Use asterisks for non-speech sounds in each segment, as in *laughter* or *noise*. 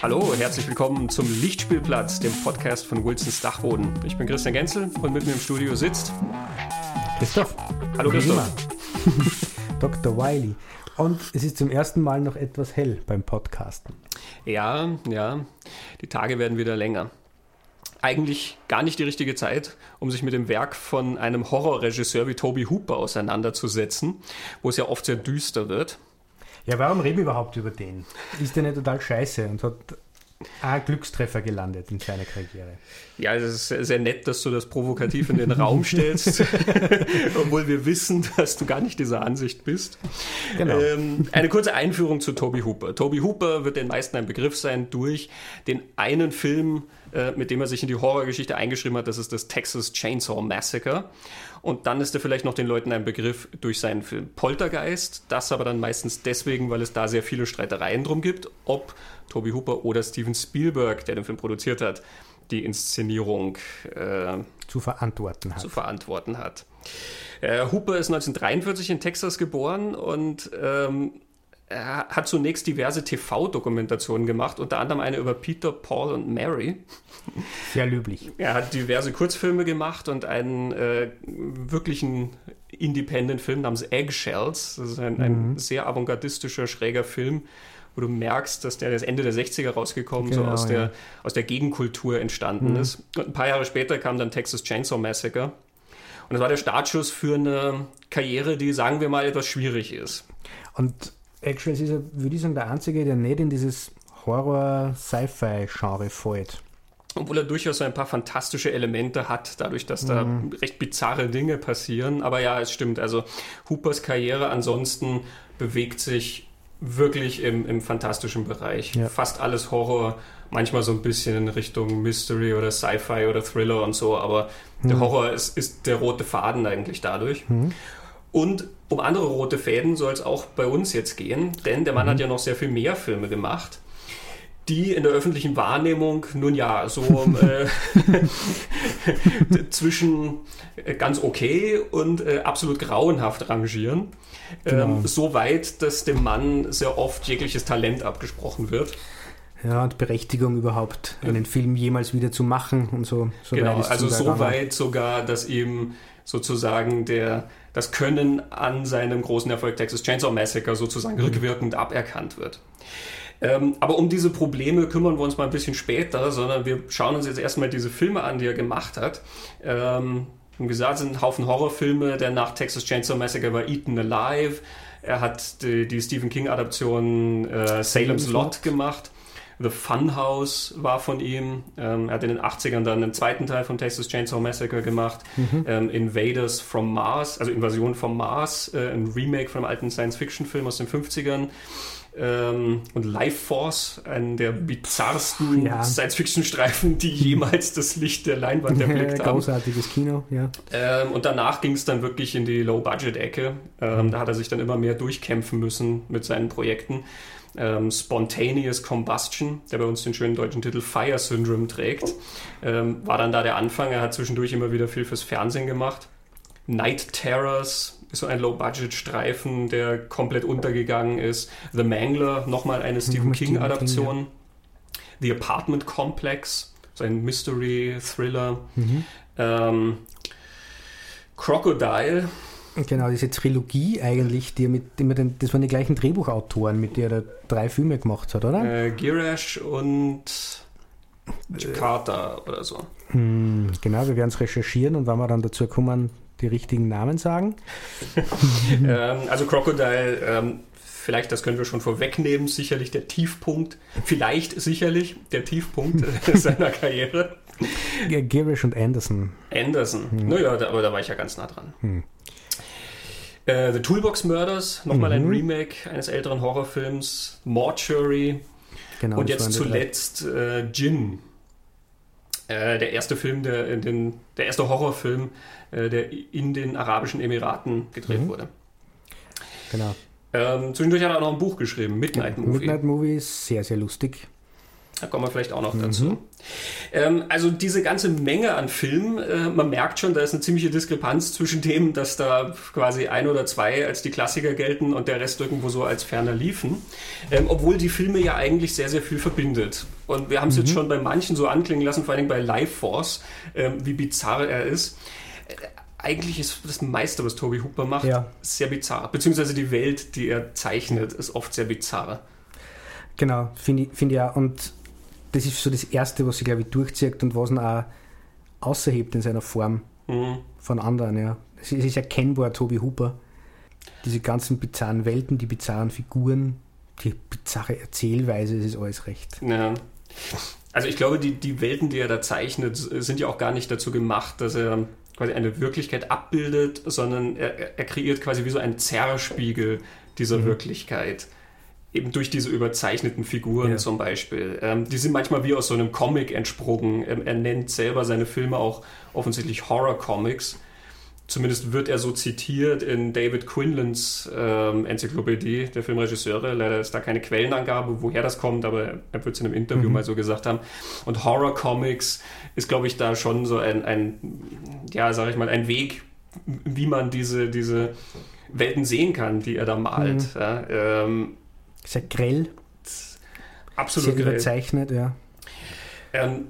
Hallo, herzlich willkommen zum Lichtspielplatz, dem Podcast von Wilsons Dachboden. Ich bin Christian Genzel und mit mir im Studio sitzt Christoph. Hallo Christoph. Dr. *laughs* Wiley. Und es ist zum ersten Mal noch etwas hell beim Podcasten. Ja, ja, die Tage werden wieder länger. Eigentlich gar nicht die richtige Zeit, um sich mit dem Werk von einem Horrorregisseur wie Toby Hooper auseinanderzusetzen, wo es ja oft sehr düster wird. Ja, warum reden wir überhaupt über den? Ist der nicht total scheiße und hat ein Glückstreffer gelandet in seiner Karriere? Ja, es ist sehr nett, dass du das provokativ in den Raum *laughs* stellst, *laughs* obwohl wir wissen, dass du gar nicht dieser Ansicht bist. Genau. Ähm, eine kurze Einführung zu Toby Hooper. Toby Hooper wird den meisten ein Begriff sein durch den einen Film, äh, mit dem er sich in die Horrorgeschichte eingeschrieben hat, das ist das Texas Chainsaw Massacre. Und dann ist er vielleicht noch den Leuten ein Begriff durch seinen Film Poltergeist. Das aber dann meistens deswegen, weil es da sehr viele Streitereien drum gibt, ob Toby Hooper oder Steven Spielberg, der den Film produziert hat, die Inszenierung äh, zu verantworten hat. Zu verantworten hat. Äh, Hooper ist 1943 in Texas geboren und ähm, er hat zunächst diverse TV-Dokumentationen gemacht, unter anderem eine über Peter, Paul und Mary. Sehr löblich. Er hat diverse Kurzfilme gemacht und einen äh, wirklichen Independent-Film namens Eggshells. Das ist ein, mhm. ein sehr avantgardistischer, schräger Film, wo du merkst, dass der das Ende der 60er rausgekommen, genau, so aus, ja. der, aus der Gegenkultur entstanden mhm. ist. Und ein paar Jahre später kam dann Texas Chainsaw Massacre. Und das war der Startschuss für eine Karriere, die, sagen wir mal, etwas schwierig ist. Und Actually ist er, würde ich sagen, der Einzige, der nicht in dieses Horror-Sci-Fi-Genre fällt. Obwohl er durchaus ein paar fantastische Elemente hat, dadurch, dass da mhm. recht bizarre Dinge passieren. Aber ja, es stimmt. Also Hoopers Karriere ansonsten bewegt sich wirklich im, im fantastischen Bereich. Ja. Fast alles Horror, manchmal so ein bisschen in Richtung Mystery oder Sci-Fi oder Thriller und so. Aber mhm. der Horror ist, ist der rote Faden eigentlich dadurch. Mhm. Und um andere rote Fäden soll es auch bei uns jetzt gehen, denn der Mann mhm. hat ja noch sehr viel mehr Filme gemacht, die in der öffentlichen Wahrnehmung nun ja so äh, *laughs* zwischen äh, ganz okay und äh, absolut grauenhaft rangieren. Genau. Ähm, so weit, dass dem Mann sehr oft jegliches Talent abgesprochen wird. Ja, und Berechtigung überhaupt, einen Film jemals wieder zu machen und so. so genau, also so weit sogar, dass ihm sozusagen der das Können an seinem großen Erfolg Texas Chainsaw Massacre sozusagen mhm. rückwirkend aberkannt wird. Ähm, aber um diese Probleme kümmern wir uns mal ein bisschen später, sondern wir schauen uns jetzt erstmal diese Filme an, die er gemacht hat. Ähm, wie gesagt, es sind ein Haufen Horrorfilme. Der nach Texas Chainsaw Massacre war Eaten Alive. Er hat die, die Stephen King-Adaption äh, Salem's Lot gemacht. The Funhouse war von ihm. Ähm, er hat in den 80ern dann einen zweiten Teil von Texas Chainsaw Massacre gemacht. Mhm. Ähm, Invaders from Mars, also Invasion vom Mars, äh, ein Remake von einem alten Science-Fiction-Film aus den 50ern. Ähm, und Life Force, einen der bizarrsten ja. Science-Fiction-Streifen, die *laughs* jemals das Licht der Leinwand *laughs* erblickt haben. Großartiges Kino, ja. Ähm, und danach ging es dann wirklich in die Low-Budget-Ecke. Ähm, mhm. Da hat er sich dann immer mehr durchkämpfen müssen mit seinen Projekten ähm, Spontaneous Combustion, der bei uns den schönen deutschen Titel Fire Syndrome trägt. Ähm, war dann da der Anfang. Er hat zwischendurch immer wieder viel fürs Fernsehen gemacht. Night Terrors ist so ein Low-Budget-Streifen, der komplett untergegangen ist. The Mangler, nochmal eine Stephen King-Adaption. The Apartment Complex, so ein Mystery-Thriller. Mhm. Ähm, Crocodile, Genau, diese Trilogie eigentlich, die mit, die mit den, das waren die gleichen Drehbuchautoren, mit der er drei Filme gemacht hat, oder? Äh, Girash und Jakarta oder so. Hm, genau, wir werden es recherchieren und wenn wir dann dazu kommen, die richtigen Namen sagen. *laughs* ähm, also Crocodile, ähm, vielleicht das können wir schon vorwegnehmen, sicherlich der Tiefpunkt, vielleicht sicherlich der Tiefpunkt *laughs* seiner Karriere. Girish und Anderson. Anderson, hm. naja, da, aber da war ich ja ganz nah dran. Hm. Äh, The Toolbox Murders, nochmal mhm. ein Remake eines älteren Horrorfilms. Mortuary. Genau, und jetzt zuletzt äh, Jin. Äh, der erste Film, der, den, der erste Horrorfilm, äh, der in den Arabischen Emiraten gedreht mhm. wurde. Genau. Ähm, zwischendurch hat er auch noch ein Buch geschrieben, Midnight Movie. Midnight Movie ist sehr, sehr lustig. Da kommen wir vielleicht auch noch dazu. Mhm. Ähm, also diese ganze Menge an Filmen, äh, man merkt schon, da ist eine ziemliche Diskrepanz zwischen dem, dass da quasi ein oder zwei als die Klassiker gelten und der Rest irgendwo so als ferner liefen. Ähm, obwohl die Filme ja eigentlich sehr, sehr viel verbindet. Und wir haben es mhm. jetzt schon bei manchen so anklingen lassen, vor allem bei Life Force, ähm, wie bizarr er ist. Äh, eigentlich ist das meiste, was Toby Hooper macht, ja. sehr bizarr. Beziehungsweise die Welt, die er zeichnet, ist oft sehr bizarr. Genau, finde ich, find auch. Und das ist so das Erste, was sich, glaube ich, durchzieht und was ihn auch außerhebt in seiner Form mhm. von anderen. Ja. Es ist erkennbar, Toby Hooper. Diese ganzen bizarren Welten, die bizarren Figuren, die bizarre Erzählweise, es ist alles recht. Ja. Also ich glaube, die, die Welten, die er da zeichnet, sind ja auch gar nicht dazu gemacht, dass er quasi eine Wirklichkeit abbildet, sondern er, er kreiert quasi wie so einen Zerrspiegel dieser mhm. Wirklichkeit eben durch diese überzeichneten Figuren ja. zum Beispiel. Ähm, die sind manchmal wie aus so einem Comic entsprungen. Ähm, er nennt selber seine Filme auch offensichtlich Horror-Comics. Zumindest wird er so zitiert in David Quinlans ähm, Enzyklopädie der Filmregisseure. Leider ist da keine Quellenangabe, woher das kommt, aber er wird es in einem Interview mhm. mal so gesagt haben. Und Horror Comics ist, glaube ich, da schon so ein, ein ja, sage ich mal, ein Weg, wie man diese, diese Welten sehen kann, die er da malt. Mhm. Ja, ähm, sehr grell. Absolut sehr grell. überzeichnet, ja. Ähm,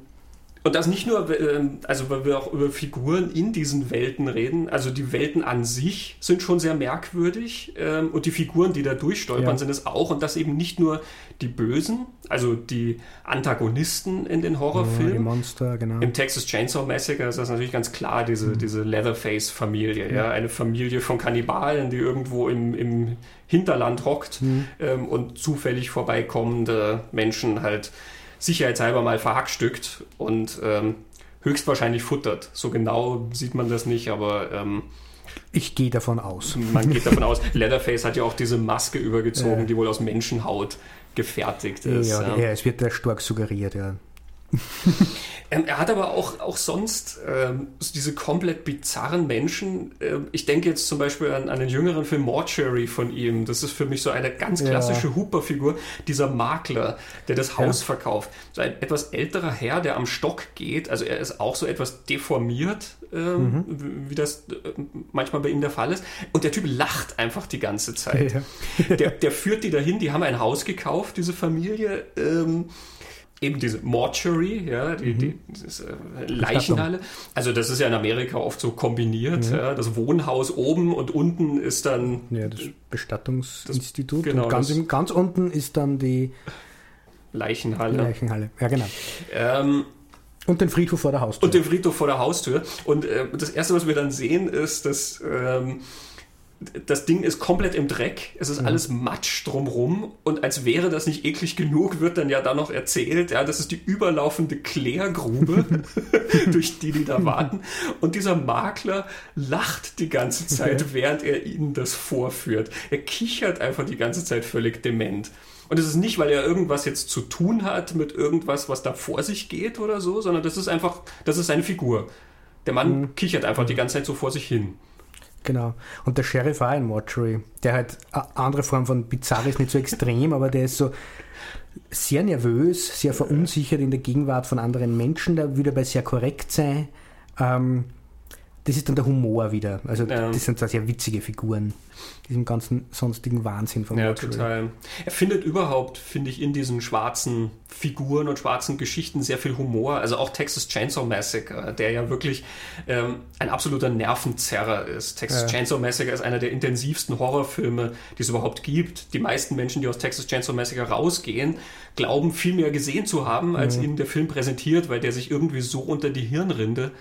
und das nicht nur, ähm, also weil wir auch über Figuren in diesen Welten reden, also die Welten an sich sind schon sehr merkwürdig ähm, und die Figuren, die da durchstolpern, ja. sind es auch und das eben nicht nur die Bösen, also die Antagonisten in den Horrorfilmen. Ja, die Monster, genau. Im Texas Chainsaw Massacre ist das natürlich ganz klar, diese, mhm. diese Leatherface-Familie, ja. ja. eine Familie von Kannibalen, die irgendwo im, im Hinterland hockt mhm. ähm, und zufällig vorbeikommende Menschen halt sicherheitshalber mal verhackstückt und ähm, höchstwahrscheinlich futtert. So genau sieht man das nicht, aber ähm, ich gehe davon aus. Man geht davon aus. *laughs* Leatherface hat ja auch diese Maske übergezogen, ja. die wohl aus Menschenhaut gefertigt ist. Ja, ja. es wird da stark suggeriert, ja. Ähm, er hat aber auch, auch sonst ähm, diese komplett bizarren Menschen. Ähm, ich denke jetzt zum Beispiel an, an den jüngeren Film Mortuary von ihm. Das ist für mich so eine ganz klassische ja. Hooper-Figur. Dieser Makler, der das Haus ja. verkauft. So ein etwas älterer Herr, der am Stock geht. Also er ist auch so etwas deformiert, ähm, mhm. wie das äh, manchmal bei ihm der Fall ist. Und der Typ lacht einfach die ganze Zeit. Ja. Der, der führt die dahin, die haben ein Haus gekauft, diese Familie. Eben diese Mortuary, ja, die, mhm. die äh, Leichenhalle. Also das ist ja in Amerika oft so kombiniert. Mhm. Ja, das Wohnhaus oben und unten ist dann ja, das Bestattungsinstitut. Das, genau, und ganz, im, ganz unten ist dann die Leichenhalle. Leichenhalle, ja genau. Ähm, und den Friedhof vor der Haustür. Und den Friedhof vor der Haustür. Und äh, das Erste, was wir dann sehen, ist, dass ähm, das Ding ist komplett im Dreck, es ist mhm. alles Matsch drumrum und als wäre das nicht eklig genug, wird dann ja da noch erzählt, ja, das ist die überlaufende Klärgrube, *laughs* durch die die da warten und dieser Makler lacht die ganze Zeit, während er ihnen das vorführt. Er kichert einfach die ganze Zeit völlig dement. Und es ist nicht, weil er irgendwas jetzt zu tun hat mit irgendwas, was da vor sich geht oder so, sondern das ist einfach, das ist seine Figur. Der Mann mhm. kichert einfach die ganze Zeit so vor sich hin. Genau. Und der Sheriff auch in Mortuary, der halt eine andere Form von bizarr ist, nicht so extrem, *laughs* aber der ist so sehr nervös, sehr verunsichert in der Gegenwart von anderen Menschen, da würde er sehr korrekt sein. Ähm, das ist dann der Humor wieder. Also ja. das sind zwar sehr witzige Figuren, diesem ganzen sonstigen Wahnsinn von Ja, Mortuary. total. Er findet überhaupt, finde ich, in diesen schwarzen Figuren und schwarzen Geschichten sehr viel Humor. Also auch Texas Chainsaw Massacre, der ja wirklich ähm, ein absoluter Nervenzerrer ist. Texas ja. Chainsaw Massacre ist einer der intensivsten Horrorfilme, die es überhaupt gibt. Die meisten Menschen, die aus Texas Chainsaw Massacre rausgehen, glauben viel mehr gesehen zu haben, als mhm. ihnen der Film präsentiert, weil der sich irgendwie so unter die Hirnrinde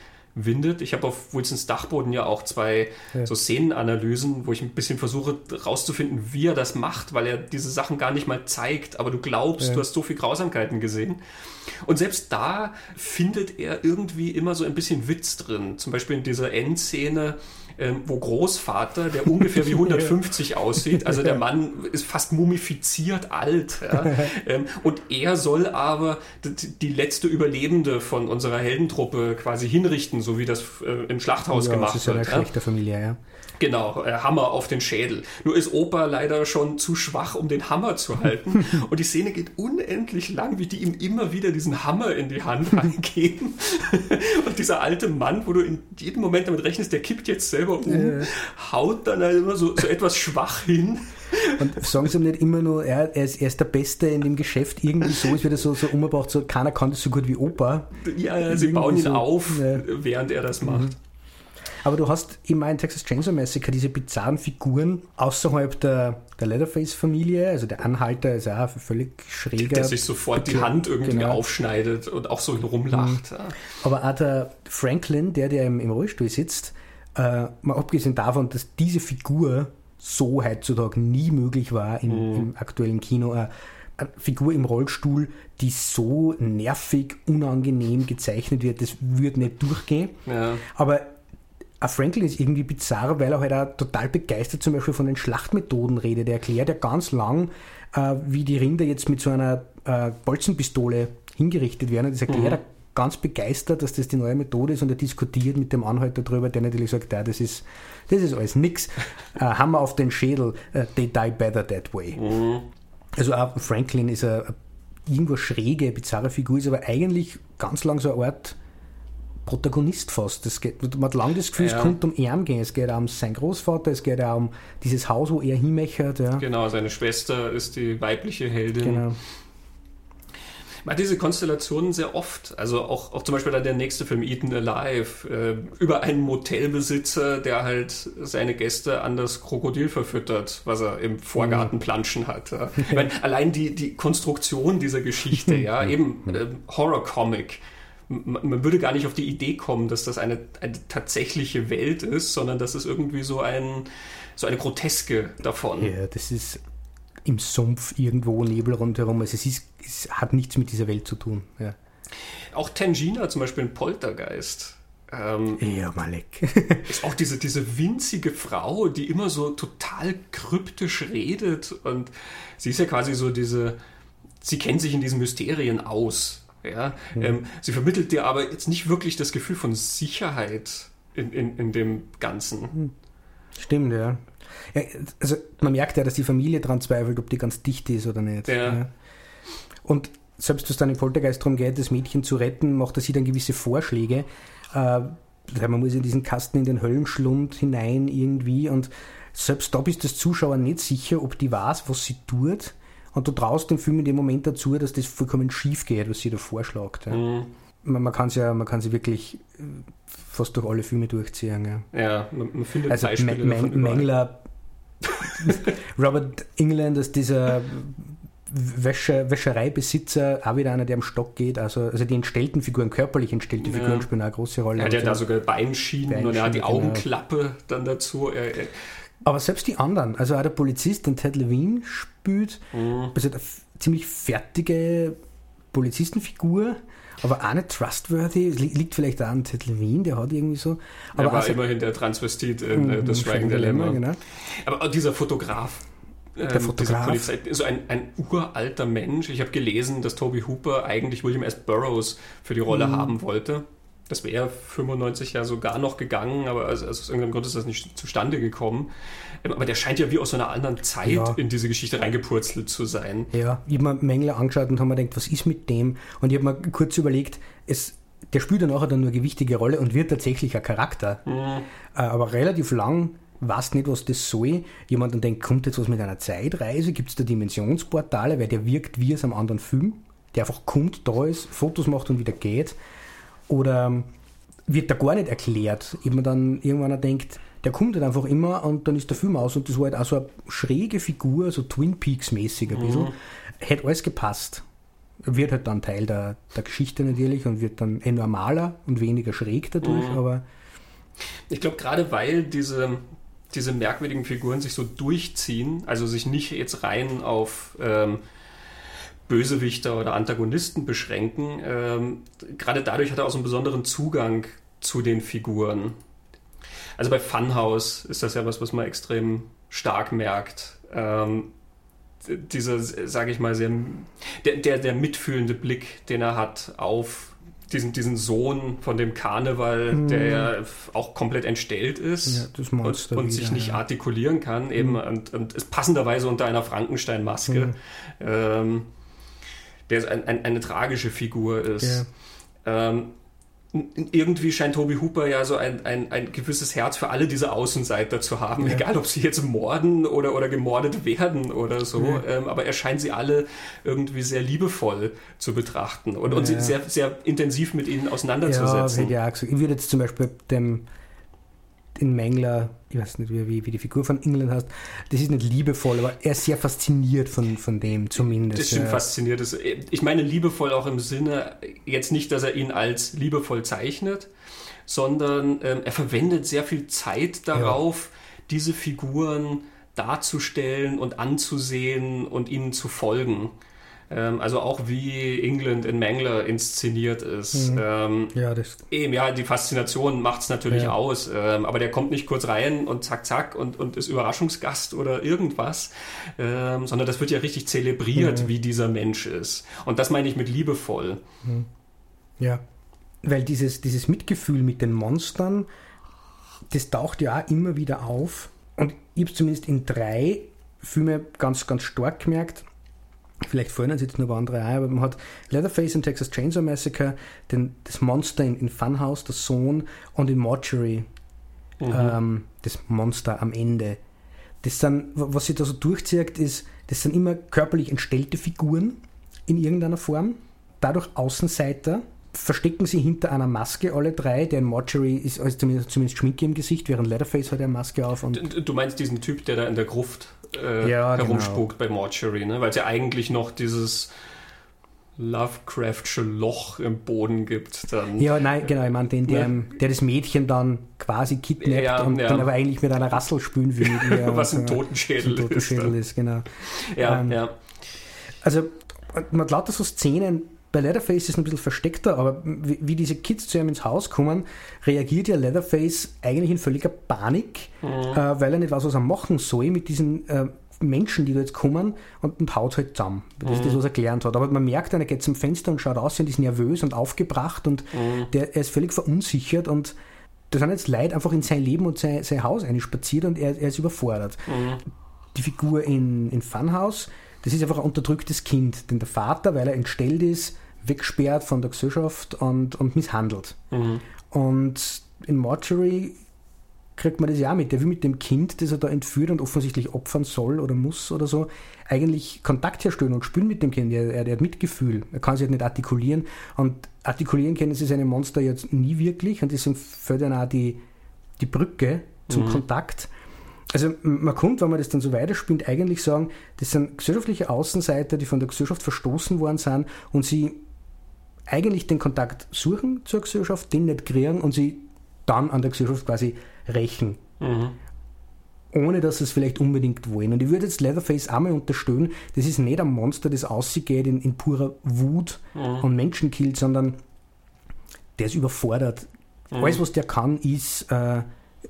windet. Ich habe auf Wilsons Dachboden ja auch zwei ja. so Szenenanalysen, wo ich ein bisschen versuche rauszufinden, wie er das macht, weil er diese Sachen gar nicht mal zeigt, aber du glaubst, ja. du hast so viel Grausamkeiten gesehen. Und selbst da findet er irgendwie immer so ein bisschen Witz drin. Zum Beispiel in dieser Endszene, ähm, wo Großvater, der ungefähr wie *laughs* 150 aussieht, also der Mann ist fast mumifiziert alt. Ja? *laughs* ähm, und er soll aber die letzte Überlebende von unserer Heldentruppe quasi hinrichten, so wie das äh, im Schlachthaus ja, gemacht das ist ja wird. eine schlechte Familie, ja. Genau, äh, Hammer auf den Schädel. Nur ist Opa leider schon zu schwach, um den Hammer zu halten. *laughs* Und die Szene geht unendlich lang, wie die ihm immer wieder diesen Hammer in die Hand reingeben. *laughs* Und dieser alte Mann, wo du in jedem Moment damit rechnest, der kippt jetzt selber um, haut dann halt immer so, so etwas schwach hin. Und sagen sie ihm nicht immer nur, er, er, ist, er ist der Beste in dem Geschäft, irgendwie so, es wird so, so umgebracht, so keiner kann das so gut wie Opa. Ja, ja sie bauen ihn so, auf, ja. während er das macht. Mhm. Aber du hast immer in Texas Chainsaw Massacre diese bizarren Figuren außerhalb der, der Leatherface-Familie. Also der Anhalter ist auch völlig schräger. Der sich sofort die Hand irgendwie genau. aufschneidet und auch so rumlacht. Mhm. Aber auch der Franklin, der, der im, im Rollstuhl sitzt, äh, mal abgesehen davon, dass diese Figur so heutzutage nie möglich war im, mhm. im aktuellen Kino, äh, eine Figur im Rollstuhl, die so nervig, unangenehm gezeichnet wird, das würde nicht durchgehen. Ja. Aber ein Franklin ist irgendwie bizarr, weil er halt auch total begeistert zum Beispiel von den Schlachtmethoden redet. Er erklärt ja ganz lang, äh, wie die Rinder jetzt mit so einer äh, Bolzenpistole hingerichtet werden. Und das erklärt mhm. er ganz begeistert, dass das die neue Methode ist und er diskutiert mit dem Anhalter darüber, der natürlich sagt, ja, das ist, das ist alles nix. *laughs* Äh, Hammer auf den Schädel, uh, they die better that way. Mhm. Also auch Franklin ist eine, eine irgendwo schräge, bizarre Figur, ist aber eigentlich ganz lang so eine Art Protagonist fast. Das geht, man hat lange das Gefühl, ja. es kommt um ihn gehen. Es geht auch um seinen Großvater, es geht auch um dieses Haus, wo er hinmechert. Ja. Genau, seine Schwester ist die weibliche Heldin. Genau. Man hat diese Konstellationen sehr oft. Also auch, auch zum Beispiel dann der nächste Film Eaten Alive äh, über einen Motelbesitzer, der halt seine Gäste an das Krokodil verfüttert, was er im Vorgarten mhm. planschen hat. Ja. *laughs* Ich meine, allein die, die Konstruktion dieser Geschichte, ja, *laughs* eben äh, Horror-Comic man würde gar nicht auf die Idee kommen, dass das eine, eine tatsächliche Welt ist, sondern das ist irgendwie so, ein, so eine Groteske davon. Ja, das ist im Sumpf irgendwo Nebel rundherum. Also es, ist, es hat nichts mit dieser Welt zu tun. Ja. Auch Tangina zum Beispiel ein Poltergeist. Ähm, ja, Malek. *laughs* ist auch diese, diese winzige Frau, die immer so total kryptisch redet und sie ist ja quasi so diese, sie kennt sich in diesen Mysterien aus. Ja? Mhm. Ähm, sie vermittelt dir aber jetzt nicht wirklich das Gefühl von Sicherheit in, in, in dem Ganzen. Hm. Stimmt, ja. ja. Also man merkt ja, dass die Familie daran zweifelt, ob die ganz dicht ist oder nicht. Ja. ja. Und selbst wenn es dann im Poltergeist darum geht, das Mädchen zu retten, macht er sich dann gewisse Vorschläge. Äh, man muss in diesen Kasten in den Höllenschlund hinein irgendwie und selbst da bist du als Zuschauer nicht sicher, ob die weiß, was sie tut und du traust dem Film in dem Moment dazu, dass das vollkommen schief geht, was sie da vorschlägt. Ja. Mhm. Man, man kann es ja, man kann sie wirklich äh, fast durch alle Filme durchziehen. Ja, ja man, man findet also Beispiele Man Mengler, *laughs* Robert England als dieser Wäsche, Wäschereibesitzer, auch wieder einer, der am Stock geht. Also, also die entstellten Figuren, körperlich entstellte ja. Figuren spielen eine große Rolle. Er hat ja da sogar Beinschienen, Beinschienen und er hat die genau. Augenklappe dann dazu. Er, er, aber selbst die anderen, also auch der Polizist, den Ted Levine spielt, mhm. also eine ziemlich fertige Polizistenfigur, aber auch nicht trustworthy. Es liegt vielleicht auch an Ted Levine, der hat irgendwie so. Aber er war also, immerhin der Transvestit in äh, Das Schweigen der Lämmer. Genau. Aber dieser Fotograf, der ähm, Fotograf. Polizei, so ein, ein uralter Mensch. Ich habe gelesen, dass Toby Hooper eigentlich William S. Burroughs für die Rolle mhm. haben wollte. Das wäre 95 ja sogar noch gegangen, aber also, also aus irgendeinem Grund ist das nicht zustande gekommen. Ähm, aber der scheint ja wie aus so einer anderen Zeit ja. in diese Geschichte reingepurzelt zu sein. Ja, ich habe mir Mengler angeschaut und habe mir gedacht, was ist mit dem? Und ich habe mir kurz überlegt, es, der spielt ja nachher dann nur eine gewichtige Rolle und wird tatsächlich ein Charakter. Mhm. Äh, aber relativ lang weiß nicht, was das soll. Jemand dann denkt, kommt jetzt was mit einer Zeitreise? Gibt es da Dimensionsportale? Weil der wirkt wie aus einem anderen Film, der einfach kommt, da ist, Fotos macht und wieder geht. Oder wird da gar nicht erklärt. Mir dann irgendwann denkt, der kommt halt einfach immer und dann ist der Film aus und das war halt auch so eine schräge Figur, so Twin Peaks mäßig ein bisschen. Mhm. Hätte alles gepasst. Wird halt dann Teil der, der Geschichte natürlich und wird dann eh normaler und weniger schräg dadurch, mhm. aber. Ich glaube, gerade weil diese, diese merkwürdigen Figuren sich so durchziehen, also sich nicht jetzt rein auf ähm, Bösewichter oder Antagonisten beschränken. Ähm, gerade dadurch hat er auch so einen besonderen Zugang zu den Figuren. also bei Funhouse ist das ja was, was man extrem stark merkt. Ähm, dieser, sage ich mal, sehr, der, der, der mitfühlende Blick, den er hat auf diesen, diesen Sohn von dem Karneval, mm. der ja auch komplett entstellt ist ja, und, und, sich nicht ja. artikulieren kann, eben mm. und, und, ist passenderweise unter einer Frankenstein-Maske. Mm. Ähm, der ein, ein, eine tragische Figur ist. Ja. Ähm, irgendwie scheint Toby Hooper ja so ein, ein, ein gewisses Herz für alle diese Außenseiter zu haben, ja. egal ob sie jetzt morden oder, oder gemordet werden oder so, ja. ähm, aber er scheint sie alle irgendwie sehr liebevoll zu betrachten und, ja. und sehr, sehr intensiv mit ihnen auseinanderzusetzen. Ja, ich würde jetzt zum Beispiel dem in Mengler, ich weiß nicht, wie, wie die Figur von England heißt, das ist nicht liebevoll, aber er ist sehr fasziniert von, von dem zumindest. Das stimmt, ja. fasziniert. Ich meine liebevoll auch im Sinne, jetzt nicht, dass er ihn als liebevoll zeichnet, sondern ähm, er verwendet sehr viel Zeit darauf, ja. diese Figuren darzustellen und anzusehen und ihnen zu folgen. Ähm, also auch wie England in Mangler inszeniert ist. Mhm. Ähm, ja, das eben, ja, die Faszination macht es natürlich ja. aus, ähm, aber der kommt nicht kurz rein und zack, zack und, und ist Überraschungsgast oder irgendwas, ähm, sondern das wird ja richtig zelebriert, mhm. wie dieser Mensch ist. Und das meine ich mit liebevoll. Mhm. Ja, weil dieses, dieses Mitgefühl mit den Monstern, das taucht ja auch immer wieder auf. Und ich habe zumindest in drei Filme ganz, ganz stark gemerkt, Vielleicht fallen uns jetzt nur andere ein, aber man hat Leatherface in Texas Chainsaw Massacre, den, das Monster in, in Funhouse, der Sohn, und in Mortuary, mhm. ähm, das Monster am Ende. Das sind, was sich da so durchzieht, ist, das sind immer körperlich entstellte Figuren in irgendeiner Form, dadurch Außenseiter, verstecken sie hinter einer Maske alle drei. Der in Mortuary ist also zumindest, zumindest Schminke im Gesicht, während Leatherface hat eine Maske auf. Und du, du meinst diesen Typ, der da in der Gruft äh, ja, herumspukt genau. bei Mortuary, ne? weil es ja eigentlich noch dieses Lovecraftsche Loch im Boden gibt. Dann. Ja, nein, genau, ich meine den, der, ne? der das Mädchen dann quasi kidnappt ja, und ja. dann aber eigentlich mit einer Rassel spülen will. *laughs* Was ein Totenschädel, ein Totenschädel ist, ist, genau. Ja, ähm, ja. Also, man hat lauter so Szenen, bei Leatherface ist es ein bisschen versteckter, aber wie, wie, diese Kids zu ihm ins Haus kommen, reagiert ja Leatherface eigentlich in völliger Panik, mhm. äh, weil er nicht weiß, was er machen soll mit diesen äh, Menschen, die da jetzt kommen und, und haut halt zusammen. Das ist das, mhm. was er gelernt hat. Aber man merkt, er geht zum Fenster und schaut raus und ist nervös und aufgebracht und mhm. der, er ist völlig verunsichert und da sind jetzt Leute einfach in sein Leben und sein, sein Haus einspaziert und er, er ist überfordert. Mhm. Die Figur in, in Funhouse, das ist einfach ein unterdrücktes Kind, denn der Vater, weil er entstellt ist, weggesperrt von der Gesellschaft und, und misshandelt. Mhm. Und in Mortuary kriegt man das ja auch mit. Der will mit dem Kind, das er da entführt und offensichtlich opfern soll oder muss oder so, eigentlich Kontakt herstellen und spielen mit dem Kind. Er, er, er hat Mitgefühl. Er kann sich halt nicht artikulieren. Und artikulieren können sie seine Monster jetzt nie wirklich. Und deswegen fällt dann auch die, die Brücke zum mhm. Kontakt. Also man kommt, wenn man das dann so weiterspielt, eigentlich sagen, das sind gesellschaftliche Außenseiter, die von der Gesellschaft verstoßen worden sind und sie eigentlich den Kontakt suchen zur Gesellschaft, den nicht kriegen und sie dann an der Gesellschaft quasi rächen. Mhm. Ohne dass sie es vielleicht unbedingt wollen. Und ich würde jetzt Leatherface einmal unterstellen, das ist nicht ein Monster, das ausgeht in, in purer Wut mhm. und Menschen killt, sondern der ist überfordert. Mhm. Alles, was der kann, ist äh,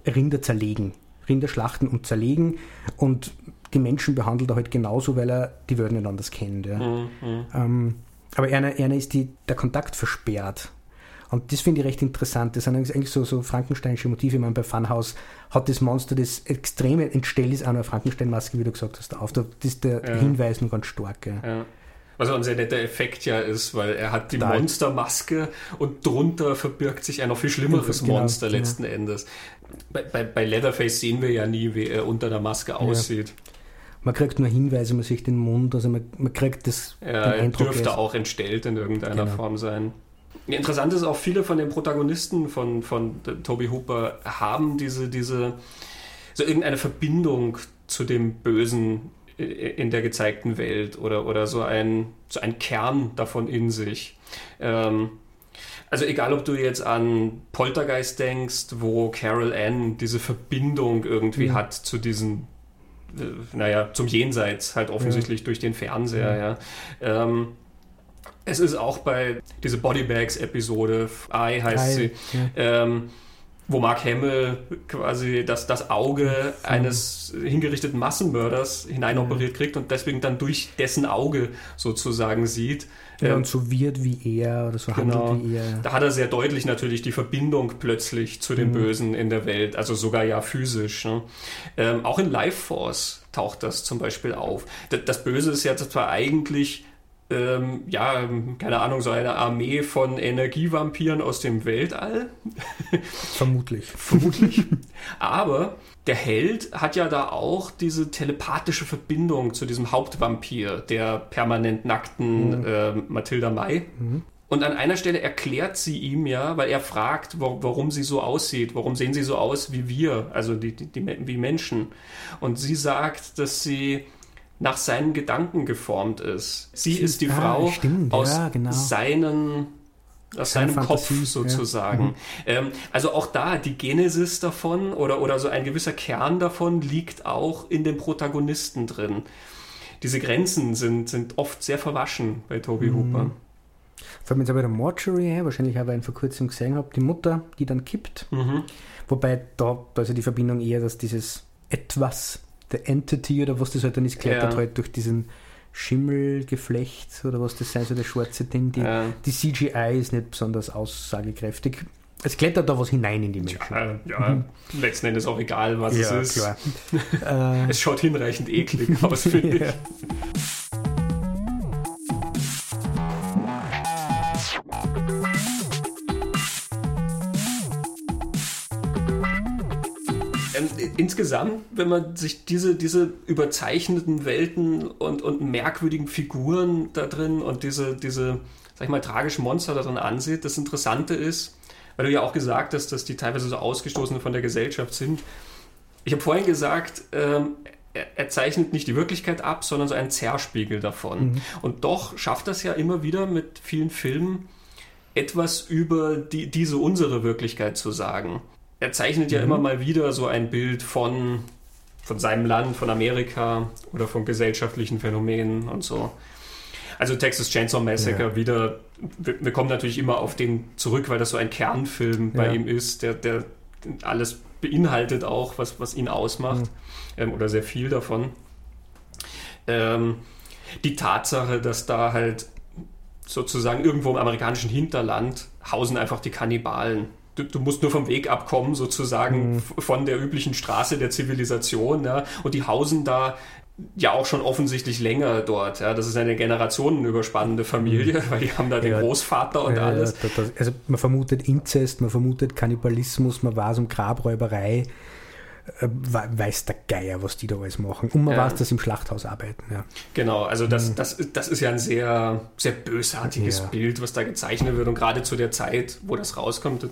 Rinder zerlegen. Rinder schlachten und zerlegen und die Menschen behandelt er halt genauso, weil er die Welt nicht anders kennt. Ja. Mhm. Ähm, aber einer, einer ist die, der Kontakt versperrt. Und das finde ich recht interessant. Das sind eigentlich so, so Frankensteinische Motive. Ich meine, bei Funhouse hat das Monster, das extreme entstellt ist, auch eine Frankenstein-Maske, wie du gesagt hast, auf. Das ist der ja. Hinweis nur ganz stark. Ja. ja. Was auch ein sehr netter Effekt ja ist, weil er hat die Nein. Monstermaske und drunter verbirgt sich ein noch viel schlimmeres genau, Monster genau. letzten Endes. Bei, bei, bei, Leatherface sehen wir ja nie, wie er unter der Maske aussieht. Man kriegt nur Hinweise, man sieht den Mund, also man, man kriegt das. Ja, er dürfte auch entstellt in irgendeiner genau. Form sein. Interessant ist auch, viele von den Protagonisten von, von Toby Hooper haben diese, diese, so irgendeine Verbindung zu dem Bösen in der gezeigten Welt oder, oder so, ein, so ein Kern davon in sich. Ähm, also egal, ob du jetzt an Poltergeist denkst, wo Carol Ann diese Verbindung irgendwie mhm. hat zu diesen naja, zum Jenseits halt offensichtlich ja. durch den Fernseher, ja. Ähm, es ist auch bei diese Bodybags-Episode, I heißt I, sie, ähm, wo Mark Hamill quasi das, das Auge mhm. eines hingerichteten Massenmörders hineinoperiert kriegt und deswegen dann durch dessen Auge sozusagen sieht. Ja, ähm, und so wird wie er oder so genau, handelt wie er. Da hat er sehr deutlich natürlich die Verbindung plötzlich zu dem mhm. Bösen in der Welt, also sogar ja physisch. Ne? Ähm, auch in Life Force taucht das zum Beispiel auf. Das, das Böse ist ja zwar eigentlich ähm, ja, keine Ahnung, so eine Armee von Energievampiren aus dem Weltall. Vermutlich. Vermutlich. *laughs* Aber der Held hat ja da auch diese telepathische Verbindung zu diesem Hauptvampir, der permanent nackten mhm. äh, Mathilda May. Mhm. Und an einer Stelle erklärt sie ihm ja, weil er fragt, wo, warum sie so aussieht, warum sehen sie so aus wie wir, also die, die, die, wie Menschen. Und sie sagt, dass sie nach seinen Gedanken geformt ist. Sie stimmt, ist die ah, Frau stimmt, aus ja, genau. seinen aus seinem Fantasie, Kopf sozusagen. Ja. Mhm. Ähm, also auch da, die Genesis davon oder, oder so ein gewisser Kern davon liegt auch in den Protagonisten drin. Diese Grenzen sind, sind oft sehr verwaschen bei Toby mhm. Hooper. Fällt mir jetzt aber der Mortuary ein, wahrscheinlich habe ich ihn vor kurzem gesehen habe, die Mutter, die dann kippt. Mhm. Wobei da, da ist ja die Verbindung eher, dass dieses Etwas The Entity oder was das halt dann ist, klettert ja. halt durch diesen Schimmelgeflecht oder was das sein soll, das schwarze Ding. Die, ja. die CGI ist nicht besonders aussagekräftig. Es klettert da was hinein in die Menschen. Ja, ja letzten Endes auch egal, was ja, es ist. Klar. *laughs* Äh, es schaut hinreichend eklig *laughs* aus, finde ich. Insgesamt, wenn man sich diese, diese überzeichneten Welten und, und merkwürdigen Figuren da drin und diese, diese, sag ich mal, tragischen Monster da drin ansieht, das Interessante ist, weil du ja auch gesagt hast, dass die teilweise so ausgestoßen von der Gesellschaft sind. Ich habe vorhin gesagt, ähm, er, zeichnet nicht die Wirklichkeit ab, sondern so einen Zerspiegel davon. Mhm. Und doch schafft das ja immer wieder mit vielen Filmen, etwas über die, diese unsere Wirklichkeit zu sagen er zeichnet ja mhm. immer mal wieder so ein Bild von, von seinem Land, von Amerika oder von gesellschaftlichen Phänomenen und so. Also Texas Chainsaw Massacre ja. wieder, wir, wir, kommen natürlich immer auf den zurück, weil das so ein Kernfilm bei ja. ihm ist, der, der alles beinhaltet auch, was, was ihn ausmacht mhm. ähm, oder sehr viel davon. Ähm, die Tatsache, dass da halt sozusagen irgendwo im amerikanischen Hinterland hausen einfach die Kannibalen du, du, musst nur vom Weg abkommen, sozusagen mhm. von der üblichen Straße der Zivilisation. Ja? Und die hausen da ja auch schon offensichtlich länger dort. Ja? Das ist eine generationenüberspannende Familie, mhm. weil die haben da den ja, Großvater und ja, alles. Das, also man vermutet Inzest, man vermutet Kannibalismus, man weiß um Grabräuberei äh, weiß der Geier, was die da alles machen. Und man ja. weiß, dass sie im Schlachthaus arbeiten. Ja. Genau, also das, mhm. das, das ist ja ein sehr, sehr bösartiges. Bild, was da gezeichnet wird. Und gerade zu der Zeit, wo das rauskommt,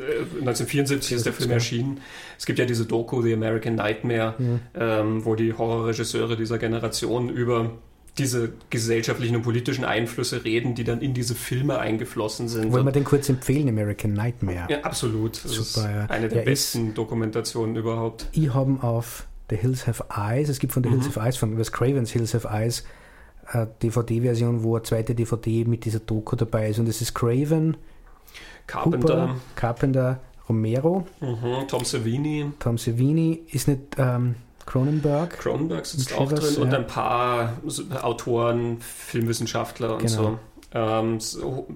1974 ist der Film erschienen. Es gibt ja diese Doku, The American Nightmare, mhm. ähm, wo die Horrorregisseure dieser Generation über diese gesellschaftlichen und politischen Einflüsse reden, die dann in diese Filme eingeflossen sind. Wollen wir den kurz empfehlen, American Nightmare? Ja, absolut. Das Super, ja. eine der ja, besten Dokumentationen überhaupt. Ich habe auf The Hills Have Eyes, es gibt von The Hills mhm. Have Eyes, von Wes Cravens Hills Have Eyes, eine DVD-Version, wo eine zweite DVD mit dieser Doku dabei ist. Und es ist Craven, Carpenter. Hooper, Carpenter, Romero. Mhm, Tom Savini. Tom Savini ist nicht ähm, Cronenberg. Cronenberg sitzt auch drin ja. und ein paar Autoren, Filmwissenschaftler und genau. so. Ähm,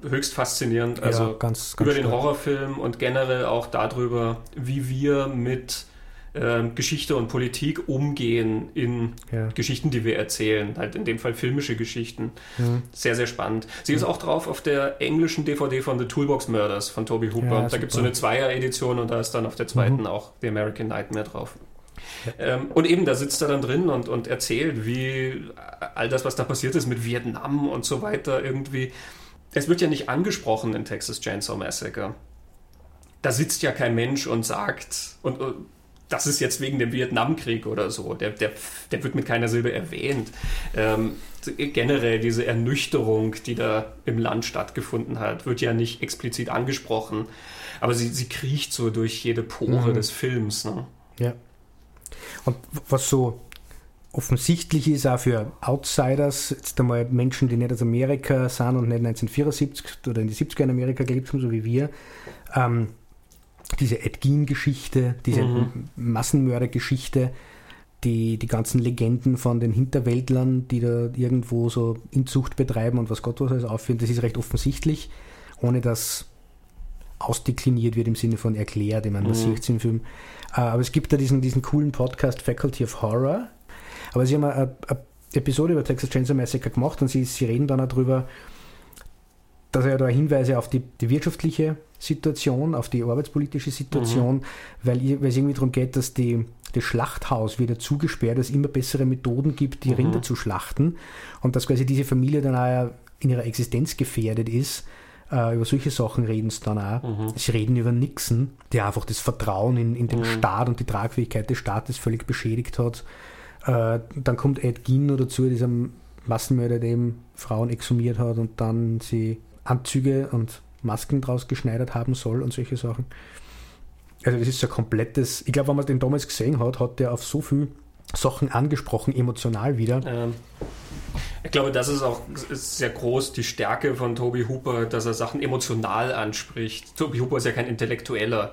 höchst faszinierend. Also ja, ganz, ganz über den Horrorfilm und generell auch darüber, wie wir mit äh, Geschichte und Politik umgehen in ja. Geschichten, die wir erzählen. Halt in dem Fall filmische Geschichten. Mhm. Sehr, sehr spannend. Sie ist auch drauf auf der englischen DVD von The Toolbox Murders von Toby Hooper. Ja, da gibt es so eine Zweier-Edition und da ist dann auf der zweiten mhm. auch The American Nightmare drauf. Ähm, und eben, da sitzt er dann drin und, und erzählt, wie all das, was da passiert ist mit Vietnam und so weiter, irgendwie. Es wird ja nicht angesprochen in Texas Chainsaw Massacre. Da sitzt ja kein Mensch und sagt, und, und das ist jetzt wegen dem Vietnamkrieg oder so. Der, der, der wird mit keiner Silbe erwähnt. Ähm, generell diese Ernüchterung, die da im Land stattgefunden hat, wird ja nicht explizit angesprochen. Aber sie, sie kriecht so durch jede Pore mhm. des Films. Ne? Ja. Und was so offensichtlich ist auch für Outsiders, jetzt einmal Menschen, die nicht aus Amerika sind und nicht 1974 oder in die 70er in Amerika gelebt haben, so wie wir, ähm, diese Ed Gein-Geschichte, diese mhm. Massenmörder-Geschichte, die, die ganzen Legenden von den Hinterwäldlern, die da irgendwo so Inzucht betreiben und was Gott was alles aufführen, das ist recht offensichtlich, ohne dass ausdekliniert wird im Sinne von erklärt, ich meine, das mhm. sieht im Film. Äh, aber es gibt da diesen, diesen coolen Podcast Faculty of Horror. Aber sie haben eine, eine Episode über Texas Chainsaw Massacre gemacht und sie, sie reden dann darüber, dass er da Hinweise auf die, die wirtschaftliche Situation, auf die arbeitspolitische Situation, mhm. weil, weil es irgendwie darum geht, dass die, das Schlachthaus wieder zugesperrt, dass es immer bessere Methoden gibt, die mhm. Rinder zu schlachten und dass quasi diese Familie dann auch in ihrer Existenz gefährdet ist. Äh, über solche Sachen reden sie dann auch. Mhm. Sie reden über Nixon, der einfach das Vertrauen in, in den mhm. Staat und die Tragfähigkeit des Staates völlig beschädigt hat. Äh, dann kommt Ed Gein dazu, dieser Massenmörder, der eben Frauen exhumiert hat und dann sie Anzüge und Masken draus geschneidert haben soll und solche Sachen. Also das ist so ein komplettes, ich glaube, wenn man den damals gesehen hat, hat der auf so viel Sachen angesprochen, emotional wieder. Ähm, ich glaube, das ist auch ist sehr groß die Stärke von Toby Hooper, dass er Sachen emotional anspricht. Toby Hooper ist ja kein Intellektueller.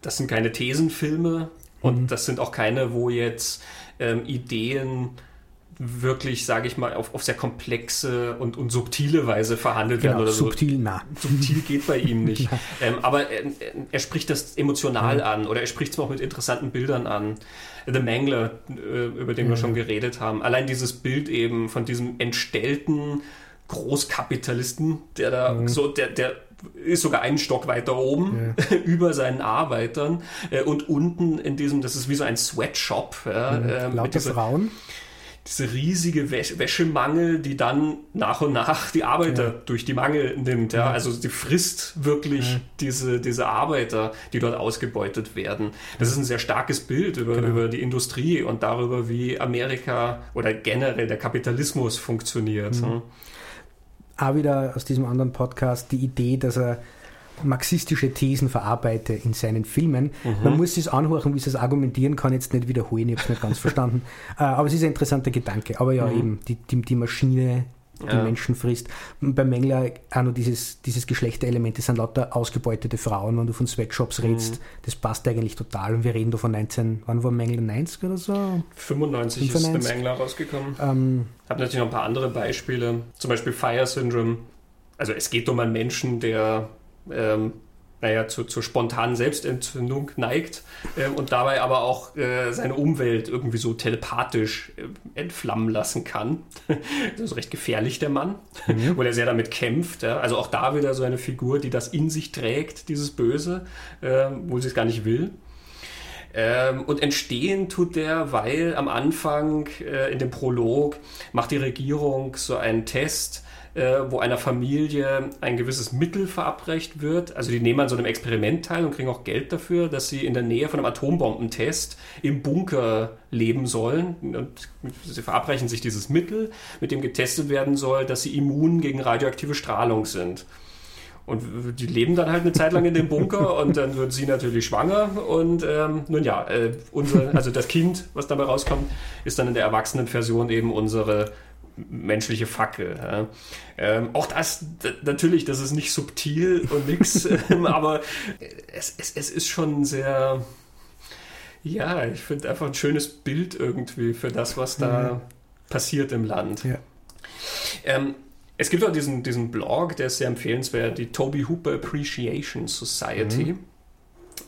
Das sind keine Thesenfilme und mhm. das sind auch keine, wo jetzt ähm, Ideen wirklich, sage ich mal, auf, auf sehr komplexe und, und subtile Weise verhandelt genau, werden oder subtil, so. Na. Subtil geht bei ihm *laughs* nicht. ähm, aber er, er, spricht das emotional ja. an oder er spricht es auch mit interessanten Bildern an. The Mangler, äh, über den ja. wir schon geredet haben. Allein dieses Bild eben von diesem entstellten Großkapitalisten, der da mhm. so, der, der ist sogar einen Stock weiter oben ja. *laughs* über seinen Arbeitern äh, und unten in diesem, das ist wie so ein Sweatshop. Ja, mhm. äh, Lauter Frauen diese riesige Wäschemangel, die dann nach und nach die Arbeiter ja. durch die Mangel nimmt. Ja? Also die frisst wirklich ja. diese, diese Arbeiter, die dort ausgebeutet werden. Das ist ein sehr starkes Bild über, genau. über die Industrie und darüber, wie Amerika oder generell der Kapitalismus funktioniert. Mhm. Auch wieder aus diesem anderen Podcast die Idee, dass er marxistische Thesen verarbeite in seinen Filmen. Mhm. Man muss es anhören, wie sie es argumentieren kann, jetzt nicht wiederholen, ich habe es nicht ganz *laughs* verstanden. Äh, aber es ist ein interessanter Gedanke. Aber ja, mhm. eben, die, die, die Maschine, die ja. Menschen frisst. Bei Mengler auch noch dieses, dieses Geschlechterelement, das sind lauter ausgebeutete Frauen, wenn du von Sweatshops redest, mhm. das passt eigentlich total. Und wir reden da von 19, wann war Mengler 90 oder so? 95, 95. ist der Mengler rausgekommen. Ähm, ich habe natürlich noch ein paar andere Beispiele, zum Beispiel Fire Syndrome. Also es geht um einen Menschen, der ähm, naja, zu, zur spontanen Selbstentzündung neigt äh, und dabei aber auch äh, seine Umwelt irgendwie so telepathisch äh, entflammen lassen kann. *laughs* das ist recht gefährlich, der Mann, mhm. weil er sehr damit kämpft. Ja? Also auch da wieder so eine Figur, die das in sich trägt, dieses Böse, äh, wo sie es gar nicht will. Ähm, und entstehen tut der, weil am Anfang äh, in dem Prolog macht die Regierung so einen Test, äh, wo einer Familie ein gewisses Mittel verabreicht wird. Also die nehmen an so einem Experiment teil und kriegen auch Geld dafür, dass sie in der Nähe von einem Atombombentest im Bunker leben sollen. Und sie verabreichen sich dieses Mittel, mit dem getestet werden soll, dass sie immun gegen radioaktive Strahlung sind. Und die leben dann halt eine Zeit lang in dem Bunker und dann wird sie natürlich schwanger. Und ähm, nun ja, äh, unser, also das Kind, was dabei rauskommt, ist dann in der Erwachsenenversion eben unsere menschliche Fackel. Ja. Ähm, auch das, natürlich, das ist nicht subtil und nix, *laughs* ähm, aber es, es, es ist schon sehr, ja, ich finde einfach ein schönes Bild irgendwie für das, was da mhm. passiert im Land. Ja. Ähm, es gibt auch diesen, diesen Blog, der ist sehr empfehlenswert, die Toby Hooper Appreciation Society. Mhm.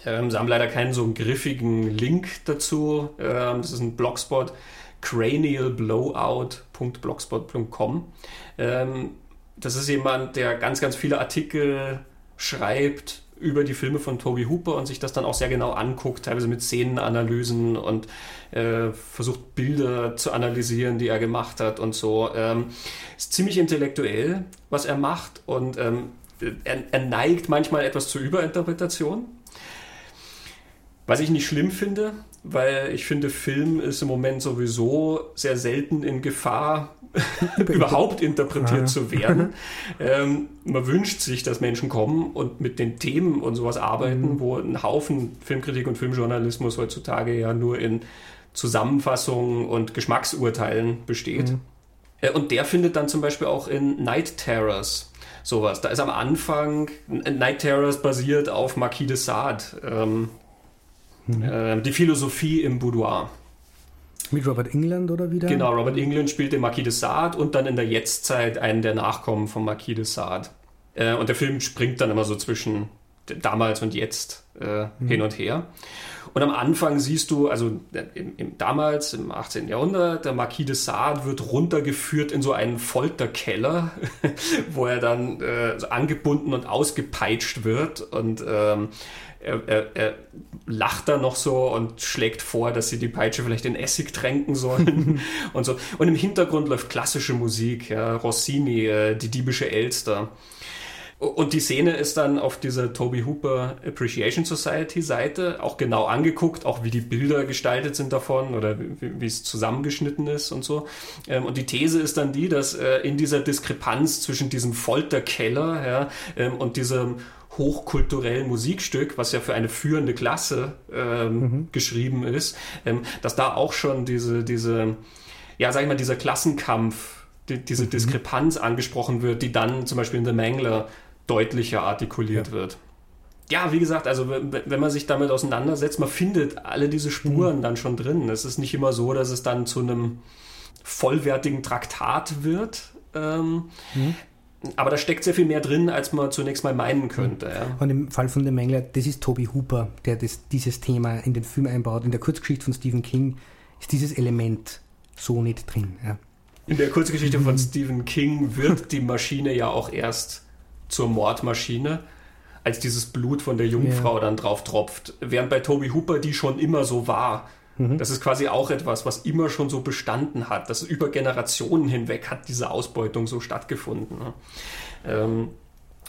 Ähm, sie haben leider keinen so griffigen Link dazu. Ähm, das ist ein Blogspot cranialblowout.blogspot.com. Ähm, das ist jemand, der ganz, ganz viele Artikel schreibt über die Filme von Toby Hooper und sich das dann auch sehr genau anguckt, teilweise mit Szenenanalysen und äh, versucht Bilder zu analysieren, die er gemacht hat und so. Ähm, ist ziemlich intellektuell, was er macht und ähm, er, er neigt manchmal etwas zur Überinterpretation. Was ich nicht schlimm finde, weil ich finde, Film ist im Moment sowieso sehr selten in Gefahr, *laughs* überhaupt interpretiert ah. zu werden. *laughs* Ähm, man wünscht sich, dass Menschen kommen und mit den Themen und sowas arbeiten, mhm. wo ein Haufen Filmkritik und Filmjournalismus heutzutage ja nur in Zusammenfassungen und Geschmacksurteilen besteht. Mhm. Äh, und der findet dann zum Beispiel auch in Night Terrors sowas. Da ist am Anfang, Night Terrors basiert auf Marquis de Sade, ähm, mhm. äh, die Philosophie im Boudoir. Mit Robert England oder wieder? Genau, Robert England spielt den Marquis de Sade und dann in der Jetztzeit einen der Nachkommen von Marquis de Sade. Äh, und der Film springt dann immer so zwischen damals und jetzt äh, mhm. hin und her. Und am Anfang siehst du, also im, im, damals im 18. Jahrhundert, der Marquis de Sade wird runtergeführt in so einen Folterkeller, *laughs* wo er dann äh, so angebunden und ausgepeitscht wird und ähm, er, er, er, lacht da noch so und schlägt vor, dass sie die Peitsche vielleicht in Essig tränken sollen *laughs* und so. Und im Hintergrund läuft klassische Musik, ja, Rossini, äh, die diebische Elster. Und die Szene ist dann auf dieser Toby Hooper Appreciation Society Seite auch genau angeguckt, auch wie die Bilder gestaltet sind davon oder wie, wie es zusammengeschnitten ist und so. Ähm, und die These ist dann die, dass äh, in dieser Diskrepanz zwischen diesem Folterkeller ja, ähm, und diesem hochkulturellen Musikstück, was ja für eine führende Klasse ähm, mhm. geschrieben ist, ähm, dass da auch schon diese, diese, ja, sag ich mal, dieser Klassenkampf, die, diese mhm. Diskrepanz angesprochen wird, die dann zum Beispiel in The Mangler deutlicher artikuliert ja. wird. Ja, wie gesagt, also wenn man sich damit auseinandersetzt, man findet alle diese Spuren mhm. dann schon drin. Es ist nicht immer so, dass es dann zu einem vollwertigen Traktat wird. Ähm, mhm. Aber da steckt sehr viel mehr drin, als man zunächst mal meinen könnte. Ja. Und im Fall von dem Mengler, das ist Toby Hooper, der das, dieses Thema in den Film einbaut. In der Kurzgeschichte von Stephen King ist dieses Element so nicht drin. Ja. In der Kurzgeschichte von Stephen King wird die Maschine ja auch erst zur Mordmaschine, als dieses Blut von der Jungfrau ja. dann drauf tropft. Während bei Toby Hooper die schon immer so war. Mhm. Das ist quasi auch etwas, was immer schon so bestanden hat. Das über Generationen hinweg hat diese Ausbeutung so stattgefunden. Ne? Ähm,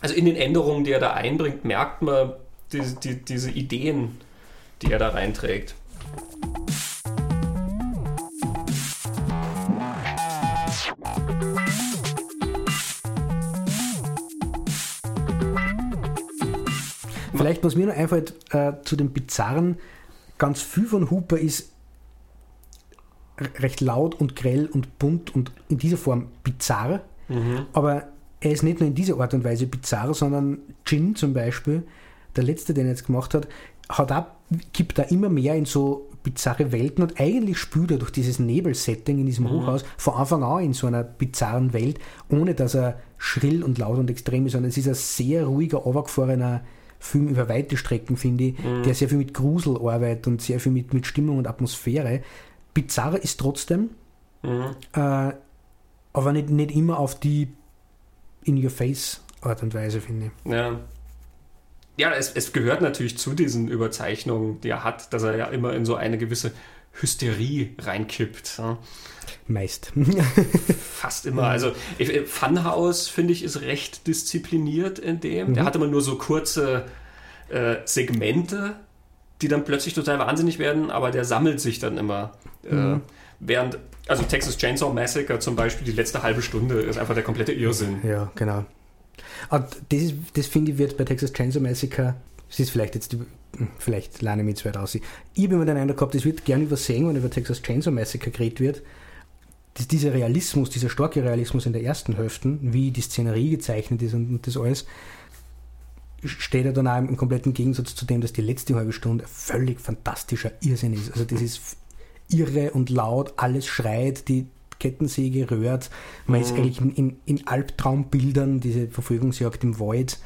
also in den Änderungen, die er da einbringt, merkt man die, die, diese Ideen, die er da reinträgt. Vielleicht, was mir noch einfällt äh, zu den Bizarren, ganz viel von Hooper ist recht laut und grell und bunt und in dieser Form bizarr. Mhm. Aber er ist nicht nur in dieser Art und Weise bizarr, sondern Jin zum Beispiel, der letzte, den er jetzt gemacht hat, hat auch, gibt da immer mehr in so bizarre Welten und eigentlich spürt er durch dieses Nebelsetting in diesem mhm. Hochhaus von Anfang an in so einer bizarren Welt, ohne dass er schrill und laut und extrem ist, sondern es ist ein sehr ruhiger, runtergefahrener Film über weite Strecken, finde ich, mhm. der sehr viel mit Grusel arbeitet und sehr viel mit, mit Stimmung und Atmosphäre. Bizarr ist trotzdem, mhm. äh, aber nicht, nicht immer auf die In-Your-Face Art und Weise, finde ich. Ja. Ja, es, es gehört natürlich zu diesen Überzeichnungen, die er hat, dass er ja immer in so eine gewisse Hysterie reinkippt. Ja. Meist. Fast immer. Also Funhouse, finde ich, ist recht diszipliniert in dem. Mhm. Der hat immer nur so kurze äh, Segmente, die dann plötzlich total wahnsinnig werden, aber der sammelt sich dann immer. Äh, mhm. Äh, während, also Texas Chainsaw Massacre zum Beispiel, die letzte halbe Stunde ist einfach der komplette Irrsinn. Ja, genau. Und das, das finde ich, wird bei Texas Chainsaw Massacre, das ist vielleicht jetzt, vielleicht lerne ich mich zu weit aus. Ich habe immer den Eindruck gehabt, das wird gerne übersehen, wenn über Texas Chainsaw Massacre geredet wird, dieser Realismus, dieser starke Realismus in der ersten Hälfte, wie die Szenerie gezeichnet ist und, und das alles, steht ja dann auch im kompletten Gegensatz zu dem, dass die letzte halbe Stunde völlig fantastischer Irrsinn ist. Also das ist irre und laut, alles schreit, die Kettensäge rührt, man mhm. ist eigentlich in, in, in, Albtraumbildern, diese Verfolgungsjagd im Wald,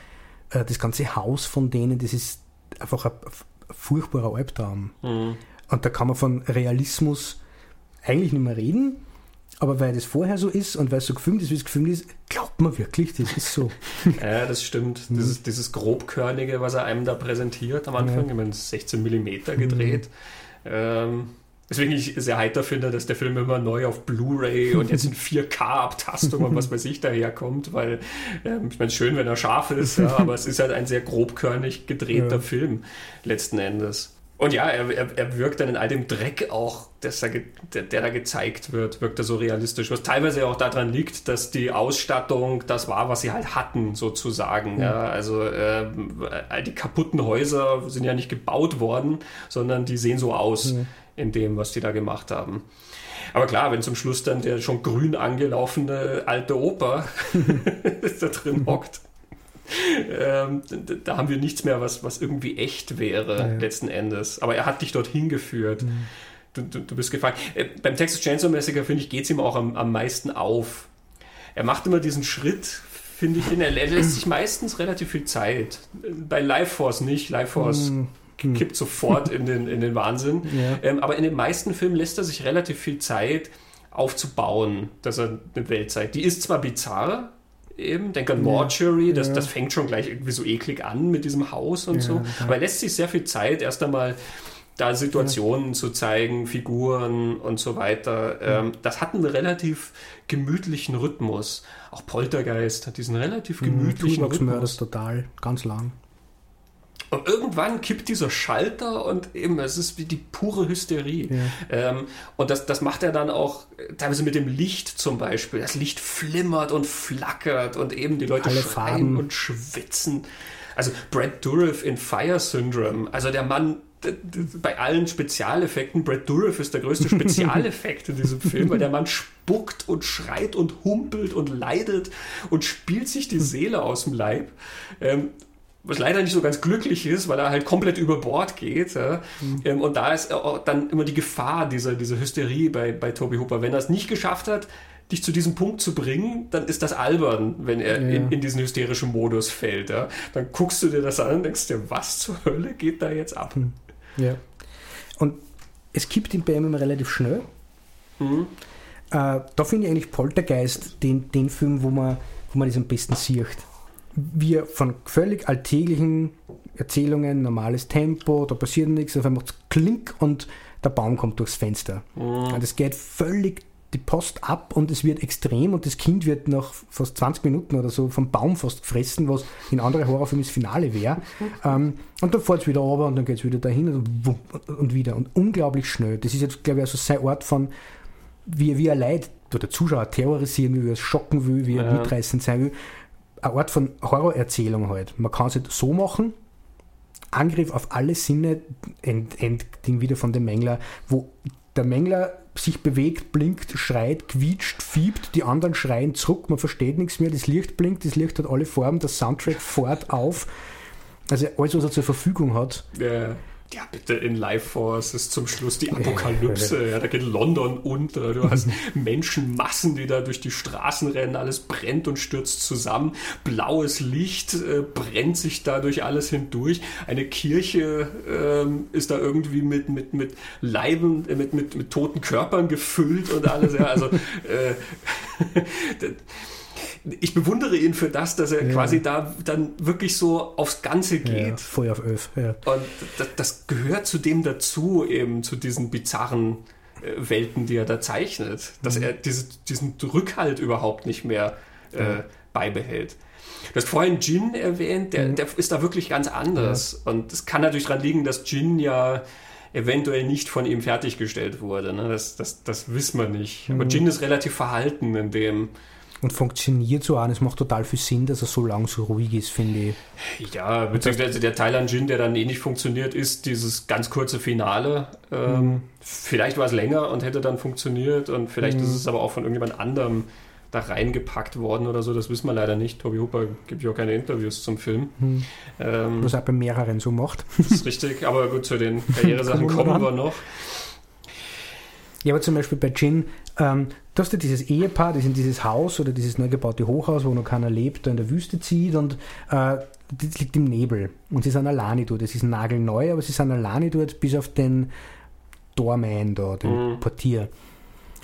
äh, das ganze Haus von denen, das ist einfach ein, ein furchtbarer Albtraum. Mhm. Und da kann man von Realismus eigentlich nicht mehr reden, aber weil das vorher so ist und weil es so gefilmt ist, wie es gefilmt ist, glaubt man wirklich, das ist so. *laughs* ja, das stimmt. Mhm. Dieses, dieses Grobkörnige, was er einem da präsentiert am Anfang, ja. ich meine, 16 mm gedreht. Mhm. Ähm, Deswegen ich sehr heiter finde, dass der Film immer neu auf Blu-ray und jetzt in 4K-Abtastung und was weiß ich daherkommt, weil ähm, ich meine, schön, wenn er scharf ist, ja, aber es ist halt ein sehr grobkörnig gedrehter ja. Film letzten Endes. Und ja, er, er, er wirkt dann in all dem Dreck auch, dass er, der, der da gezeigt wird, wirkt er so realistisch. Was teilweise auch daran liegt, dass die Ausstattung das war, was sie halt hatten, sozusagen. Mhm. Ja, also äh, all die kaputten Häuser sind ja nicht gebaut worden, sondern die sehen so aus. Mhm. In dem, was die da gemacht haben. Aber klar, wenn zum Schluss dann der schon grün angelaufene alte Opa *laughs* da drin hockt, ähm, da haben wir nichts mehr, was, was irgendwie echt wäre, ja, ja. letzten Endes. Aber er hat dich dorthin geführt. Mhm. Du, du, du, bist gefragt. Äh, beim Texas Chainsaw Massacre, finde ich, geht es ihm auch am, am meisten auf. Er macht immer diesen Schritt, finde ich, er lässt sich meistens relativ viel Zeit. Bei Life Force nicht. Life Force mhm kippt sofort in den, in den Wahnsinn. *laughs* Ja. Ähm, aber in den meisten Filmen lässt er sich relativ viel Zeit aufzubauen, dass er eine Welt zeigt. Die ist zwar bizarr, eben, denk an Mortuary, das, ja. das fängt schon gleich irgendwie so eklig an mit diesem Haus und ja, so, aber er lässt sich sehr viel Zeit, erst einmal da Situationen ja. zu zeigen, Figuren und so weiter. Ähm, das hat einen relativ gemütlichen Rhythmus. Auch Poltergeist hat diesen relativ gemütlichen mhm, Rhythmus. das total, ganz lang. Und irgendwann kippt dieser Schalter und eben, es ist wie die pure Hysterie. Ja. Ähm, und das, das macht er dann auch teilweise mit dem Licht zum Beispiel. Das Licht flimmert und flackert und eben die Leute Alle schreien Farben. und schwitzen. Also Brad Dourif in Fire Syndrome, also der Mann bei allen Spezialeffekten, Brad Dourif ist der größte *laughs* Spezialeffekt in diesem Film, weil der Mann spuckt und schreit und humpelt und leidet und spielt sich die Seele aus dem Leib. Ähm, was leider nicht so ganz glücklich ist, weil er halt komplett über Bord geht. Ja. Mhm. und da ist dann immer die Gefahr dieser, dieser Hysterie bei, bei Toby Hooper. Wenn er es nicht geschafft hat, dich zu diesem Punkt zu bringen, dann ist das albern, wenn er ja. in, in, diesen hysterischen Modus fällt. Ja. Dann guckst du dir das an und denkst dir, was zur Hölle geht da jetzt ab? Hm. Ja. Und es kippt ihn bei ihm relativ schnell. Mhm. Äh, da finde ich eigentlich Poltergeist den, den Film, wo man, wo man das am besten sieht wir von völlig alltäglichen Erzählungen, normales Tempo, da passiert nichts, auf einmal macht es Klink und der Baum kommt durchs Fenster. Mhm. Das geht völlig die Post ab und es wird extrem und das Kind wird nach fast 20 Minuten oder so vom Baum fast gefressen, was in andere Horrorfilmen das Finale wäre. *laughs* ähm, und dann fährt es wieder runter und dann geht es wieder dahin und, und, wieder. Und unglaublich schnell. Das ist jetzt, glaube ich, also sein Ort von, wie, wie er Leid oder Zuschauer terrorisieren will, wie er es schocken will, wie er ja. mitreißend sein will eine Art von Horrorerzählung halt. Man kann es halt so machen, Angriff auf alle Sinne, Endding wieder von dem Mängler, wo der Mängler sich bewegt, blinkt, schreit, quietscht, fiebt, die anderen schreien zurück, man versteht nichts mehr, das Licht blinkt, das Licht hat alle Farben, der Soundtrack fährt auf. Also alles, was er zur Verfügung hat. Ja ja, bitte in Life Force ist zum Schluss die Apokalypse. Ja, da geht London unter. Du hast Menschenmassen, die da durch die Straßen rennen. Alles brennt und stürzt zusammen. Blaues Licht äh, brennt sich da durch alles hindurch. Eine Kirche ähm, ist da irgendwie mit, mit, mit Leiben, äh, mit, mit, mit toten Körpern gefüllt und alles. Ja, also, äh, *laughs* ich bewundere ihn für das, dass er ja. quasi da dann wirklich so aufs Ganze geht. Ja, voll auf Öf, ja. Und das, das, gehört zu dem dazu, eben zu diesen bizarren äh, Welten, die er da zeichnet, dass mhm. er diese, diesen Rückhalt überhaupt nicht mehr äh, beibehält. Du hast vorhin Jin erwähnt, der, mhm. der ist da wirklich ganz anders. Und es kann natürlich daran liegen, dass Jin ja eventuell nicht von ihm fertiggestellt wurde. Ne? Das, das, das wissen wir nicht. Mhm. Aber Jin ist relativ verhalten in dem, und funktioniert so an. Es macht total viel Sinn, dass er so lang so ruhig ist, finde ich. Ja, beziehungsweise der Teil an Jin, der dann eh nicht funktioniert, ist dieses ganz kurze Finale. Ähm, mhm. Vielleicht war es länger und hätte dann funktioniert und vielleicht mhm. ist es aber auch von irgendjemand anderem da reingepackt worden oder so, das wissen wir leider nicht. Toby Hooper gibt ja auch keine Interviews zum Film. Hm. Ähm, Was er bei mehreren so macht. Das ist richtig, aber gut, zu den Karrieresachen *laughs* kommen wir noch. Ja, aber zum Beispiel bei Jin, ähm, du hast ja dieses Ehepaar, das in dieses Haus oder dieses neu gebaute Hochhaus, wo noch keiner lebt, da in der Wüste zieht und äh, das liegt im Nebel. Und sie sind alleine dort. Es ist nagelneu, aber sie sind alleine dort, bis auf den Doorman da, den mhm. Portier.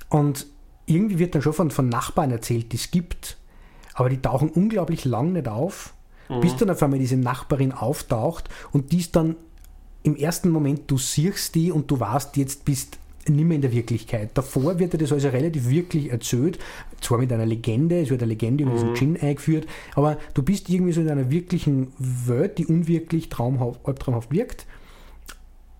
Und irgendwie wird dann schon von, von Nachbarn erzählt, die es gibt, aber die tauchen unglaublich lang nicht auf, mhm. bis dann auf einmal diese Nachbarin auftaucht und die ist dann im ersten Moment, du siehst die und du weißt, jetzt bist nicht mehr in der Wirklichkeit. Davor wird das also relativ wirklich erzählt, zwar mit einer Legende, es wird eine Legende über diesen Djinn mhm. eingeführt, aber du bist irgendwie so in einer wirklichen Welt, die unwirklich traumhaft, albtraumhaft wirkt,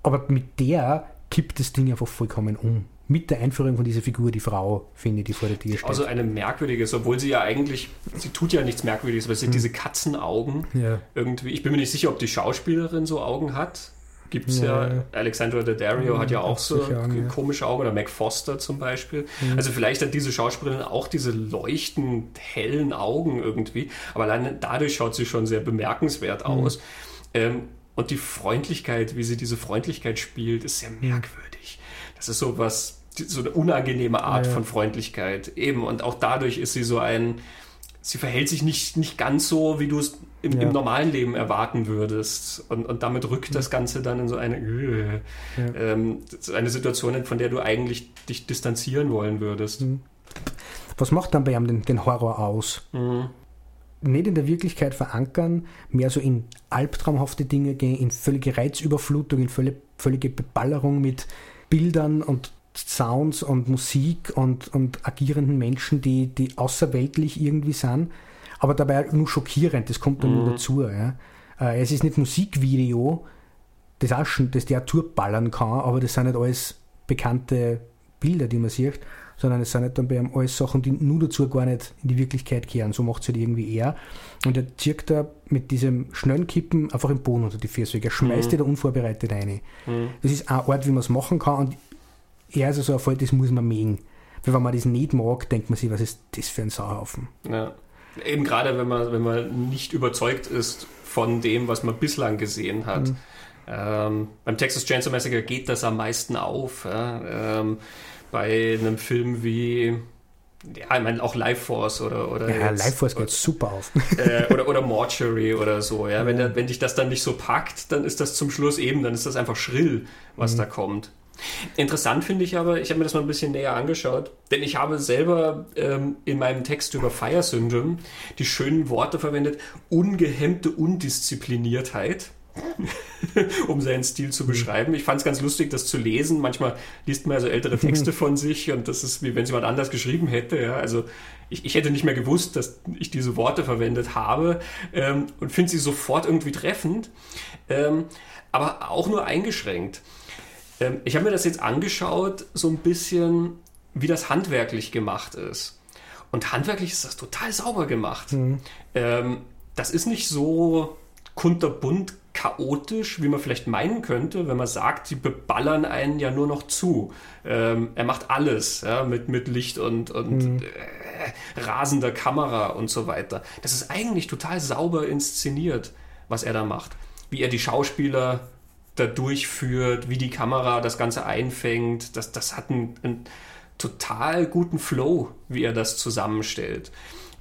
aber mit der kippt das Ding einfach vollkommen um mit der Einführung von dieser Figur, die Frau, finde ich, die vor der Tür steht. Also eine merkwürdige, obwohl sie ja eigentlich, sie tut ja nichts Merkwürdiges, weil sie hm. diese Katzenaugen ja. irgendwie, ich bin mir nicht sicher, ob die Schauspielerin so Augen hat, gibt es ja. ja. Alexandra Daddario ja, hat ja auch so Augen, komische Augen oder Mac Foster zum Beispiel. Mhm. Also vielleicht hat diese Schauspielerin auch diese leuchtend hellen Augen irgendwie, aber allein dadurch schaut sie schon sehr bemerkenswert mhm. aus. Ähm, und die Freundlichkeit, wie sie diese Freundlichkeit spielt, ist sehr merkwürdig. Das ist so was, so eine unangenehme Art ja. von Freundlichkeit. Eben, und auch dadurch ist sie so ein, sie verhält sich nicht, nicht ganz so, wie du es im, ja. im, normalen Leben erwarten würdest. Und, und damit rückt das Ganze dann in so eine, äh, ja. ähm, eine Situation, von der du eigentlich dich distanzieren wollen würdest. Mhm. Was macht dann bei ihm den, den Horror aus? Mhm. Nicht in der Wirklichkeit verankern, mehr so in albtraumhafte Dinge gehen, in völlige Reizüberflutung, in völlige, völlige Beballerung mit Bildern und Sounds und Musik und, und agierenden Menschen, die, die außerweltlich irgendwie sind aber dabei nur schockierend, das kommt dann mhm. nur dazu. Ja. Äh, es ist nicht Musikvideo, das auch schon, das der Tour ballern kann, aber das sind nicht alles bekannte Bilder, die man sieht, sondern es sind nicht dann bei ihm alles Sachen, die nur dazu gar nicht in die Wirklichkeit kehren. So macht es halt irgendwie er. Und er zieht da mit diesem schnellen Kippen einfach den Boden unter die Füße. Er schmeißt mhm. die da unvorbereitet rein. Mhm. Das ist ein Ort, wie man es machen kann. Und er ist also ein Fall, das muss man mögen. Weil wenn man das nicht mag, denkt man sich, was ist das für ein Sauhaufen. Ja. Eben gerade, wenn man, wenn man nicht überzeugt ist von dem, was man bislang gesehen hat. Mhm. Ähm, beim Texas Chainsaw Massacre geht das am meisten auf. Ja? Ähm, bei einem Film wie ja, ich meine auch Life Force oder oder ja, jetzt, Life Force geht super auf. *laughs* Äh, oder oder Mortuary oder so, ja. Wenn, der, wenn dich das dann nicht so packt, dann ist das zum Schluss eben, dann ist das einfach schrill, was mhm. da kommt. Interessant finde ich aber, ich habe mir das mal ein bisschen näher angeschaut, denn ich habe selber ähm, in meinem Text über Fire Syndrome die schönen Worte verwendet, ungehemmte Undiszipliniertheit. *laughs* um seinen Stil zu beschreiben. Ich fand es ganz lustig, das zu lesen. Manchmal liest man also ältere Texte von sich und das ist wie wenn es jemand anders geschrieben hätte. Ja. Also ich, ich, hätte nicht mehr gewusst, dass ich diese Worte verwendet habe ähm, und finde sie sofort irgendwie treffend, ähm, aber auch nur eingeschränkt. Ähm, ich habe mir das jetzt angeschaut, so ein bisschen, wie das handwerklich gemacht ist. Und handwerklich ist das total sauber gemacht. Mhm. Ähm, das ist nicht so kunterbunt chaotisch, wie man vielleicht meinen könnte, wenn man sagt, sie beballern einen ja nur noch zu. Ähm, er macht alles ja, mit, mit Licht und, und mhm. äh, rasender Kamera und so weiter. Das ist eigentlich total sauber inszeniert, was er da macht. Wie er die Schauspieler da durchführt, wie die Kamera das Ganze einfängt. Das, das hat einen, einen total guten Flow, wie er das zusammenstellt.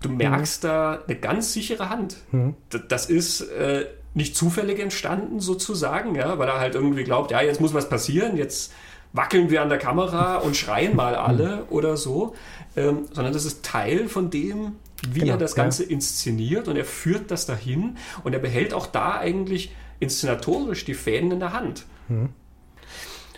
Du mhm. merkst mhm. da eine ganz sichere Hand. Mhm. Das ist äh, nicht zufällig entstanden, sozusagen, ja, weil er halt irgendwie glaubt, ja, jetzt muss was passieren, jetzt wackeln wir an der Kamera und schreien mal mhm. alle oder so, ähm, sondern das ist Teil von dem, wie genau, er das Ganze ja. inszeniert und er führt das dahin und er behält auch da eigentlich inszenatorisch die Fäden in der Hand. Mhm.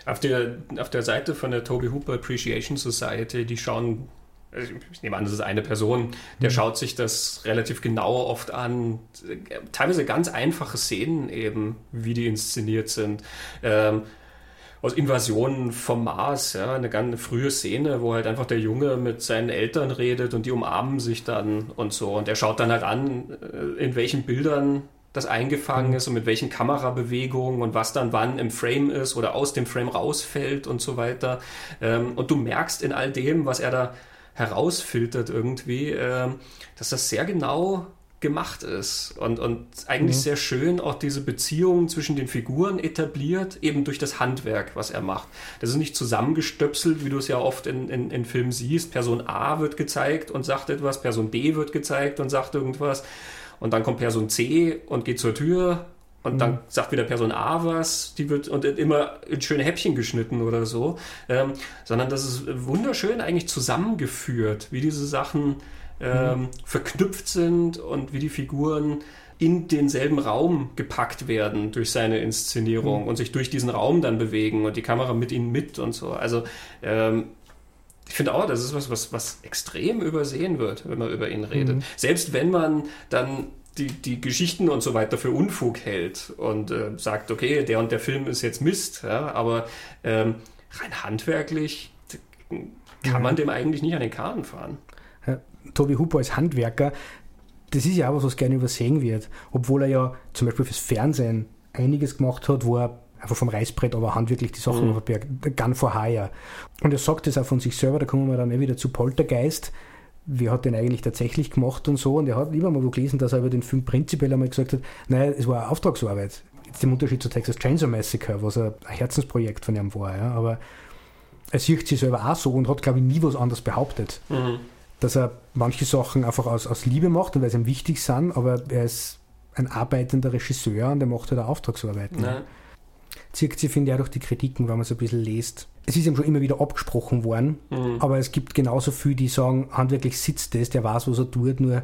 Auf, der, auf der Seite von der Toby Hooper Appreciation Society, die schauen, also ich nehme an, das ist eine Person, der mhm. schaut sich das relativ genau oft an. Teilweise ganz einfache Szenen eben, wie die inszeniert sind. Ähm, aus Invasionen vom Mars, ja, eine ganz frühe Szene, wo halt einfach der Junge mit seinen Eltern redet und die umarmen sich dann und so. Und er schaut dann halt an, äh, in welchen Bildern das eingefangen mhm. ist und mit welchen Kamerabewegungen und was dann wann im Frame ist oder aus dem Frame rausfällt und so weiter. Ähm, und du merkst in all dem, was er da herausfiltert irgendwie, ähm, dass das sehr genau gemacht ist und, und eigentlich mhm. sehr schön auch diese Beziehungen zwischen den Figuren etabliert, eben durch das Handwerk, was er macht. Das ist nicht zusammengestöpselt, wie du es ja oft in, in, in Filmen siehst. Person A wird gezeigt und sagt etwas, Person B wird gezeigt und sagt irgendwas, und dann kommt Person C und geht zur Tür und mhm. dann sagt wieder Person A was, die wird und immer in schöne Häppchen geschnitten oder so, ähm, sondern das ist wunderschön eigentlich zusammengeführt, wie diese Sachen ähm, mhm. verknüpft sind und wie die Figuren in denselben Raum gepackt werden durch seine Inszenierung mhm. und sich durch diesen Raum dann bewegen und die Kamera mit ihnen mit und so. Also ähm, ich finde auch, das ist was, was, was extrem übersehen wird, wenn man über ihn redet. Mhm. Selbst wenn man dann die, die Geschichten und so weiter für Unfug hält und äh, sagt, okay, der und der Film ist jetzt Mist, ja, aber ähm, rein handwerklich kann man dem eigentlich nicht an den Karten fahren. Ja, Tobi Hooper als Handwerker, das ist ja auch was, was gerne übersehen wird, obwohl er ja zum Beispiel fürs Fernsehen einiges gemacht hat, wo er einfach vom Reißbrett, aber handwerklich die Sachen mhm. auf Berg, Gun for Hire. Und er sagt das auch von sich selber, da kommen wir dann eh wieder zu Poltergeist. Wer hat den eigentlich tatsächlich gemacht und so? Und er hat lieber mal wo gelesen, dass er über den Film prinzipiell einmal gesagt hat, naja, es war eine Auftragsarbeit. Jetzt im Unterschied zu Texas Chainsaw Massacre, was ein Herzensprojekt von ihm war, ja. Aber er sieht sich selber auch so und hat, glaube ich, nie was anderes behauptet. Mhm. Dass er manche Sachen einfach aus, aus Liebe macht und weil sie ihm wichtig sind, aber er ist ein arbeitender Regisseur und der macht halt auch Auftragsarbeiten. Ja. Zirkt sie, finde ich, auch durch die Kritiken, wenn man so ein bisschen liest. Es ist ihm schon immer wieder abgesprochen worden, mhm. aber es gibt genauso viele, die sagen, handwerklich sitzt das, der weiß, was er tut, nur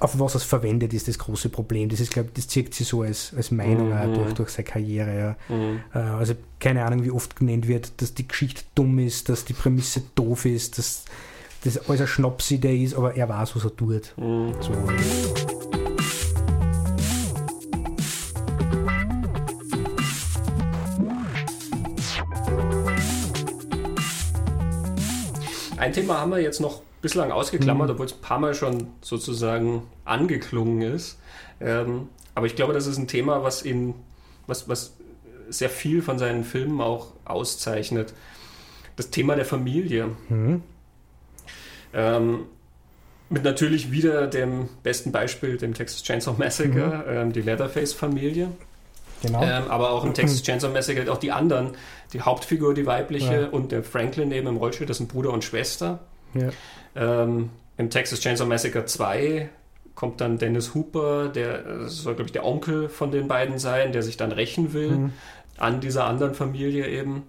auf was er es verwendet, ist das große Problem. Das ist, glaube ich, das zirkt sie so als, als Meinung mhm. durch, durch seine Karriere. Ja. Mhm. Äh, also keine Ahnung, wie oft genannt wird, dass die Geschichte dumm ist, dass die Prämisse doof ist, dass das alles ein Schnapsidee ist, aber er weiß, was er tut. Mhm. So. Ein Thema haben wir jetzt noch bislang ausgeklammert, mhm. obwohl es ein paar Mal schon sozusagen angeklungen ist. Ähm, aber ich glaube, das ist ein Thema, was ihn, was, was sehr viel von seinen Filmen auch auszeichnet. Das Thema der Familie. Mhm. Ähm, mit natürlich wieder dem besten Beispiel, dem Texas Chainsaw Massacre, mhm. ähm, die Leatherface-Familie. Genau. Ähm, aber auch im Texas Chainsaw Massacre auch die anderen, die Hauptfigur, die weibliche ja. und der Franklin neben im Rollstuhl, das sind Bruder und Schwester. Ja. Ähm, Im Texas Chainsaw Massacre 2 kommt dann Dennis Hooper, der soll, glaube ich, der Onkel von den beiden sein, der sich dann rächen will mhm. an dieser anderen Familie eben.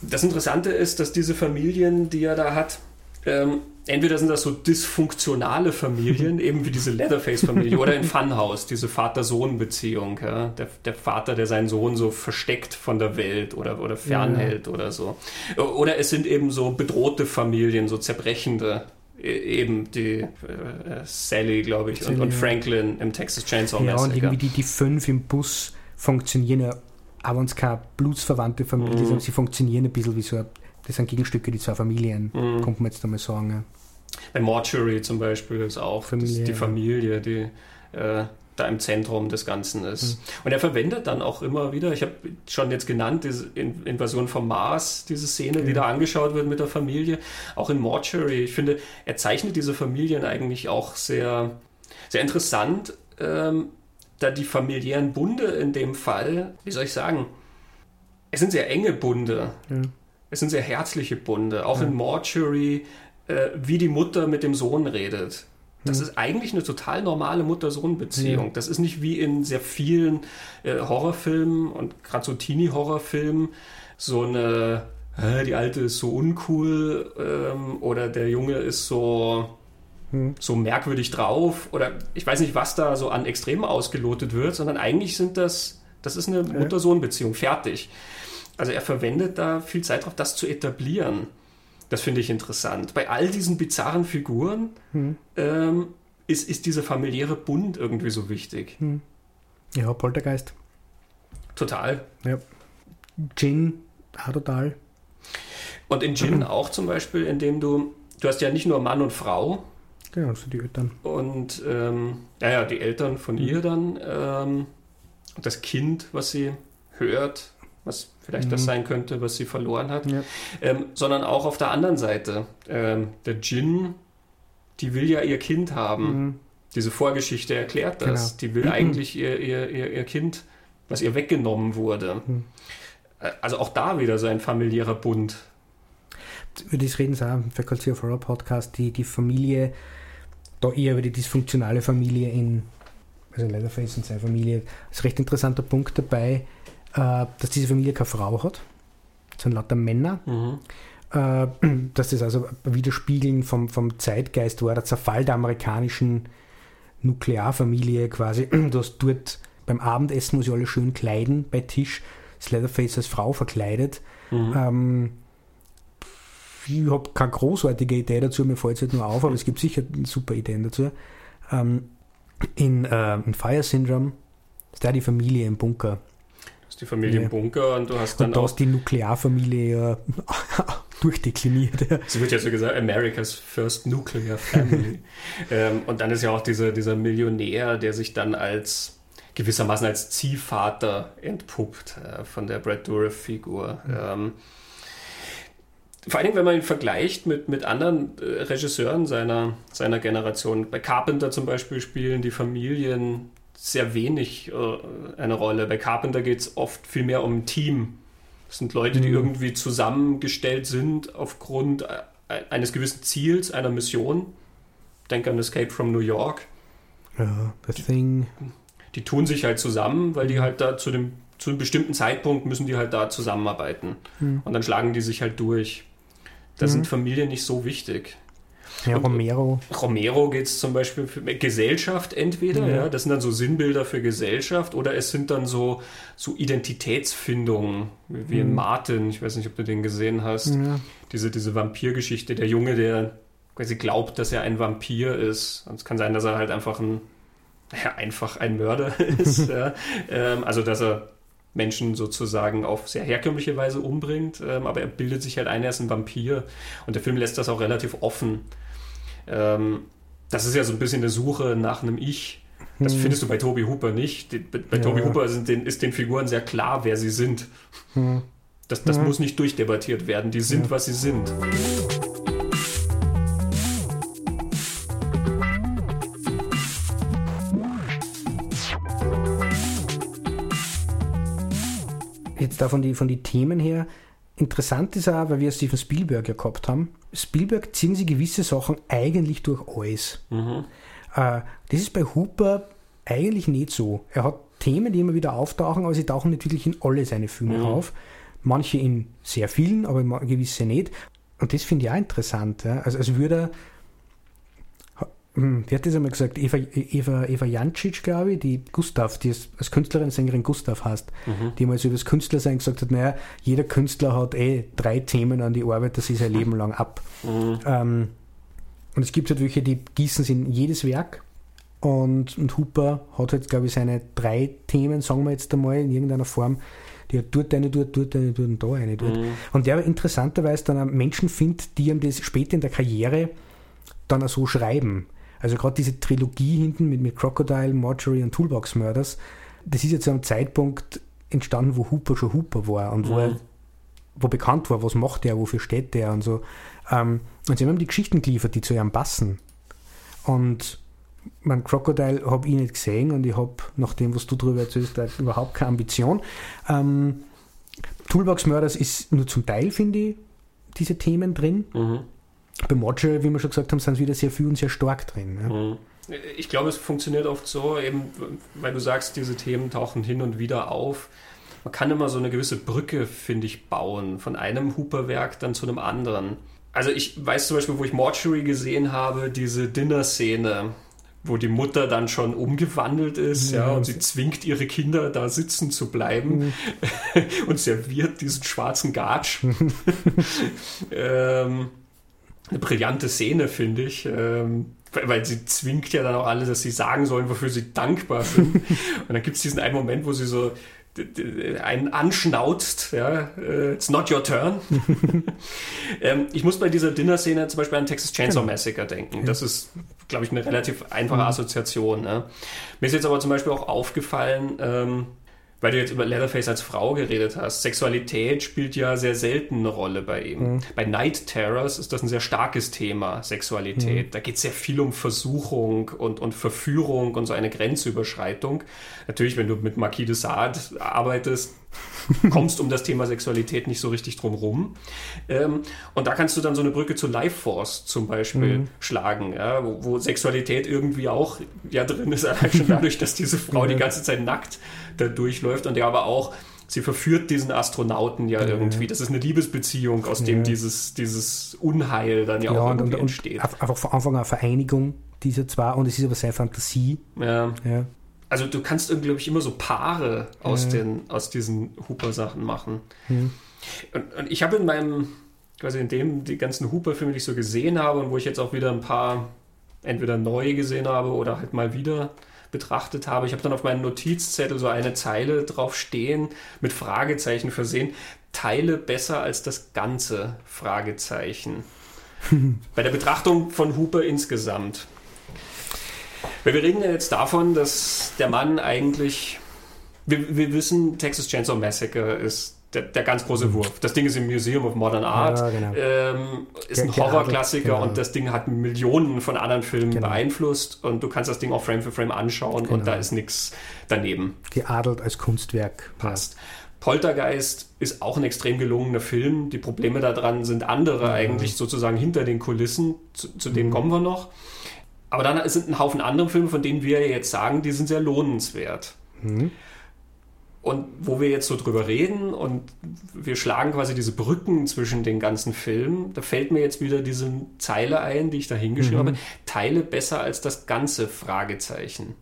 Das Interessante ist, dass diese Familien, die er da hat, ähm, entweder sind das so dysfunktionale Familien, *laughs* eben wie diese Leatherface-Familie, oder in Funhouse, diese Vater-Sohn-Beziehung. Ja? Der, der, Vater, der seinen Sohn so versteckt von der Welt oder, oder fernhält ja. oder so. Oder es sind eben so bedrohte Familien, so zerbrechende. E, eben die äh, Sally, glaube ich, und, und, Franklin im Texas Chainsaw Massacre. Ja, und irgendwie die, die fünf im Bus funktionieren ja, auch wenn es keine blutsverwandte Familie mhm. sind, sie funktionieren ein bisschen wie so ein das sind Gegenstücke, die zwei Familien, mhm. kommt man jetzt einmal sagen. Ja. Bei Mortuary zum Beispiel ist auch Familie, die Familie, die äh, da im Zentrum des Ganzen ist. Mhm. Und er verwendet dann auch immer wieder, ich habe schon jetzt genannt, diese Invasion vom Mars, diese Szene, ja. die da angeschaut wird mit der Familie, auch in Mortuary. Ich finde, er zeichnet diese Familien eigentlich auch sehr, sehr interessant, ähm, da die familiären Bunde in dem Fall, wie soll ich sagen, es sind sehr enge Bunde. Ja. Es sind sehr herzliche Bunde. Auch in Mortuary, äh, wie die Mutter mit dem Sohn redet. Das mhm. ist eigentlich eine total normale Mutter-Sohn-Beziehung. Ja. Das ist nicht wie in sehr vielen äh, Horrorfilmen und gerade so Teenie-Horrorfilmen so eine, äh, die Alte ist so uncool ähm, oder der Junge ist so, mhm. so merkwürdig drauf oder ich weiß nicht, was da so an Extremen ausgelotet wird, sondern eigentlich sind das, das ist eine Mutter-Sohn-Beziehung, fertig. Also er verwendet da viel Zeit drauf, das zu etablieren. Das finde ich interessant. Bei all diesen bizarren Figuren hm. ähm, ist, ist dieser familiäre Bund irgendwie so wichtig. Hm. Ja, Poltergeist. Total. Ja. Gin, auch total. Und in Gin *clears throat* auch zum Beispiel, indem du, du hast ja nicht nur Mann und Frau. Genau, sind die Eltern. Und, ähm, ja, ja, die Eltern von mhm. ihr dann. Ähm, das Kind, was sie hört, was vielleicht mhm. das sein könnte, was sie verloren hat, ja. ähm, sondern auch auf der anderen Seite. Ähm, der Djinn, die will ja ihr Kind haben. Mhm. Diese Vorgeschichte erklärt das. Genau. Die will mhm. eigentlich ihr, ihr, ihr, ihr, Kind, was ihr weggenommen wurde. Mhm. Äh, also auch da wieder so ein familiärer Bund. Über das reden sie auch im Faculty of Horror Podcast, die, die Familie, da eher über die dysfunktionale Familie in, also Leatherface und seine Familie, ist ein recht interessanter Punkt dabei äh, dass diese Familie keine Frau hat. Sind lauter Männer. Mhm. Äh, *clears throat* dass das also Widerspiegeln vom, vom Zeitgeist war, der Zerfall der amerikanischen Nuklearfamilie quasi. *clears throat* Du hast dort beim Abendessen muss ich alle schön kleiden bei Tisch. Das Leatherface als Frau verkleidet. Mhm. Ähm, ich habe keine großartige Idee dazu, mir fällt es halt nur auf, aber es gibt sicher super Ideen dazu. Ähm, in, äh, in Fire Syndrome ist da die Familie im Bunker die Familie ja. Bunker und du hast dann und da auch... die Nuklearfamilie ja *laughs* durchdekliniert. Es wird ja so gesagt, America's First Nuclear Family. *laughs* ähm, und dann ist ja auch dieser, dieser Millionär, der sich dann als gewissermaßen als Ziehvater entpuppt äh, von der Brad Dourif-Figur. Mhm. Ähm, vor allem, wenn man ihn vergleicht mit, mit anderen äh, Regisseuren seiner, seiner Generation. Bei Carpenter zum Beispiel spielen die Familien sehr wenig äh, eine Rolle. Bei Carpenter geht es oft viel mehr um ein Team. Das sind Leute, die mhm. irgendwie zusammengestellt sind aufgrund äh, eines gewissen Ziels, einer Mission. Denk an Escape from New York. Ja, The Thing. Die, die tun sich halt zusammen, weil die mhm. halt da zu dem zu einem bestimmten Zeitpunkt müssen die halt da zusammenarbeiten. Mhm. Und dann schlagen die sich halt durch. Da mhm. sind Familien nicht so wichtig. Ja, Romero. Romero geht es zum Beispiel für Gesellschaft entweder, ja. ja. das sind dann so Sinnbilder für Gesellschaft, oder es sind dann so, so Identitätsfindungen, wie mhm. in Martin, ich weiß nicht, ob du den gesehen hast, ja. diese, diese Vampirgeschichte, der Junge, der quasi glaubt, dass er ein Vampir ist. Und es kann sein, dass er halt einfach ein, ja, einfach ein Mörder *laughs* ist. ja. *laughs* ähm, also, dass er Menschen sozusagen auf sehr herkömmliche Weise umbringt, ähm, aber er bildet sich halt ein, er ist ein Vampir. Und der Film lässt das auch relativ offen. Ähm, das ist ja so ein bisschen eine Suche nach einem Ich. Das hm. findest du bei Toby Hooper nicht. Bei ja. Toby Hooper den, ist den Figuren sehr klar, wer sie sind. Hm. Das, das hm. muss nicht durchdebattiert werden. Die sind, was sie sind. Jetzt da von die, von die Themen her, interessant ist auch, weil wir Steven Spielberg ja gehabt haben, Spielberg ziehen sie gewisse Sachen eigentlich durch alles. Mhm. Äh, das ist bei Hooper eigentlich nicht so. Er hat Themen, die immer wieder auftauchen, aber sie tauchen nicht wirklich in alle seine Filme mhm. auf. Manche in sehr vielen, aber gewisse nicht. Und das finde ich auch interessant. Ja? Also, als würde er wer hat das einmal gesagt? Eva, Eva, Eva Jancic, glaube ich, die Gustav, die als Künstlerin, Sängerin Gustav heißt, mhm. die mal so über das Künstlersein gesagt hat, naja, jeder Künstler hat eh drei Themen an die Arbeit, das ist sein Leben lang ab. Mhm. Ähm, und es gibt halt welche, die gießen sie in jedes Werk und, und Hooper hat halt, glaube ich, seine drei Themen, sagen wir jetzt einmal, in irgendeiner Form, die hat dort eine, dort, dort eine, dort und da eine, dort. Mhm. Und der interessanterweise dann auch Menschen findet, die ihm das später in der Karriere dann auch so schreiben. Also gerade diese Trilogie hinten mit, mit Crocodile, Marjorie und Toolbox Murders, das ist jetzt zu einem Zeitpunkt entstanden, wo Hooper schon Hooper war und mhm. wo er wo bekannt war, was macht er, wofür steht der und so. Ähm, und sie haben ihm die Geschichten geliefert, die zu ihm passen. Und mein Crocodile habe ich nicht gesehen und ich habe, nach dem, was du darüber erzählst, überhaupt keine Ambition. Ähm, Toolbox Murders ist nur zum Teil, finde ich, diese Themen drin. Mhm. Bei Module, wie wir schon gesagt haben, sind sie wieder sehr viel und sehr stark drin. Ja. Mhm. Ich glaube, es funktioniert oft so, eben, weil du sagst, diese Themen tauchen hin und wieder auf. Man kann immer so eine gewisse Brücke, finde ich, bauen, von einem Hooper-Werk dann zu einem anderen. Also ich weiß zum Beispiel, wo ich Mortuary gesehen habe, diese Dinner-Szene, wo die Mutter dann schon umgewandelt ist, ja, ja und sie zwingt ihre Kinder da sitzen zu bleiben mhm. *laughs* und serviert diesen schwarzen Gatsch. *laughs* ähm, eine brillante Szene, finde ich. Ähm, weil sie zwingt ja dann auch alle, dass sie sagen sollen, wofür sie dankbar sind. *laughs* und dann gibt es diesen einen Moment, wo sie so einen anschnauzt, ja, uh, it's not your turn. *laughs* ähm, ich muss bei dieser Dinner-Szene zum Beispiel an Texas Chainsaw genau. Massacre denken. Das ist, glaube ich, eine relativ einfache mhm. Assoziation. Ne? Mir ist jetzt aber zum Beispiel auch aufgefallen, ähm, weil du jetzt über Leatherface als Frau geredet hast, Sexualität spielt ja sehr selten eine Rolle bei ihm. Mhm. Bei Night Terrors ist das ein sehr starkes Thema, Sexualität. Mhm. Da geht es sehr viel um Versuchung und, und Verführung und so eine Grenzüberschreitung. Natürlich, wenn du mit Marquis de Sade arbeitest, *laughs* kommst um das Thema Sexualität nicht so richtig drum rum. Ähm, und da kannst du dann so eine Brücke zu Life Force zum Beispiel mhm. schlagen, ja, wo, wo, Sexualität irgendwie auch ja drin ist, *laughs* allein schon dadurch, dass diese Frau die ganze Zeit nackt da durchläuft und der aber auch sie verführt diesen Astronauten ja, ja irgendwie. Das ist eine Liebesbeziehung, aus dem dieses, dieses Unheil dann ja, ja auch irgendwie und, entsteht. Und einfach von Anfang an Vereinigung dieser zwei und es ist aber seine Fantasie. Ja. ja also du kannst irgendwie, glaube ich, immer so Paare aus, ja. den, aus diesen Hooper-Sachen machen. Ja. Und, und, ich habe in meinem, quasi in dem, die ganzen Hooper-Filme, die ich so gesehen habe und wo ich jetzt auch wieder ein paar entweder neu gesehen habe oder halt mal wieder betrachtet habe. Ich habe dann auf meinen Notizzettel so eine Zeile drauf stehen, mit Fragezeichen versehen. Teile besser als das Ganze? Fragezeichen. *laughs* Bei der Betrachtung von Hooper insgesamt Weil wir reden ja jetzt davon, dass der Mann eigentlich. Wir, wir wissen, Texas Chainsaw Massacre ist der, der, ganz große mhm. Wurf. Das Ding ist im Museum of Modern Art, ja, genau. ähm, ist ein Horrorklassiker genau. und das Ding hat Millionen von anderen Filmen genau. beeinflusst und du kannst das Ding auch Frame für Frame anschauen und da genau. ist nichts daneben. Geadelt als Kunstwerk. Passt. Poltergeist ist auch ein extrem gelungener Film. Die Probleme daran sind andere ja. eigentlich sozusagen hinter den Kulissen, zu, zu denen mhm. kommen wir noch. Aber dann sind ein Haufen andere Filme, von denen wir jetzt sagen, die sind sehr lohnenswert. Mhm. Und wo wir jetzt so drüber reden und wir schlagen quasi diese Brücken zwischen den ganzen Filmen, da fällt mir jetzt wieder diese Zeile ein, die ich da hingeschrieben mhm. habe. Teile besser als das ganze Fragezeichen.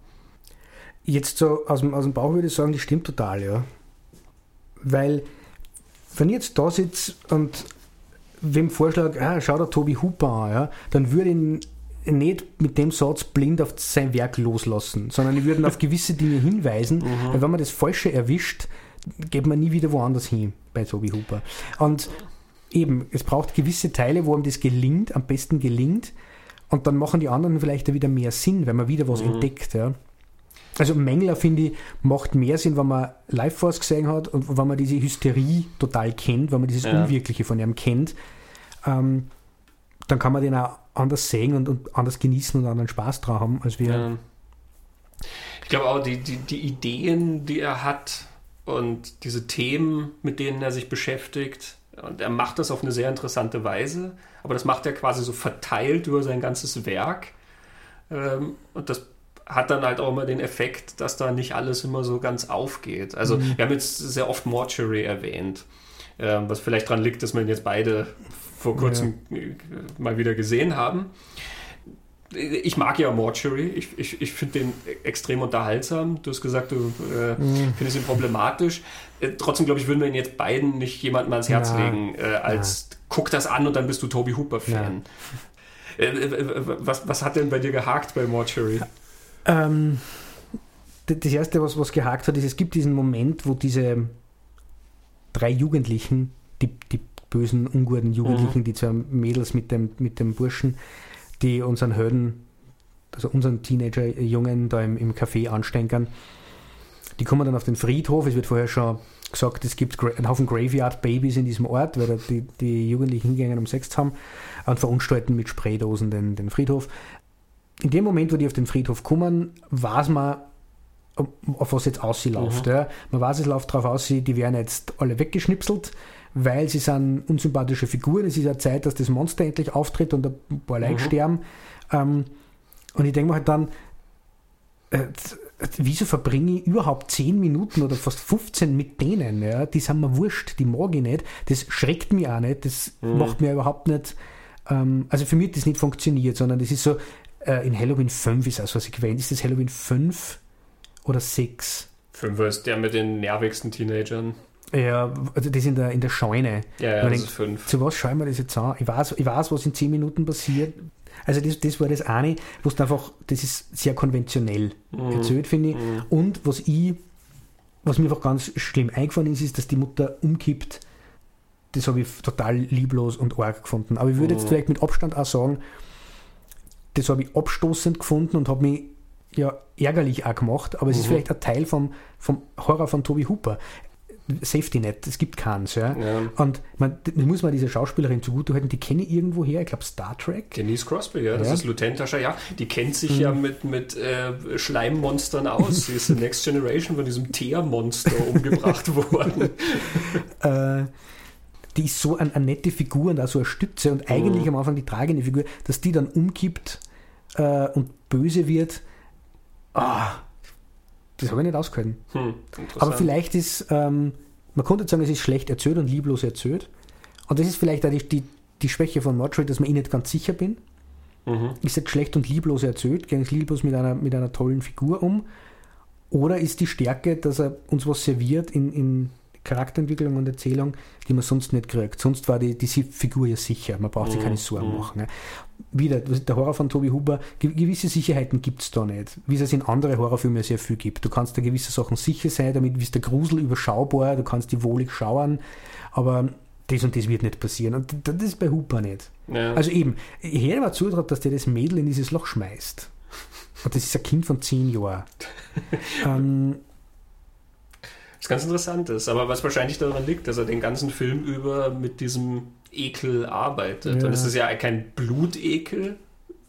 Jetzt so aus dem, aus dem Bauch würde ich sagen, die stimmt total, ja. Weil, wenn ich jetzt da sitze und wem Vorschlag, ah, schau da Tobi Hooper an, ja, dann würde ich nicht mit dem Satz blind auf sein Werk loslassen, sondern ich würde auf *laughs* gewisse Dinge hinweisen, mhm. weil wenn man das Falsche erwischt, geht man nie wieder woanders hin bei Tobi Hooper. Und eben, es braucht gewisse Teile, wo einem das gelingt, am besten gelingt, und dann machen die anderen vielleicht wieder mehr Sinn, wenn man wieder was mhm. entdeckt. Ja. Also Mengler, finde ich, macht mehr Sinn, wenn man Live Force gesehen hat und wenn man diese Hysterie total kennt, wenn man dieses ja. Unwirkliche von ihm kennt. Ähm, dann kann man den auch anders sehen und, und anders genießen und anderen Spaß dran haben, als wir. Ja. Ich glaube auch, die, die, die Ideen, die er hat und diese Themen, mit denen er sich beschäftigt, und er macht das auf eine sehr interessante Weise, aber das macht er quasi so verteilt über sein ganzes Werk. Ähm, und das hat dann halt auch immer den Effekt, dass da nicht alles immer so ganz aufgeht. Also mhm. wir haben jetzt sehr oft Mortuary erwähnt, ähm, was vielleicht daran liegt, dass man jetzt beide vor kurzem ja. mal wieder gesehen haben. Ich mag ja Mortuary, ich, ich, ich finde den extrem unterhaltsam. Du hast gesagt, du äh, mhm. findest ihn problematisch. Äh, trotzdem, glaube ich, würden wir ihn jetzt beiden nicht jemandem ans Herz ja. legen, äh, als ja. guck das an und dann bist du Toby Hooper-Fan. Äh, äh, was, was hat denn bei dir gehakt bei Mortuary? Ähm, das erste, was, was gehakt hat, ist, es gibt diesen Moment, wo diese drei Jugendlichen, die, die bösen, unguten Jugendlichen, mhm. die zwei Mädels mit dem, mit dem Burschen, die unseren Helden, also unseren Teenager-Jungen da im, im Café anstenkern. Die kommen dann auf den Friedhof. Es wird vorher schon gesagt, es gibt einen Haufen Graveyard-Babys in diesem Ort, weil die, die Jugendlichen hingehen um Sex haben und verunstalten mit Spraydosen den, den Friedhof. In dem Moment, wo die auf den Friedhof kommen, weiß man, auf was jetzt ausläuft. Mhm. Ja. Man weiß, es läuft darauf aus, die werden jetzt alle weggeschnipselt weil sie sind unsympathische Figuren. Es ist ja Zeit, dass das Monster endlich auftritt und ein paar Leute mhm. sterben. Ähm, und ich denke mir halt dann, äh, wieso verbringe ich überhaupt 10 Minuten oder fast 15 mit denen? Ja? Die sind mir wurscht, die mag ich nicht. Das schreckt mich auch nicht, das mhm. macht mir überhaupt nicht. Ähm, also für mich hat das nicht funktioniert, sondern das ist so, äh, in Halloween 5 ist also was ich Ist das Halloween 5 oder 6? 5 ist der mit den nervigsten Teenagern. Ja, also das in der, in der Scheune. Ja, ja das denkt, ist fünf. Zu was schauen wir das jetzt an? Ich weiß, ich weiß was in zehn Minuten passiert. Also das, das war das eine, wo es einfach, das ist sehr konventionell mhm. erzählt, finde ich. Mhm. Und was ich, was mir einfach ganz schlimm eingefallen ist, ist, dass die Mutter umkippt. Das habe ich total lieblos und arg gefunden. Aber ich würde mhm. jetzt vielleicht mit Abstand auch sagen, das habe ich abstoßend gefunden und habe mich ja ärgerlich auch gemacht, aber es ist mhm. vielleicht ein Teil vom, vom Horror von Toby Hooper. Safety Net, es gibt keins. Ja? ja. Und man, muss man dieser Schauspielerin zugutehalten, die kenne ich irgendwo her, ich glaube Star Trek. Denise Crosby, ja, das ja. ist Lieutenant Tascha, ja. Die kennt sich mhm. ja mit, mit äh, Schleimmonstern aus. Sie ist in Next Generation von diesem Teermonster umgebracht *laughs* worden. Äh, die ist so eine, eine, nette Figur und auch so eine Stütze und eigentlich mhm. am Anfang die tragende Figur, dass die dann umkippt äh, und böse wird. Ah, das habe ich nicht ausgehalten. Hm, Aber vielleicht ist, ähm, man könnte sagen, es ist schlecht erzählt und lieblos erzählt. Und das ist vielleicht auch die, die, die Schwäche von Mortuary, dass man ich nicht ganz sicher bin. Mhm. Ist es schlecht und lieblos erzählt? Geht es lieblos mit einer, mit einer tollen Figur um? Oder ist die Stärke, dass er uns was serviert in, in Charakterentwicklung und Erzählung, die man sonst nicht kriegt. Sonst war die, die Figur ja sicher, man braucht sich keine mhm. Sorgen mhm. machen. Ne? Wieder, der Horror von Tobi Huber, gewisse Sicherheiten gibt es da nicht, wie es in andere Horrorfilme sehr viel gibt. Du kannst da gewisse Sachen sicher sein, damit ist der Grusel überschaubar, du kannst die wohlig schauen, aber das und das wird nicht passieren. Und das ist bei Hooper nicht. Ja. Also eben, ich hätte mal zutraut, dass der das Mädel in dieses Loch schmeißt. Und das ist ein Kind von zehn Jahren. *laughs* ähm, was ganz interessant ist, aber was wahrscheinlich daran liegt, dass er den ganzen Film über mit diesem Ekel arbeitet. Ja. Und es ist ja kein Blutekel,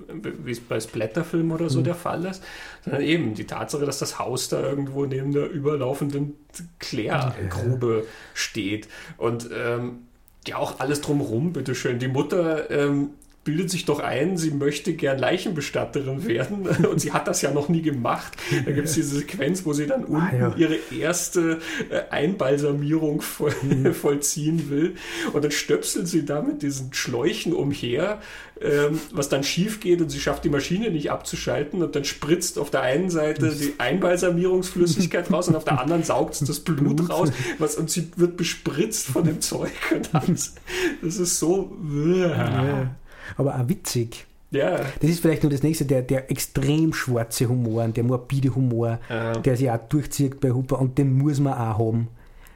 wie es bei Splatterfilmen oder so mhm. der Fall ist, sondern eben die Tatsache, dass das Haus da irgendwo neben der überlaufenden Klärgrube steht. Und ähm, ja, auch alles drumherum, bitteschön. Die Mutter ähm, bildet sich doch ein, sie möchte gern Leichenbestatterin werden *laughs* und sie hat das ja noch nie gemacht. Da gibt es diese Sequenz, wo sie dann ah, unten ah, ja. ihre erste äh, Einbalsamierung voll, mhm. *laughs* vollziehen will und dann stöpselt sie da mit diesen Schläuchen umher, ähm, was dann schief geht und sie schafft die Maschine nicht abzuschalten und dann spritzt auf der einen Seite die Einbalsamierungsflüssigkeit raus und auf der anderen saugt es das Blut raus was, und sie wird bespritzt von dem Zeug und alles. Das ist so... Ja aber auch witzig. Ja. Das ist vielleicht nur das nächste, der, der extrem schwarze Humor, der morbide Humor, ja. der sich auch durchzieht bei Hooper und den muss man auch haben.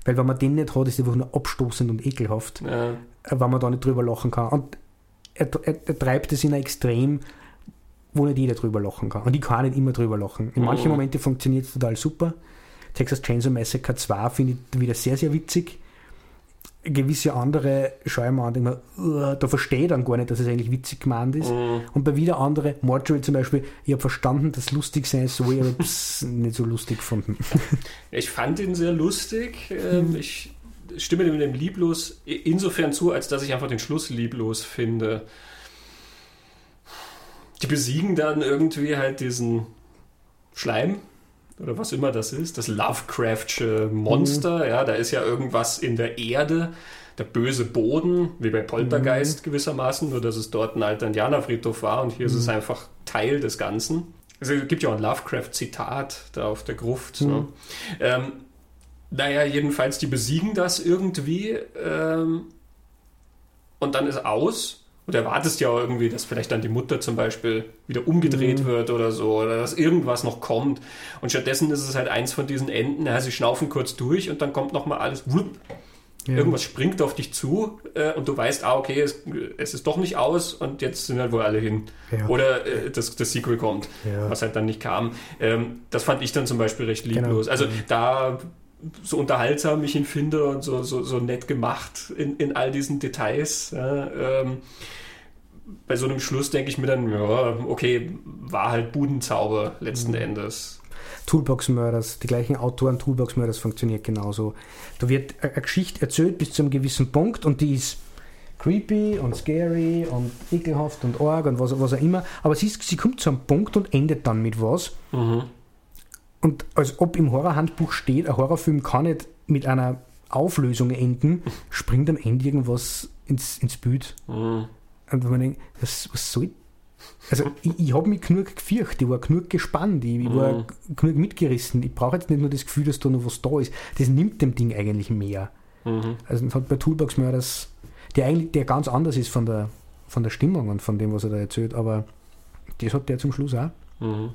Weil wenn man den nicht hat, ist er einfach nur abstoßend und ekelhaft, ja. wenn man da nicht drüber lachen kann. Und er, er, er treibt es in ein Extrem, wo nicht jeder drüber lachen kann. Und ich kann nicht immer drüber lachen. In manchen mhm. Momenten funktioniert es total super. Texas Chainsaw Massacre 2 finde ich wieder sehr, sehr witzig gewisse andere schaue ich mir an denke mir, da verstehe ich dann gar nicht, dass es eigentlich witzig gemeint ist. Mhm. Und bei wieder andere, Marjorie zum Beispiel, ich habe verstanden, dass lustig sein soll, aber es *laughs* nicht so lustig gefunden. *laughs* Ich fand ihn sehr lustig. Ähm, ich stimme dem, dem lieblos insofern zu, als dass ich einfach den Schluss lieblos finde. Die besiegen dann irgendwie halt diesen Schleim, oder was immer das ist, das Lovecraftsche Monster, mhm. ja, da ist ja irgendwas in der Erde, der böse Boden, wie bei Poltergeist mhm. gewissermaßen, nur dass es dort ein alter Indianerfriedhof war und hier mhm. ist es mhm. einfach Teil des Ganzen. Also, es gibt ja auch ein Lovecraft-Zitat da auf der Gruft. Ne? Ähm, naja, jedenfalls, die besiegen das irgendwie ähm, und dann ist aus und erwartest ja irgendwie, dass vielleicht dann die Mutter zum Beispiel wieder umgedreht mhm. wird oder so, oder dass irgendwas noch kommt. Und stattdessen ist es halt eins von diesen Enden, ja, sie schnaufen kurz durch und dann kommt nochmal alles, whoop, ja. irgendwas springt auf dich zu äh, und du weißt, ah, okay, es, es, ist doch nicht aus und jetzt sind halt wohl alle hin. Ja. Oder äh, das, das Sequel kommt, was halt dann nicht kam. Ähm, das fand ich dann zum Beispiel recht lieblos. Genau. Also da so unterhaltsam ich ihn finde und so, so, so nett gemacht in, in all diesen Details. Ja, ähm, bei so einem Schluss denke ich mir dann, ja, okay, war halt Budenzauber letzten mhm. Endes. Toolbox Murders, die gleichen Autoren Toolbox Murders funktioniert genauso. Da wird eine Geschichte erzählt bis zu einem gewissen Punkt und die ist creepy und scary und ekelhaft und arg und was, was auch immer, aber sie, sie kommt zu einem Punkt und endet dann mit was. Mhm. Und als ob im Horrorhandbuch steht, ein Horrorfilm kann nicht mit einer Auflösung enden, *laughs* springt am Ende irgendwas ins, ins Bild. Mhm. Und wenn man denkt, was, was soll also *laughs* ich, ich habe mich genug gefürchtet, ich war genug gespannt, ich, ich war mhm. genug mitgerissen. Ich brauche jetzt nicht nur das Gefühl, dass da noch was da ist. Das nimmt dem Ding eigentlich mehr. Mhm. Also das hat bei Toolbox mehr das, der eigentlich, der ganz anders ist von der, von der Stimmung und von dem, was er da erzählt, aber das hat der zum Schluss auch. Mhm.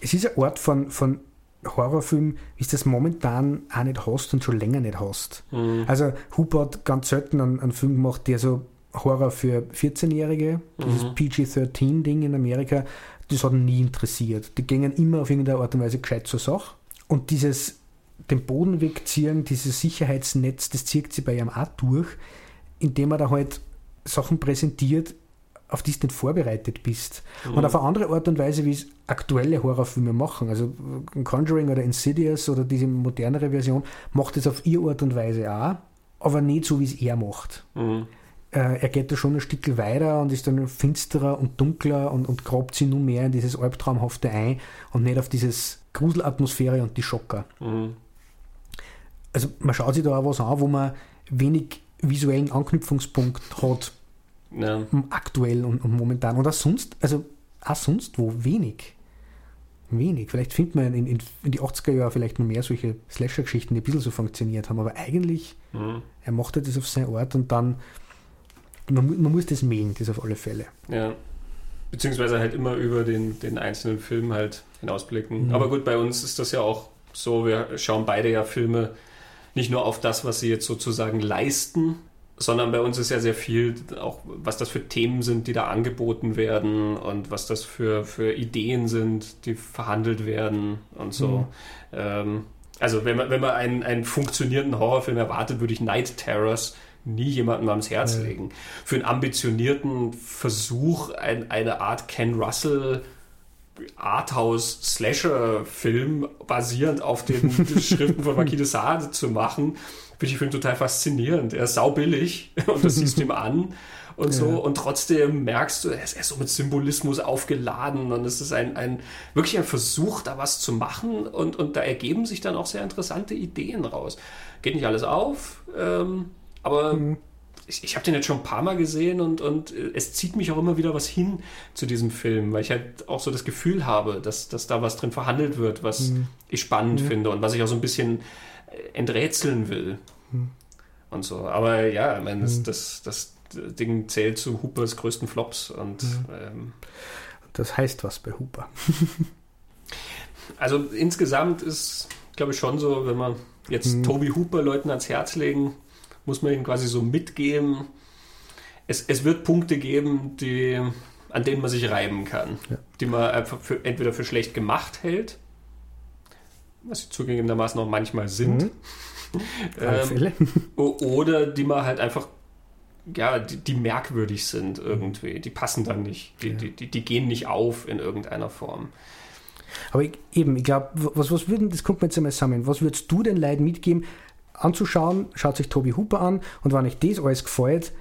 Es ist ein Ort von, von Horrorfilm, wie es das momentan auch nicht hast und schon länger nicht hast. Mhm. Also Hooper hat ganz selten einen, einen Film gemacht, der so Horror für 14-Jährige, dieses mhm. PG-13-Ding in Amerika, das hat ihn nie interessiert. Die gingen immer auf irgendeine Art und Weise gescheit zur Sache. Und dieses den Boden wegziehen, dieses Sicherheitsnetz, das zieht sie bei ihrem auch durch, indem er da halt Sachen präsentiert, auf die du nicht vorbereitet bist. Mhm. Und auf eine andere Art und Weise, wie es aktuelle Horrorfilme machen. Also Conjuring oder Insidious oder diese modernere Version macht es auf ihre Art und Weise auch, aber nicht so, wie es er macht. Mhm äh, er geht da schon ein Stück weiter und ist dann finsterer und dunkler und, und grabt sich nur mehr in dieses Albtraumhafte ein und nicht auf dieses Gruselatmosphäre und die Schocker. Mhm. Also man schaut sich da auch was an, wo man wenig visuellen Anknüpfungspunkt hat, ja. aktuell und, und, momentan. Und auch sonst, also auch sonst wo wenig. Wenig. Vielleicht findet man in, in, in die 80er Jahre vielleicht noch mehr solche Slasher-Geschichten, die ein bisschen so funktioniert haben, aber eigentlich, mhm. er machte das auf seinen Ort und dann man, man muss das mähen, das auf alle Fälle. Ja. Beziehungsweise halt immer über den, den einzelnen Film halt hinausblicken. Mhm. Aber gut, bei uns ist das ja auch so, wir schauen beide ja Filme nicht nur auf das, was sie jetzt sozusagen leisten, sondern bei uns ist ja sehr viel auch, was das für Themen sind, die da angeboten werden und was das für, für Ideen sind, die verhandelt werden und so. Mhm. Ähm, also wenn man, wenn man einen, einen funktionierenden Horrorfilm erwartet, würde ich Night Terrors nie jemandem ans Herz ja. legen. Für einen ambitionierten Versuch, ein, eine Art Ken Russell Arthouse-Slasher-Film basierend auf den *laughs* Schriften von Marquis de Sade zu machen, finde ich den Film total faszinierend. Er ist saubillig *laughs* und das siehst du ihm an und so. Ja. Und trotzdem merkst du, er ist, er ist so mit Symbolismus aufgeladen und es ist ein, ein wirklich ein Versuch, da was zu machen und, und da ergeben sich dann auch sehr interessante Ideen raus. Geht nicht alles auf, ähm, aber mhm. ich, ich habe den jetzt schon ein paar Mal gesehen und, und es zieht mich auch immer wieder was hin zu diesem Film, weil ich halt auch so das Gefühl habe, dass, dass da was drin verhandelt wird, was mhm. ich spannend mhm. finde und was ich auch so ein bisschen enträtseln will. Hm. Und so. Aber ja, ich meine, das, hm. das, das Ding zählt zu Hoopers größten Flops. Und, hm. ähm, das heißt was bei Hooper. also insgesamt ist, glaube ich, schon so, wenn man jetzt hm. Toby Hooper Leuten ans Herz legen, muss man ihnen quasi so mitgeben. Es, es wird Punkte geben, die, an denen man sich reiben kann, ja. die man einfach für, entweder für schlecht gemacht hält was sie zugegebenermaßen auch manchmal sind. Mhm. *laughs* ähm, oder die man halt einfach, ja, die, die, merkwürdig sind irgendwie. Die passen dann nicht. Die, ja. die, die, die, gehen nicht auf in irgendeiner Form. Aber ich, eben, ich glaube, was, was würden, das kommt mir jetzt einmal zusammen, was würdest du den Leuten mitgeben, anzuschauen, schaut sich Tobi Hooper an und wenn euch das alles gefällt,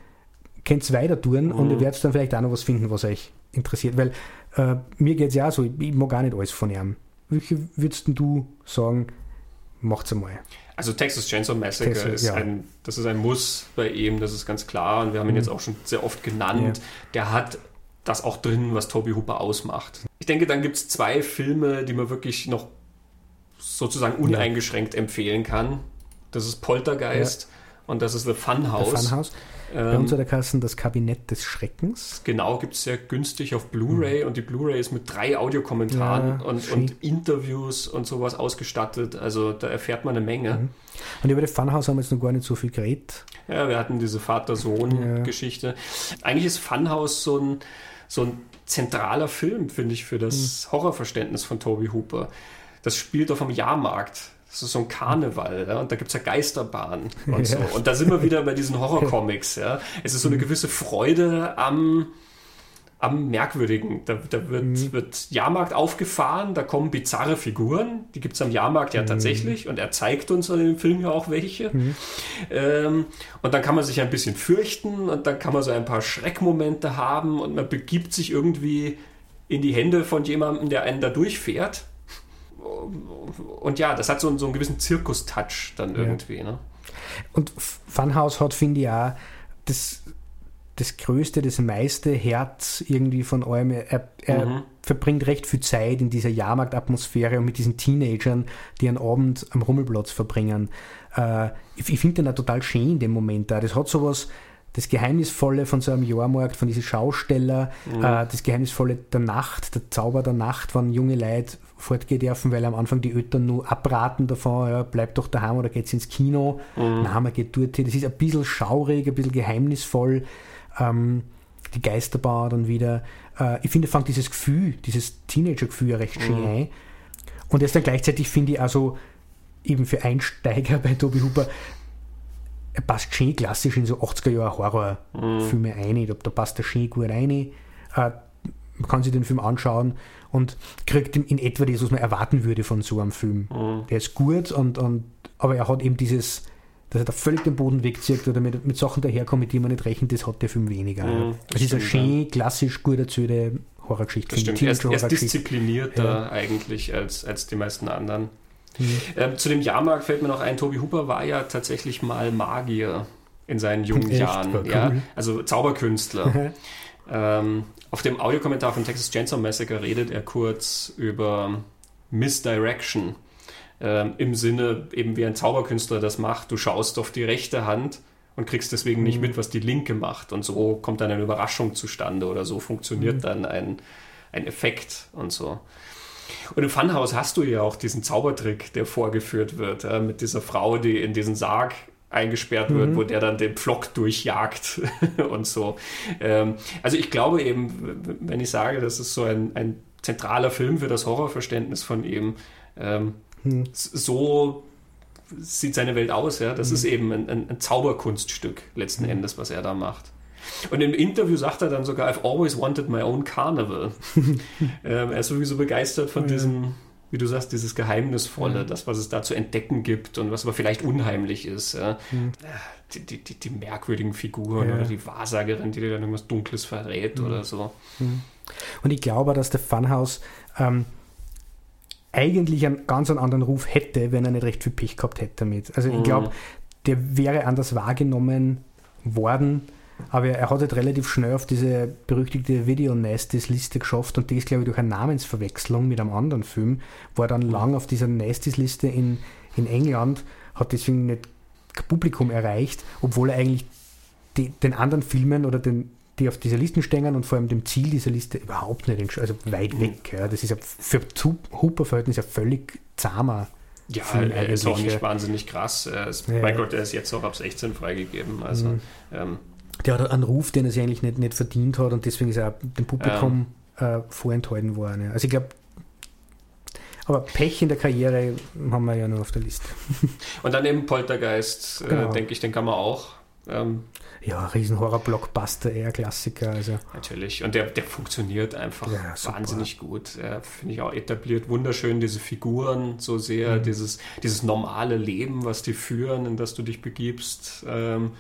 könnt ihr weiter tun mhm. und ihr werdet dann vielleicht auch noch was finden, was euch interessiert. Weil äh, mir geht es ja auch so, ich, ich mag gar nicht alles von ihm. Welche würdest du sagen, macht's einmal? Also Texas Chainsaw Massacre Texas, ist ja. ein, das ist ein Muss bei ihm, das ist ganz klar. Und wir haben ihn mhm. jetzt auch schon sehr oft genannt. Ja. Der hat das auch drin, was Toby Hooper ausmacht. Ich denke, dann gibt es zwei Filme, die man wirklich noch sozusagen uneingeschränkt ja. empfehlen kann. Das ist Poltergeist und das ist The Funhouse. The Funhouse. Bei uns hat der Kassen das Kabinett des Schreckens. Genau, gibt es sehr günstig auf Blu-ray mhm. und die Blu-ray ist mit drei Audiokommentaren ja, und, und, Interviews und sowas ausgestattet. Also da erfährt man eine Menge. Mhm. Und über das Funhouse haben wir jetzt noch gar nicht so viel geredet. Ja, wir hatten diese Vater-Sohn-Geschichte. Ja. Eigentlich ist Funhouse so ein, so ein zentraler Film, finde ich, für das mhm. Horrorverständnis von Toby Hooper. Das spielt auf dem Jahrmarkt das ist so ein Karneval, ja, und da gibt es ja Geisterbahnen und *laughs* so. Und da sind wir wieder bei diesen Horrorcomics, ja. Es ist so eine mhm. gewisse Freude am, am Merkwürdigen. Da, da wird, mhm. wird Jahrmarkt aufgefahren, da kommen bizarre Figuren, die gibt es am Jahrmarkt ja mhm. tatsächlich und er zeigt uns in dem Film ja auch welche. Mhm. Ähm, und dann kann man sich ein bisschen fürchten und dann kann man so ein paar Schreckmomente haben und man begibt sich irgendwie in die Hände von jemandem, der einen da durchfährt und ja, das hat so, so einen gewissen Zirkus-Touch dann irgendwie. Ja. Ne? Und Funhouse hat, finde ich, auch das, das Größte, das meiste Herz irgendwie von allem. Er, er mhm. verbringt recht viel Zeit in dieser Jahrmarktatmosphäre und mit diesen Teenagern, die einen Abend am Rummelplatz verbringen. Äh, ich, ich finde den auch total schön in dem Moment da. Das hat sowas das Geheimnisvolle von so einem Jahrmarkt, von diesen Schausteller, mhm. äh, das Geheimnisvolle der Nacht, der Zauber der Nacht, wenn junge Leute fortgehen dürfen, weil am Anfang die Eltern nur abraten davon, ja, bleibt doch daheim oder geht's ins Kino. Mhm. Nein, man geht dort hin. Das ist ein bisschen schaurig, ein bisschen geheimnisvoll. Ähm, die Geisterbahn dann wieder. Äh, ich finde, fängt dieses Gefühl, dieses Teenager-Gefühl recht schön mhm. ein. Und erst dann gleichzeitig finde ich also eben für Einsteiger *laughs* bei Tobi Huber er passt schön klassisch in so 80er Jahre Horrorfilme mhm. ein. Da passt er schön gut rein. Äh, man kann sich den Film anschauen und kriegt in etwa das, was man erwarten würde von so einem Film. Mhm. Der ist gut, und, und, aber er hat eben dieses, dass er da völlig den Boden wegzieht oder mit, mit Sachen daherkommt, mit denen man nicht rechnet, das hat der Film weniger. Mhm, es ist eine schön, klassisch gut erzählte Horrorgeschichte. Das stimmt. Er ist, er ist disziplinierter ja. eigentlich als, als die meisten anderen. Mhm. Ähm, zu dem Jahrmarkt fällt mir noch ein, Tobi Hooper war ja tatsächlich mal Magier in seinen jungen Echt? Jahren. Cool. Ja? Also Zauberkünstler. ähm, auf dem Audiokommentar von Texas Chainsaw Massacre redet er kurz über Misdirection. Ähm, Im Sinne, eben wie ein Zauberkünstler das macht, du schaust auf die rechte Hand und kriegst deswegen nicht mhm. mit, was die linke macht. Und so kommt dann eine Überraschung zustande oder so funktioniert mhm. dann ein, ein Effekt und so. Und im Funhouse hast du ja auch diesen Zaubertrick, der vorgeführt wird, ja, mit dieser Frau, die in diesen Sarg eingesperrt wird, mhm. wo der dann den Pflock durchjagt *laughs* und so. Ähm, also ich glaube eben, wenn ich sage, das ist so ein, ein zentraler Film für das Horrorverständnis von ihm, ähm, mhm. so sieht seine Welt aus. Ja? Das mhm. ist eben ein, ein, ein Zauberkunststück letzten mhm. Endes, was er da macht. Und im Interview sagt er dann sogar, I've always wanted my own carnival. *laughs* ähm, er ist sowieso begeistert von oh, diesem, wie du sagst, dieses Geheimnisvolle, ja. das, was es da zu entdecken gibt und was aber vielleicht unheimlich ist. Ja. Mhm. Die, die, die, die, merkwürdigen Figuren ja. oder die Wahrsagerin, die dir dann irgendwas Dunkles verrät mhm. oder so. Und ich glaube, dass der Funhouse ähm, eigentlich einen ganz anderen Ruf hätte, wenn er nicht recht viel Pech gehabt hätte damit. Also ich mhm. glaube, der wäre anders wahrgenommen worden, aber er hat halt relativ schnell auf diese berüchtigte Video Nasties Liste geschafft und die ist, glaube ich, durch eine Namensverwechslung mit einem anderen Film, war dann lang auf dieser Nasties Liste in, in England, hat deswegen nicht Publikum erreicht, obwohl er eigentlich die, den anderen Filmen oder den die auf dieser Liste stehen und vor allem dem Ziel dieser Liste überhaupt nicht, also weit mhm. weg. Ja. Das ist ja für Hooper-Verhältnis ja völlig zahmer. Ja, Film er ist auch nicht wahnsinnig krass. Ist, ja, mein Gott, er ist jetzt auch ab 16 freigegeben. Also, mhm. ähm, der hat einen Ruf, den er sich eigentlich nicht, nicht verdient hat und deswegen ist er dem Publikum ähm, äh, vorenthalten worden. Ja. Also ich glaube, aber Pech in der Karriere haben wir ja nur auf der Liste. *laughs* Und dann eben Poltergeist, äh, genau. äh, denke ich, den kann man auch ähm, ja, Riesenhorror-Blockbuster, eher Klassiker. Also. Natürlich. Und der, der funktioniert einfach ja, wahnsinnig gut. Finde ich auch etabliert. Wunderschön, diese Figuren so sehr, mhm. dieses, dieses normale Leben, was die führen, in das du dich begibst. Ähm,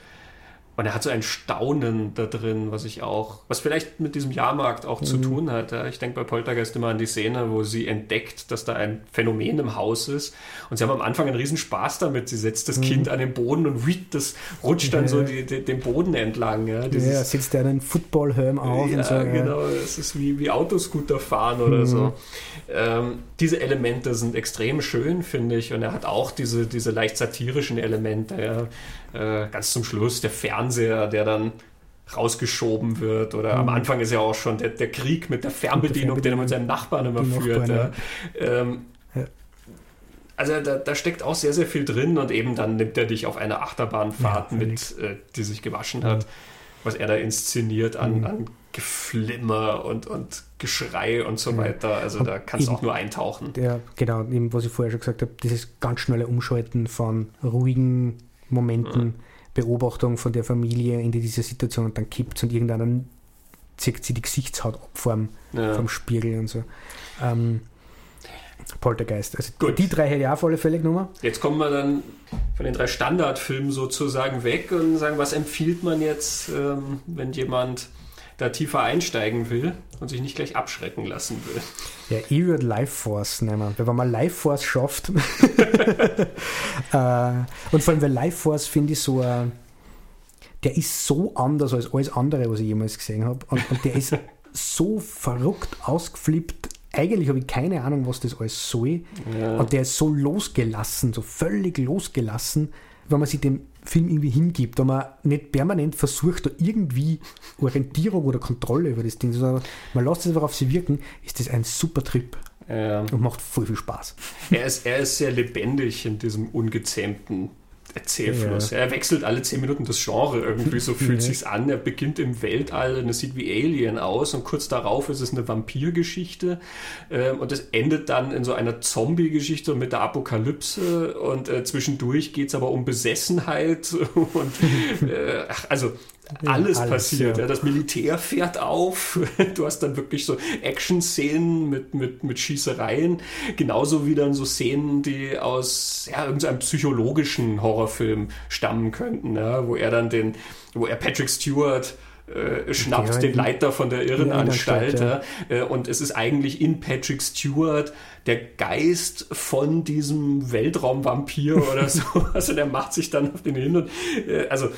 und er hat so ein Staunen da drin, was ich auch, was vielleicht mit diesem Jahrmarkt auch mhm. zu tun hat. Ich denke bei Poltergeist immer an die Szene, wo sie entdeckt, dass da ein Phänomen im Haus ist. Und sie haben am Anfang einen riesen Spaß damit. Sie setzt das mhm. Kind an den Boden und wiet, das rutscht dann ja. so die, die, den Boden entlang. Ja, Dieses, ja setzt er einen Footballhelm auf. Ja, und so, ja. genau. Es ist wie, wie Autoscooter fahren oder mhm. so. Ähm, diese Elemente sind extrem schön, finde ich. Und er hat auch diese, diese leicht satirischen Elemente. Ja. Äh, ganz zum Schluss der Fernseher, der dann rausgeschoben wird. Oder mhm. am Anfang ist ja auch schon der, der Krieg mit der Fernbedienung, der den er mit seinem Nachbarn immer führt. Nachbarn, ja. Ähm, ja. Also da, da, steckt auch sehr, sehr viel drin und eben dann nimmt er dich auf eine Achterbahnfahrt mit, äh, die sich gewaschen hat, was er da inszeniert an, mhm. an Geflimmer und, und Geschrei und so weiter. Also da kannst du auch nur eintauchen. Ja, genau, eben was ich vorher schon gesagt habe, dieses ganz schnelle Umschalten von ruhigen Momenten. Beobachtung von der Familie in diese Situation und dann kippt es und irgendeiner zieht sie die Gesichtshaut ab vom, ja. vom Spiegel und so. Ähm, Poltergeist. Also Gut. die drei hätte ich auch auf alle Fälle genommen. Jetzt kommen wir dann von den drei Standardfilmen sozusagen weg und sagen, was empfiehlt man jetzt, ähm, wenn jemand da tiefer einsteigen will und sich nicht gleich abschrecken lassen will. Ja, ich würde Life Force nehmen. Wenn man Life Force schafft. *laughs* Äh, und vor allem, weil Life Force finde ich so, uh, der ist so anders als alles andere, was ich jemals gesehen habe. Und, und der ist *laughs* so verrückt ausgeflippt. Eigentlich habe ich keine Ahnung, was das alles soll. Ja. Und der ist so losgelassen, so völlig losgelassen, wenn man sich dem Film irgendwie hingibt, wenn man nicht permanent versucht, da irgendwie Orientierung oder Kontrolle über das Ding, sondern man lässt es einfach auf sie wirken, ist das ein super Trip. Ja. Und macht voll viel Spaß. Er ist, er ist sehr lebendig in diesem ungezähmten Erzählfluss. Ja. Er wechselt alle zehn Minuten das Genre irgendwie, so *laughs* fühlt ja. sich's an. Er beginnt im Weltall und es sieht wie Alien aus und kurz darauf ist es eine Vampirgeschichte ähm, und es endet dann in so einer Zombie-Geschichte mit der Apokalypse und äh, zwischendurch geht's aber um Besessenheit *laughs* und äh, also alles, alles passiert. Ja. Ja. Das Militär fährt auf. *laughs* Du hast dann wirklich so Action-Szenen mit, mit, mit Schießereien. Genauso wie dann so Szenen, die aus ja, irgendeinem psychologischen Horrorfilm stammen könnten, ja, wo er dann den, wo er Patrick Stewart äh, schnappt ja, den Leiter von der Irrenanstalt. Ja. Äh, und es ist eigentlich in Patrick Stewart der Geist von diesem Weltraumvampir oder *laughs* so. Also der macht sich dann auf den hin und äh, also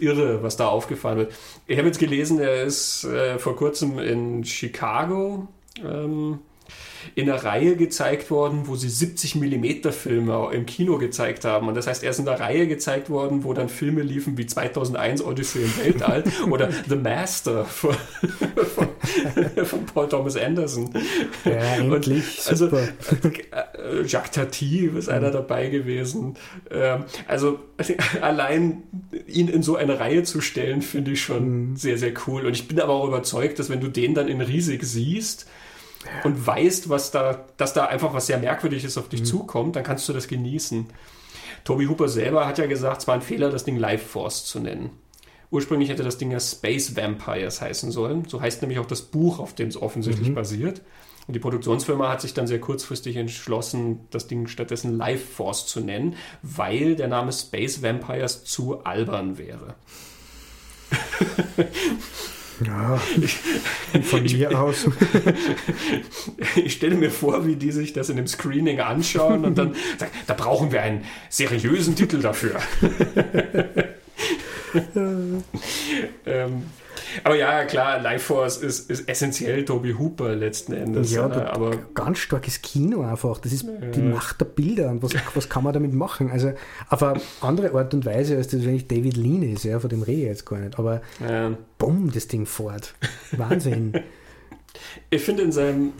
irre, was da aufgefahren wird. Ich habe jetzt gelesen, er ist äh, vor kurzem in Chicago ähm, in einer Reihe gezeigt worden, wo sie 70 mm Filme im Kino gezeigt haben. Und das heißt, er ist in einer Reihe gezeigt worden, wo dann Filme liefen wie 2001 Odyssey im Weltall *laughs* oder The Master von, von, von, Paul Thomas Anderson. Ja, endlich. Und, also äh, Jacques Tati ist einer dabei gewesen. Ähm, also *laughs* allein ihn in so eine Reihe zu stellen, finde ich schon mhm. sehr, sehr cool. Und ich bin aber auch überzeugt, dass wenn du den dann in riesig siehst, und weißt, was da, dass da einfach was sehr Merkwürdiges auf dich mhm. zukommt, dann kannst du das genießen. Toby Hooper selber hat ja gesagt, es war ein Fehler, das Ding Life Force zu nennen. Ursprünglich hätte das Ding ja Space Vampires heißen sollen. So heißt nämlich auch das Buch, auf dem es offensichtlich mhm. basiert. Und die Produktionsfirma hat sich dann sehr kurzfristig entschlossen, das Ding stattdessen Life Force zu nennen, weil der Name Space Vampires zu albern wäre. *laughs* Ja, von mir aus. *laughs* ich stelle mir vor, wie die sich das in dem Screening anschauen und dann *laughs* sagen, da brauchen wir einen seriösen Titel dafür. *laughs* ähm, aber ja, klar, Life Force ist, ist essentiell Toby Hooper letzten Endes. Ja, äh, aber ganz starkes Kino einfach. Das ist äh, die Macht der Bilder und was, *laughs* was kann man damit machen? Also auf eine andere Art und Weise, als das eigentlich David Lean ist, ja, von dem rede ich jetzt gar nicht. Aber ja. bumm, das Ding fort. *laughs* Wahnsinn. ich finde in seinem,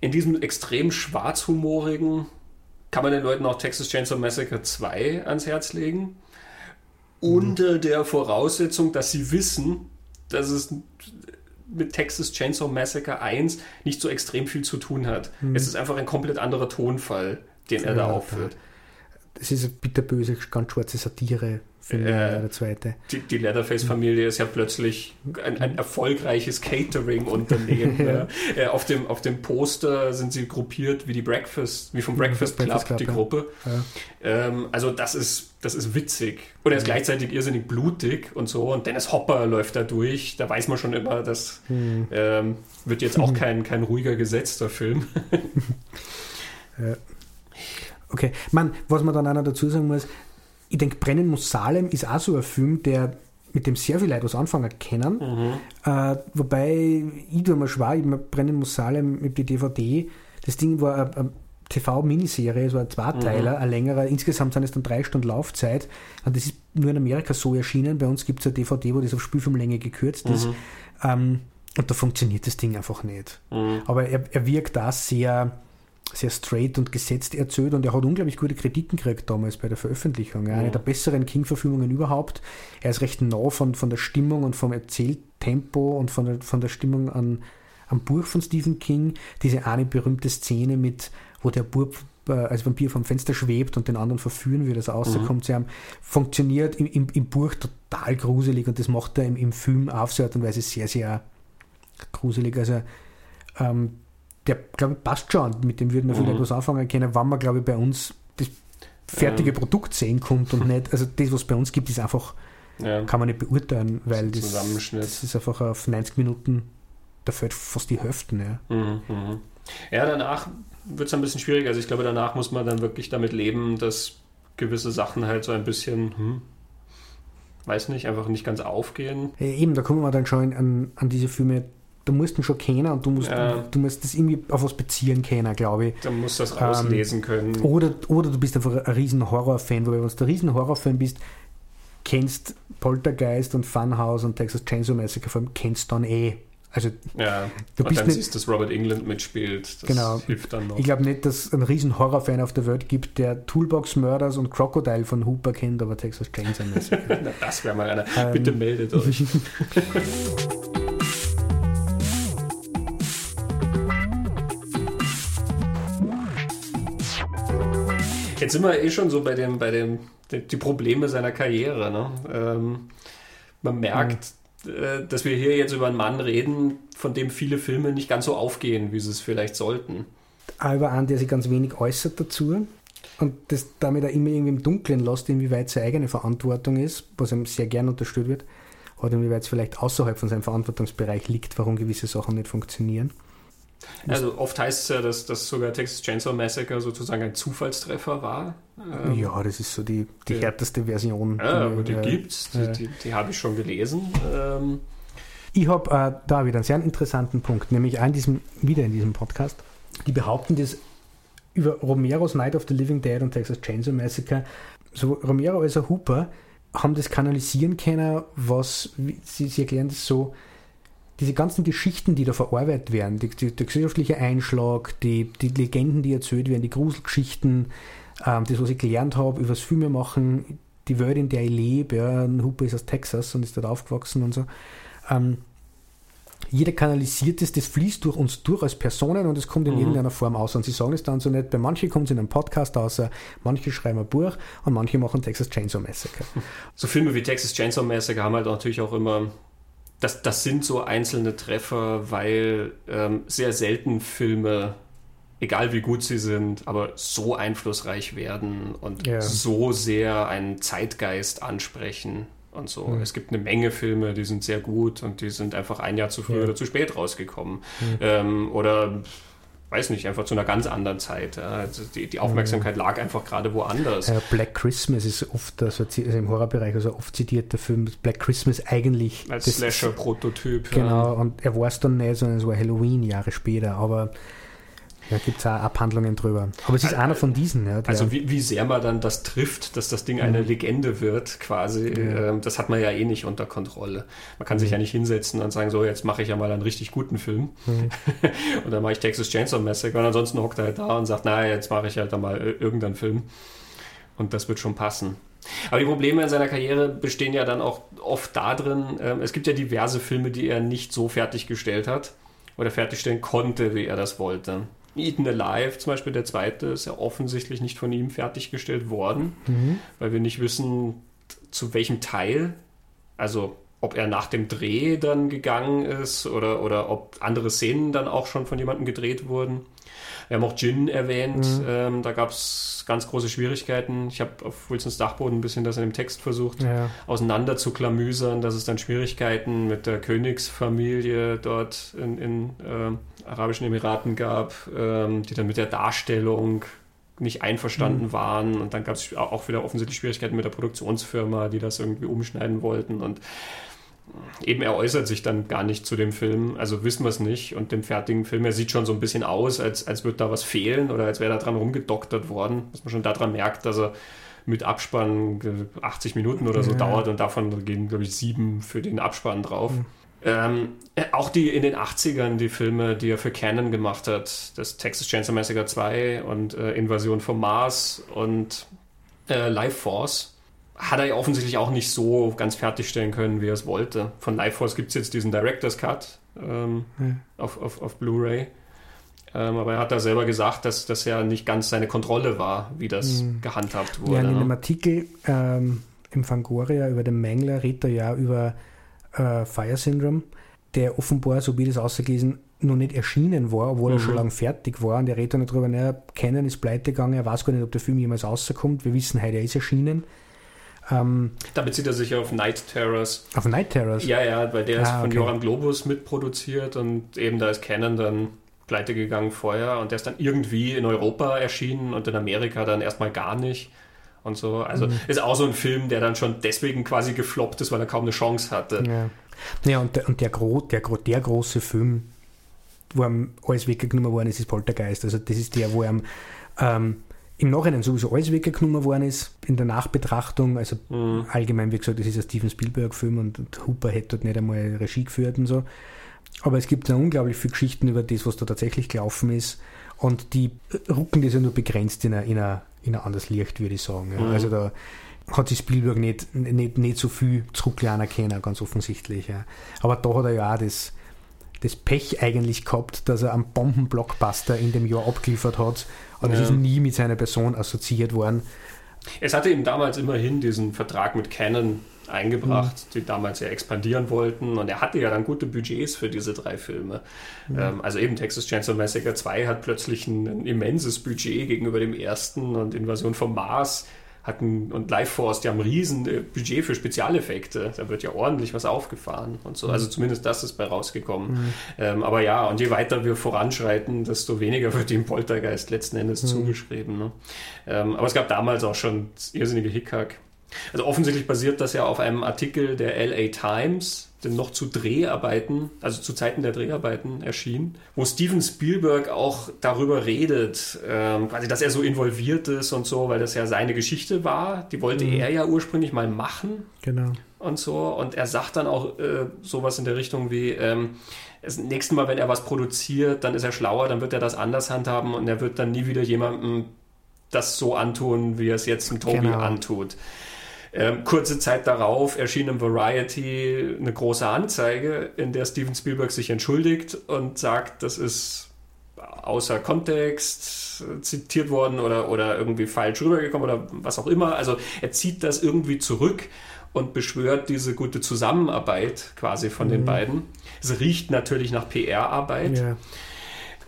in diesem extrem schwarzhumorigen, kann man den Leuten auch Texas Chainsaw Massacre 2 ans Herz legen unter der Voraussetzung, dass sie wissen, dass es mit Texas Chainsaw Massacre 1 nicht so extrem viel zu tun hat. Mhm. Es ist einfach ein komplett anderer Tonfall, den er ja, da aufführt. Es ist eine bitterböse, ganz schwarze Satire äh, der zweite. Die, die Leatherface-Familie ist ja plötzlich ein, ein erfolgreiches Catering-Unternehmen. *laughs* ja. äh, auf, dem, auf dem Poster sind sie gruppiert wie die Breakfast, wie vom Breakfast, Breakfast Club, Club, die ja. Gruppe. Ja. Ähm, also das ist, das ist witzig. Und er ist gleichzeitig irrsinnig blutig und so. Und Dennis Hopper läuft da durch. Da weiß man schon immer, das mhm. ähm, wird jetzt auch *laughs* kein, kein ruhiger gesetzter Film. *laughs* Okay, man, was man dann auch noch dazu sagen muss, ich denke, Brennen muss Salem ist auch so ein Film, der mit dem sehr viele Leute was anfangen können. Mhm. Äh, wobei ich tue mir schwer, ich Brennen muss Salem mit die DVD. Das Ding war eine, eine TV-Miniserie, es war ein Zweiteiler, mhm. ein längerer. Insgesamt sind es dann drei Stunden Laufzeit. Und das ist nur in Amerika so erschienen. Bei uns gibt es eine DVD, wo das auf Spielfilmlänge gekürzt ist. Mhm. Ähm, und da funktioniert das Ding einfach nicht. Mhm. Aber er, er wirkt da sehr sehr straight und gesetzt erzählt und er hat unglaublich gute Kritiken gekriegt damals bei der Veröffentlichung. Ja. Eine mhm. der besseren King-Verfilmungen überhaupt. Er ist recht nah von, von der Stimmung und vom Erzähltempo und von der, von der Stimmung an, am Buch von Stephen King. Diese eine berühmte Szene mit, wo der Bub äh, als Vampir vom Fenster schwebt und den anderen verführen wie das rauskommt. Mhm. funktioniert im, im, im, Buch total gruselig und das macht er im, im Film auf so Art und Weise sehr, sehr gruselig. Also ähm, der, glaube ich, passt schon. Mit dem würden wir mhm. vielleicht was anfangen können, wann man, glaube ich, bei uns das fertige ähm. Produkt sehen kommt und *laughs* nicht, also das, was es bei uns gibt, ist einfach, ja. kann man nicht beurteilen, weil das, das, ist einfach auf 90 Minuten, da fällt fast die Hälfte. Ja, mhm, mhm. ja danach wird es ein bisschen schwieriger. Also ich glaube, danach muss man dann wirklich damit leben, dass gewisse Sachen halt so ein bisschen, hm, weiß nicht, einfach nicht ganz aufgehen. Ja, eben, da kommen wir dann schon an, an diese Filme du musst ihn schon kennen und du musst, ja. du musst das irgendwie auf was beziehen können, glaube ich. Du musst das rauslesen ähm, können. Oder, oder du bist einfach ein riesen Horrorfan, weil wenn du ein riesen Horrorfan bist, kennst Poltergeist und Funhouse und Texas Chainsaw Massacre, vor allem kennst dann eh. Also, ja, du bist dann nicht, siehst, dass Robert England mitspielt. Das genau. hilft dann noch. Ich glaube nicht, dass es einen riesen Horrorfan auf der Welt gibt, der Toolbox Murders und Crocodile von Hooper kennt, aber Texas Chainsaw Massacre. *laughs* Na, das wäre mal einer. Ähm, Bitte meldet euch. *laughs* Jetzt sind wir eh schon so bei dem, bei dem, die Probleme seiner Karriere. Ne? Ähm, man merkt, mhm. äh, dass wir hier jetzt über einen Mann reden, von dem viele Filme nicht ganz so aufgehen, wie sie es vielleicht sollten. Auch über einen, der sich ganz wenig äußert dazu und das damit auch immer irgendwie im Dunkeln lässt, inwieweit seine eigene Verantwortung ist, was ihm sehr gern unterstützt wird, oder inwieweit es vielleicht außerhalb von seinem Verantwortungsbereich liegt, warum gewisse Sachen nicht funktionieren. Also oft heißt es ja, dass, dass sogar Texas Chainsaw Massacre sozusagen ein Zufallstreffer war. Ähm, ja, das ist so die, die, die härteste Version. Ja, aber die, die gibt's, die, die, die habe ich schon gelesen. Ähm, Ich habe äh, da wieder einen sehr interessanten Punkt, nämlich in diesem, wieder in diesem Podcast. Die behaupten das über Romeros Night of the Living Dead und Texas Chainsaw Massacre. So Romero als ein Hooper haben das kanalisieren können, was, sie, sie erklären das so, diese ganzen Geschichten, die da verarbeitet werden, die, die, der gesellschaftliche Einschlag, die, die Legenden, die erzählt werden, die Gruselgeschichten, ähm, das, was ich gelernt habe über das Filme machen, die Welt, in der ich lebe, ja, ein Hooper ist aus Texas und ist dort aufgewachsen und so. Ähm, jeder kanalisiert es, das fließt durch uns durch als Personen und es kommt in mhm. irgendeiner Form aus. Und sie sagen es dann so nicht, bei manchen kommt es in einem Podcast aus, manche schreiben ein Buch und manche machen Texas Chainsaw Massacre. *laughs* So Filme wie Texas Chainsaw Massacre haben halt natürlich auch immer das, das sind so einzelne Treffer, weil ähm, sehr selten Filme, egal wie gut sie sind, aber so einflussreich werden und ja. so sehr einen Zeitgeist ansprechen und so. Mhm. Es gibt eine Menge Filme, die sind sehr gut und die sind einfach ein Jahr zu früh ja. oder zu spät rausgekommen. Mhm. Ähm, oder weiß nicht, einfach zu einer ganz anderen Zeit. Also die, die Aufmerksamkeit lag einfach gerade woanders. Ja, Black Christmas ist oft, also, also im Horrorbereich, also oft zitierter Film. Black Christmas eigentlich. Als Slasher-Prototyp. Genau, ja. und er war es dann nicht, sondern es war Halloween Jahre später. Aber da gibt es auch Abhandlungen drüber. Aber es ist also, einer von diesen. Ja, also wie, wie, sehr man dann das trifft, dass das Ding eine mhm. Legende wird, quasi, ähm, das hat man ja eh nicht unter Kontrolle. Man kann mhm. sich ja nicht hinsetzen und sagen, so, jetzt mache ich ja mal einen richtig guten Film. Mhm. *laughs* und dann mache ich Texas Chainsaw Massacre und ansonsten hockt er halt da und sagt, naja, jetzt mache ich halt da mal irgendeinen Film. Und das wird schon passen. Aber die Probleme in seiner Karriere bestehen ja dann auch oft darin, ähm, es gibt ja diverse Filme, die er nicht so fertiggestellt hat oder fertigstellen konnte, wie er das wollte. Eaten Alive, zum Beispiel der zweite, ist ja offensichtlich nicht von ihm fertiggestellt worden, mhm. weil wir nicht wissen, zu welchem Teil, also ob er nach dem Dreh dann gegangen ist oder, oder ob andere Szenen dann auch schon von jemandem gedreht wurden. Wir haben auch Jin erwähnt, mhm. ähm, da gab es ganz große Schwierigkeiten. Ich habe auf Wilsons Dachboden ein bisschen das in dem Text versucht, ja. auseinander zu klamüsern, dass es dann Schwierigkeiten mit der Königsfamilie dort in, in äh, Arabischen Emiraten gab, ähm, die dann mit der Darstellung nicht einverstanden mhm. waren. Und dann gab es auch wieder offensichtlich Schwierigkeiten mit der Produktionsfirma, die das irgendwie umschneiden wollten. Und eben er äußert sich dann gar nicht zu dem Film, also wissen wir es nicht. Und dem fertigen Film, er sieht schon so ein bisschen aus, als, als würde da was fehlen oder als wäre da dran rumgedoktert worden, dass man schon daran merkt, dass er mit Abspann 80 Minuten oder so ja. dauert und davon gehen, glaube ich, sieben für den Abspann drauf. Mhm. Ähm, äh, auch die in den 80ern, die Filme, die er für Canon gemacht hat, das Texas Chainsaw Massacre 2 und äh, Invasion vom Mars und äh, Life Force, hat er ja offensichtlich auch nicht so ganz fertigstellen können, wie er es wollte. Von Life Force gibt es jetzt diesen Director's Cut ähm, hm. auf, auf, auf Blu-ray. Ähm, aber er hat da selber gesagt, dass das ja nicht ganz seine Kontrolle war, wie das hm. gehandhabt wurde. Ja, in einem ne? Artikel ähm, im Fangoria über den Mängler redet er ja über äh, Fire Syndrome, der offenbar, so wie das ausgelesen, noch nicht erschienen war, obwohl mhm. er schon lange fertig war. Und er redet dann darüber, naja, Canon ist pleite gegangen, er weiß gar nicht, ob der Film jemals rauskommt. Wir wissen heute, er ist erschienen. Ähm, da bezieht er sich auf Night Terrors. Auf Night Terrors? Ja, ja, weil der ah, ist von okay. Joram Globus mitproduziert und eben da ist Canon dann pleite gegangen vorher und der ist dann irgendwie in Europa erschienen und in Amerika dann erstmal gar nicht und so. Also mhm. ist auch so ein Film, der dann schon deswegen quasi gefloppt ist, weil er kaum eine Chance hatte. Ja, ja und, der, und der, Gro der, der große Film, wo ihm alles weggenommen worden ist, ist Poltergeist. Also das ist der, wo er ähm, im Nachhinein sowieso alles weggenommen worden ist, in der Nachbetrachtung, also mhm. allgemein, wie gesagt, das ist ein Steven Spielberg-Film und, und Hooper hätte dort nicht einmal Regie geführt und so. Aber es gibt ja unglaublich viele Geschichten über das, was da tatsächlich gelaufen ist. Und die rucken das ja nur begrenzt in einer, in einer in ein anderes Licht, würde ich sagen. Ja. Mhm. Also da hat sich Spielberg nicht, nicht, nicht so viel zurücklernen können, ganz offensichtlich. Ja. Aber da hat er ja auch das, das Pech eigentlich gehabt, dass er einen Bombenblockbuster in dem Jahr abgeliefert hat. Und es ist nie mit seiner Person assoziiert worden. Es hatte ihm damals immerhin diesen Vertrag mit Canon eingebracht, mhm. die damals ja expandieren wollten. Und er hatte ja dann gute Budgets für diese drei Filme. Mhm. Ähm, also eben Texas Chainsaw Massacre 2 hat plötzlich ein, ein, immenses Budget gegenüber dem ersten und Invasion vom Mars hatten und Life Force, die haben ein riesen äh, Budget für Spezialeffekte. Da wird ja ordentlich was aufgefahren und so. Also mhm. zumindest das ist bei rausgekommen. Mhm. Ähm, aber ja, und je weiter wir voranschreiten, desto weniger wird dem Poltergeist letzten Endes mhm. zugeschrieben. Ne? Ähm, aber es gab damals auch schon irrsinnige Hickhack Also offensichtlich basiert das ja auf einem Artikel der LA Times, der noch zu Dreharbeiten, also zu Zeiten der Dreharbeiten erschien, wo Steven Spielberg auch darüber redet, ähm, quasi, dass er so involviert ist und so, weil das ja seine Geschichte war. Die wollte mhm. er ja ursprünglich mal machen. Genau. Und so. Und er sagt dann auch äh, sowas in der Richtung wie, ähm, das nächste Mal, wenn er was produziert, dann ist er schlauer, dann wird er das anders handhaben und er wird dann nie wieder jemandem das so antun, wie er es jetzt dem Tobi genau. antut. Ähm, kurze Zeit darauf erschien im Variety eine große Anzeige, in der Steven Spielberg sich entschuldigt und sagt, das ist außer Kontext zitiert worden oder, oder irgendwie falsch rübergekommen oder was auch immer. Also er zieht das irgendwie zurück und beschwört diese gute Zusammenarbeit quasi von mhm. den beiden. Es riecht natürlich nach PR-Arbeit. Ja.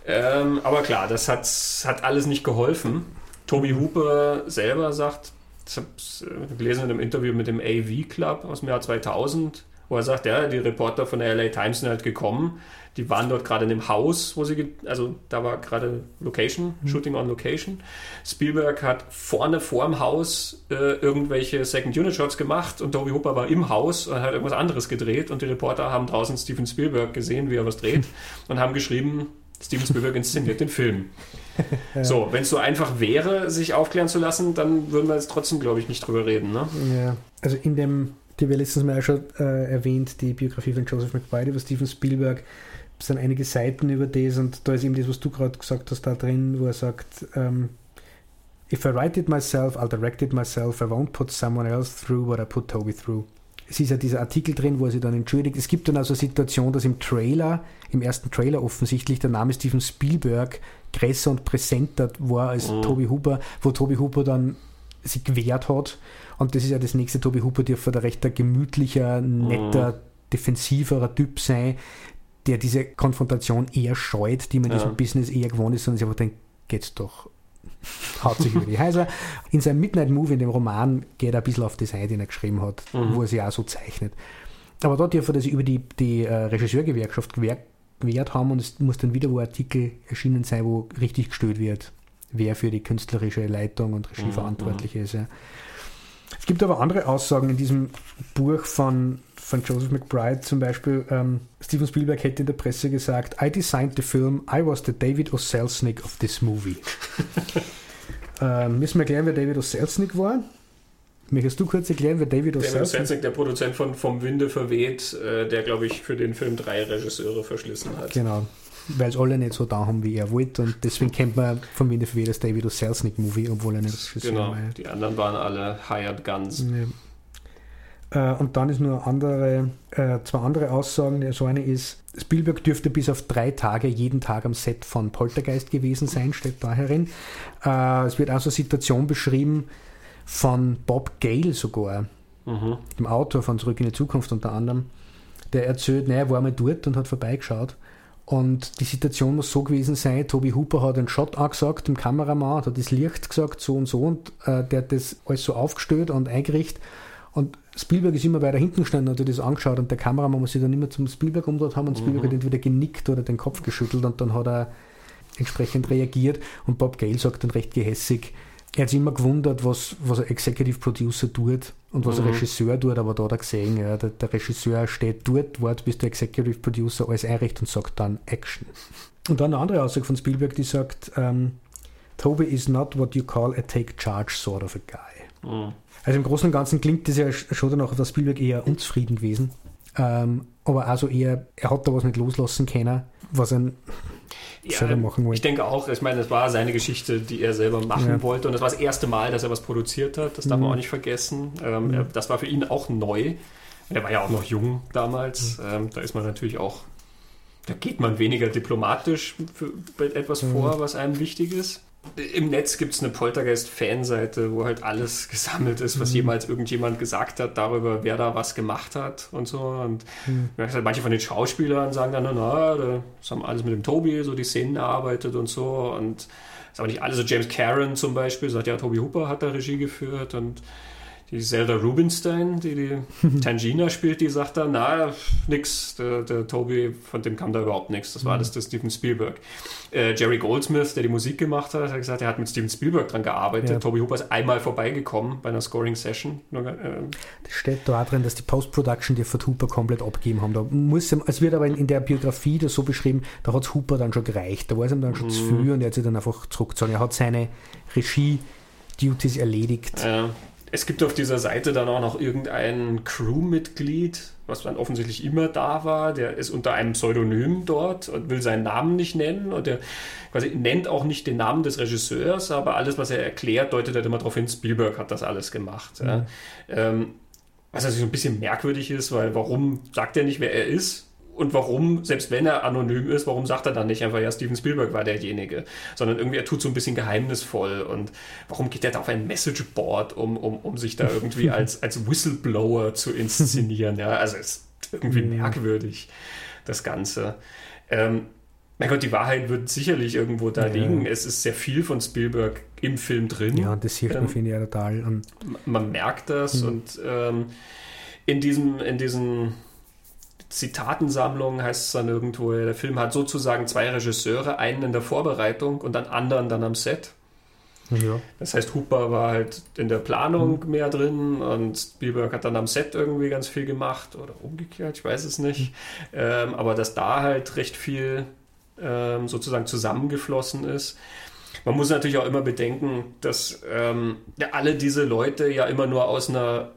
Ähm, aber klar, das hat, hat alles nicht geholfen. Toby Hooper selber sagt, ich habe es äh, gelesen in einem Interview mit dem AV Club aus dem Jahr 2000, wo er sagt, ja, die Reporter von der LA Times sind halt gekommen, die waren dort gerade in dem Haus, wo sie, also da war gerade Location, mhm. Shooting on Location. Spielberg hat vorne vor dem Haus äh, irgendwelche Second Unit Shots gemacht und Toby Hooper war im Haus und hat irgendwas anderes gedreht und die Reporter haben draußen Steven Spielberg gesehen, wie er was dreht *laughs* und haben geschrieben, Steven Spielberg inszeniert den Film. *laughs* So, wenn es so einfach wäre, sich aufklären zu lassen, dann würden wir jetzt trotzdem, glaube ich, nicht drüber reden. Ne? Ja, also in dem, die wir letztens mal schon äh, erwähnt, die Biografie von Joseph McBride über Steven Spielberg, sind einige Seiten über das und da ist eben das, was du gerade gesagt hast, da drin, wo er sagt, ähm, If I write it myself, I'll direct it myself, I won't put someone else through what I put Toby through es ist ja dieser Artikel drin, wo er sich dann entschuldigt. Es gibt dann also eine Situation, dass im Trailer, im ersten Trailer offensichtlich der Name Steven Spielberg größer und präsenter war als mhm. Toby Hooper, wo Toby Hooper dann sich gewehrt hat. Und das ist ja das nächste Toby Hooper, der der recht gemütlicher, netter, mhm. defensiverer Typ sein, der diese Konfrontation eher scheut, die man ja. in diesem Business eher gewohnt ist, sondern sich einfach denkt, geht's doch haut sich über die Häuser. In seinem Midnight Movie, in dem Roman, geht er ein bisschen auf das ein, den er geschrieben hat, mhm. wo er sich auch so zeichnet. Aber dort dürfen sich über die, die äh, Regisseurgewerkschaft gewehrt haben und es muss dann wieder wo ein Artikel erschienen sein, wo richtig gestellt wird, wer für die künstlerische Leitung und Regie mhm. verantwortlich ist. Ja. Es gibt aber andere Aussagen in diesem Buch von, von Joseph McBride, zum Beispiel ähm, Steven Spielberg hätte in der Presse gesagt, I designed the film, I was the David O. Selznick of this movie. *laughs* ähm, müssen wir erklären, wer David O. Selznick war? Möchtest du kurz erklären, wer David O. David Selznick, der Produzent von Vom Winde verweht, äh, der, glaube ich, für den Film drei Regisseure verschlissen hat. Genau weil es alle nicht so da haben, wie er wollte. Und deswegen kennt man von mir für das David O. Selznick Movie, obwohl er nicht Regisseur genau, war. Die anderen waren alle Hired Guns. Ja. Äh, und dann ist nur andere, äh, zwei andere Aussagen. So eine ist, Spielberg dürfte bis auf drei Tage jeden Tag am Set von Poltergeist gewesen sein, steht da herin. Äh, es wird also eine Situation beschrieben von Bob Gale sogar, mhm. dem Autor von Zurück in die Zukunft unter anderem. Der erzählt, naja, er war mal dort und hat vorbeigeschaut und die Situation muss so gewesen sein, Toby Hooper hat einen Shot angesagt, dem Kameramann, hat das Licht gesagt, so und so, und äh, der hat das alles so aufgestellt und eingerichtet. Und Spielberg ist immer weiter hinten gestanden und hat das angeschaut und der Kameramann muss sich dann immer zum Spielberg umdreht haben und Spielberg mhm. hat entweder genickt oder den Kopf geschüttelt und dann hat er entsprechend reagiert und Bob Gale sagt dann recht gehässig, er hat sich immer gewundert, was, was ein Executive Producer tut und was mhm. ein Regisseur tut, aber da hat er gesehen, ja, der, der Regisseur steht dort, wart bis der Executive Producer alles einrichtet und sagt dann Action. Und dann eine andere Aussage von Spielberg, die sagt, um, ähm, Toby is not what you call a take charge sort of a guy. Mhm. Also im Großen und Ganzen klingt das ja schon danach, dass Spielberg eher unzufrieden gewesen. Ähm, aber also eher, er hat da was nicht loslassen können, was ein ja, selber machen wollte. Ich denke auch, ich meine, das war seine Geschichte, die er selber machen ja. wollte. Und das war das erste Mal, dass er was produziert hat. Das darf mhm. man auch nicht vergessen. Ähm, mhm. Das war für ihn auch neu. Er war ja auch noch jung damals. Mhm. Ähm, da ist man natürlich auch, da geht man weniger diplomatisch für etwas mhm. vor, was einem wichtig ist. Im Netz gibt es eine Poltergeist-Fanseite, wo halt alles *laughs* gesammelt ist, was mhm. jemals irgendjemand gesagt hat darüber, wer da was gemacht hat und so. Und mhm. manche von den Schauspielern sagen dann, na, das haben alles mit dem Tobi so die Szenen erarbeitet und so. Und das ist aber nicht alles. So James Caron zum Beispiel sagt, ja, Toby Hooper hat da Regie geführt und die Zelda Rubinstein, die die *laughs* Tangina spielt, die sagt dann, na, nix, der, der Toby, von dem kam da überhaupt nichts. Das war alles der Steven Spielberg. Äh, Jerry Goldsmith, der die Musik gemacht hat, hat gesagt, er hat mit Steven Spielberg dran gearbeitet. Ja. Toby Hooper ist einmal vorbeigekommen bei einer Scoring-Session. Äh, das steht da drin, dass die Post-Production die von Hooper komplett abgegeben haben. Da muss, es wird aber in der Biografie das so beschrieben, da hat es Hooper dann schon gereicht. Da war es ihm dann schon mhm. zu viel und er hat sich dann einfach zurückgezogen. Er hat seine Regie-Duties erledigt. Ja. Es gibt auf dieser Seite dann auch noch irgendein Crewmitglied, was dann offensichtlich immer da war. Der ist unter einem Pseudonym dort und will seinen Namen nicht nennen. Und der quasi nennt auch nicht den Namen des Regisseurs, aber alles, was er erklärt, deutet halt immer darauf hin, Spielberg hat das alles gemacht. Mhm. Ja. Ähm, was also so ein bisschen merkwürdig ist, weil warum sagt er nicht, wer er ist? Und warum, selbst wenn er anonym ist, warum sagt er dann nicht einfach, ja, Steven Spielberg war derjenige, sondern irgendwie er tut so ein bisschen geheimnisvoll und warum geht er da auf ein Messageboard, um, um, um sich da irgendwie *laughs* als, als Whistleblower zu inszenieren? Ja, also ist irgendwie merkwürdig, das Ganze. Ähm, mein Gott, die Wahrheit wird sicherlich irgendwo da ja. liegen. Es ist sehr viel von Spielberg im Film drin. Ja, das man, ähm, finde ich, ja total. Und man merkt das mhm. und ähm, in diesem, in diesen Zitatensammlung heißt es dann irgendwo, der Film hat sozusagen zwei Regisseure, einen in der Vorbereitung und einen anderen dann am Set. Ja. Das heißt, Hooper war halt in der Planung mhm. mehr drin und Spielberg hat dann am Set irgendwie ganz viel gemacht oder umgekehrt, ich weiß es nicht. Mhm. Ähm, aber dass da halt recht viel ähm, sozusagen zusammengeflossen ist. Man muss natürlich auch immer bedenken, dass ähm, ja, alle diese Leute ja immer nur aus einer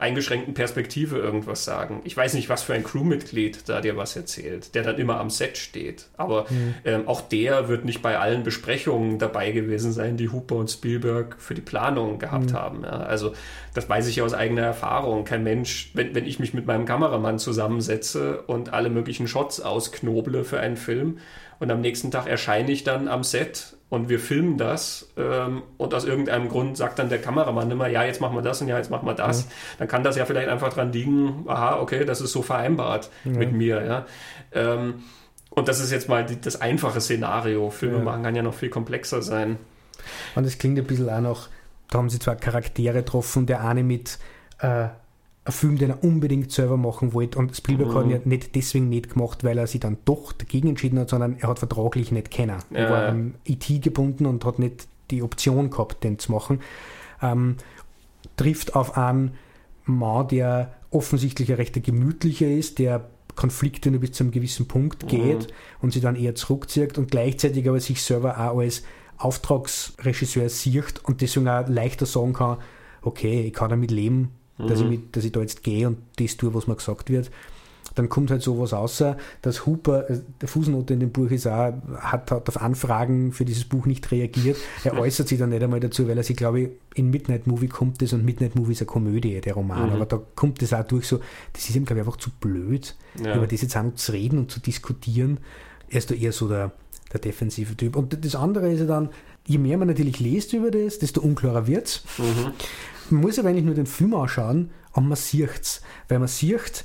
eingeschränkten Perspektive irgendwas sagen. Ich weiß nicht, was für ein Crewmitglied da dir was erzählt, der dann immer am Set steht. Aber mhm. ähm, auch der wird nicht bei allen Besprechungen dabei gewesen sein, die Hooper und Spielberg für die Planung gehabt mhm. haben. Ja, also das weiß ich aus eigener Erfahrung. Kein Mensch, wenn, wenn ich mich mit meinem Kameramann zusammensetze und alle möglichen Shots ausknoble für einen Film und am nächsten Tag erscheine ich dann am Set und wir filmen das ähm, und aus irgendeinem Grund sagt dann der Kameramann immer, ja, jetzt machen wir das und ja, jetzt machen wir das, mhm. dann kann das ja vielleicht einfach dran liegen, aha, okay, das ist so vereinbart mhm. mit mir, ja. Ähm, und das ist jetzt mal die, das einfache Szenario. Filme ja. machen kann ja noch viel komplexer sein. Und es klingt ein bisschen auch noch, da haben sie zwar Charaktere getroffen, der eine mit äh, ein Film, den er unbedingt selber machen wollte. Und Spielberg mhm. hat ihn ja nicht deswegen nicht gemacht, weil er sich dann doch dagegen entschieden hat, sondern er hat vertraglich nicht kennen. Ja. Er war am IT gebunden und hat nicht die Option gehabt, den zu machen. Ähm, trifft auf einen Mann, der offensichtlich ein recht gemütlicher ist, der Konflikte nur bis zu einem gewissen Punkt mhm. geht mhm. und sich dann eher zurückzieht und gleichzeitig aber sich selber auch als Auftragsregisseur sieht und deswegen auch leichter sagen kann, okay, ich kann damit leben, dass, mhm. ich dass ich da jetzt gehe und das tue, was mir gesagt wird. Dann kommt halt sowas außer, dass Hooper, äh, der Fußnote in dem Buch ist auch, hat, hat auf Anfragen für dieses Buch nicht reagiert. Er *laughs* äußert sich dann nicht einmal dazu, weil er sich, glaube ich, in Midnight Movie kommt das und Midnight Movie ist eine Komödie, der Roman. Mhm. Aber da kommt das auch durch so, das ist ihm, glaube ich, einfach zu blöd, ja. über das jetzt auch noch zu reden und zu diskutieren. Er ist da eher so der, der defensive Typ. Und das andere ist ja dann, je mehr man natürlich liest über das, desto unklarer wird es. Mhm. Man muss aber eigentlich nur den Film anschauen und man sieht es. Weil man sieht,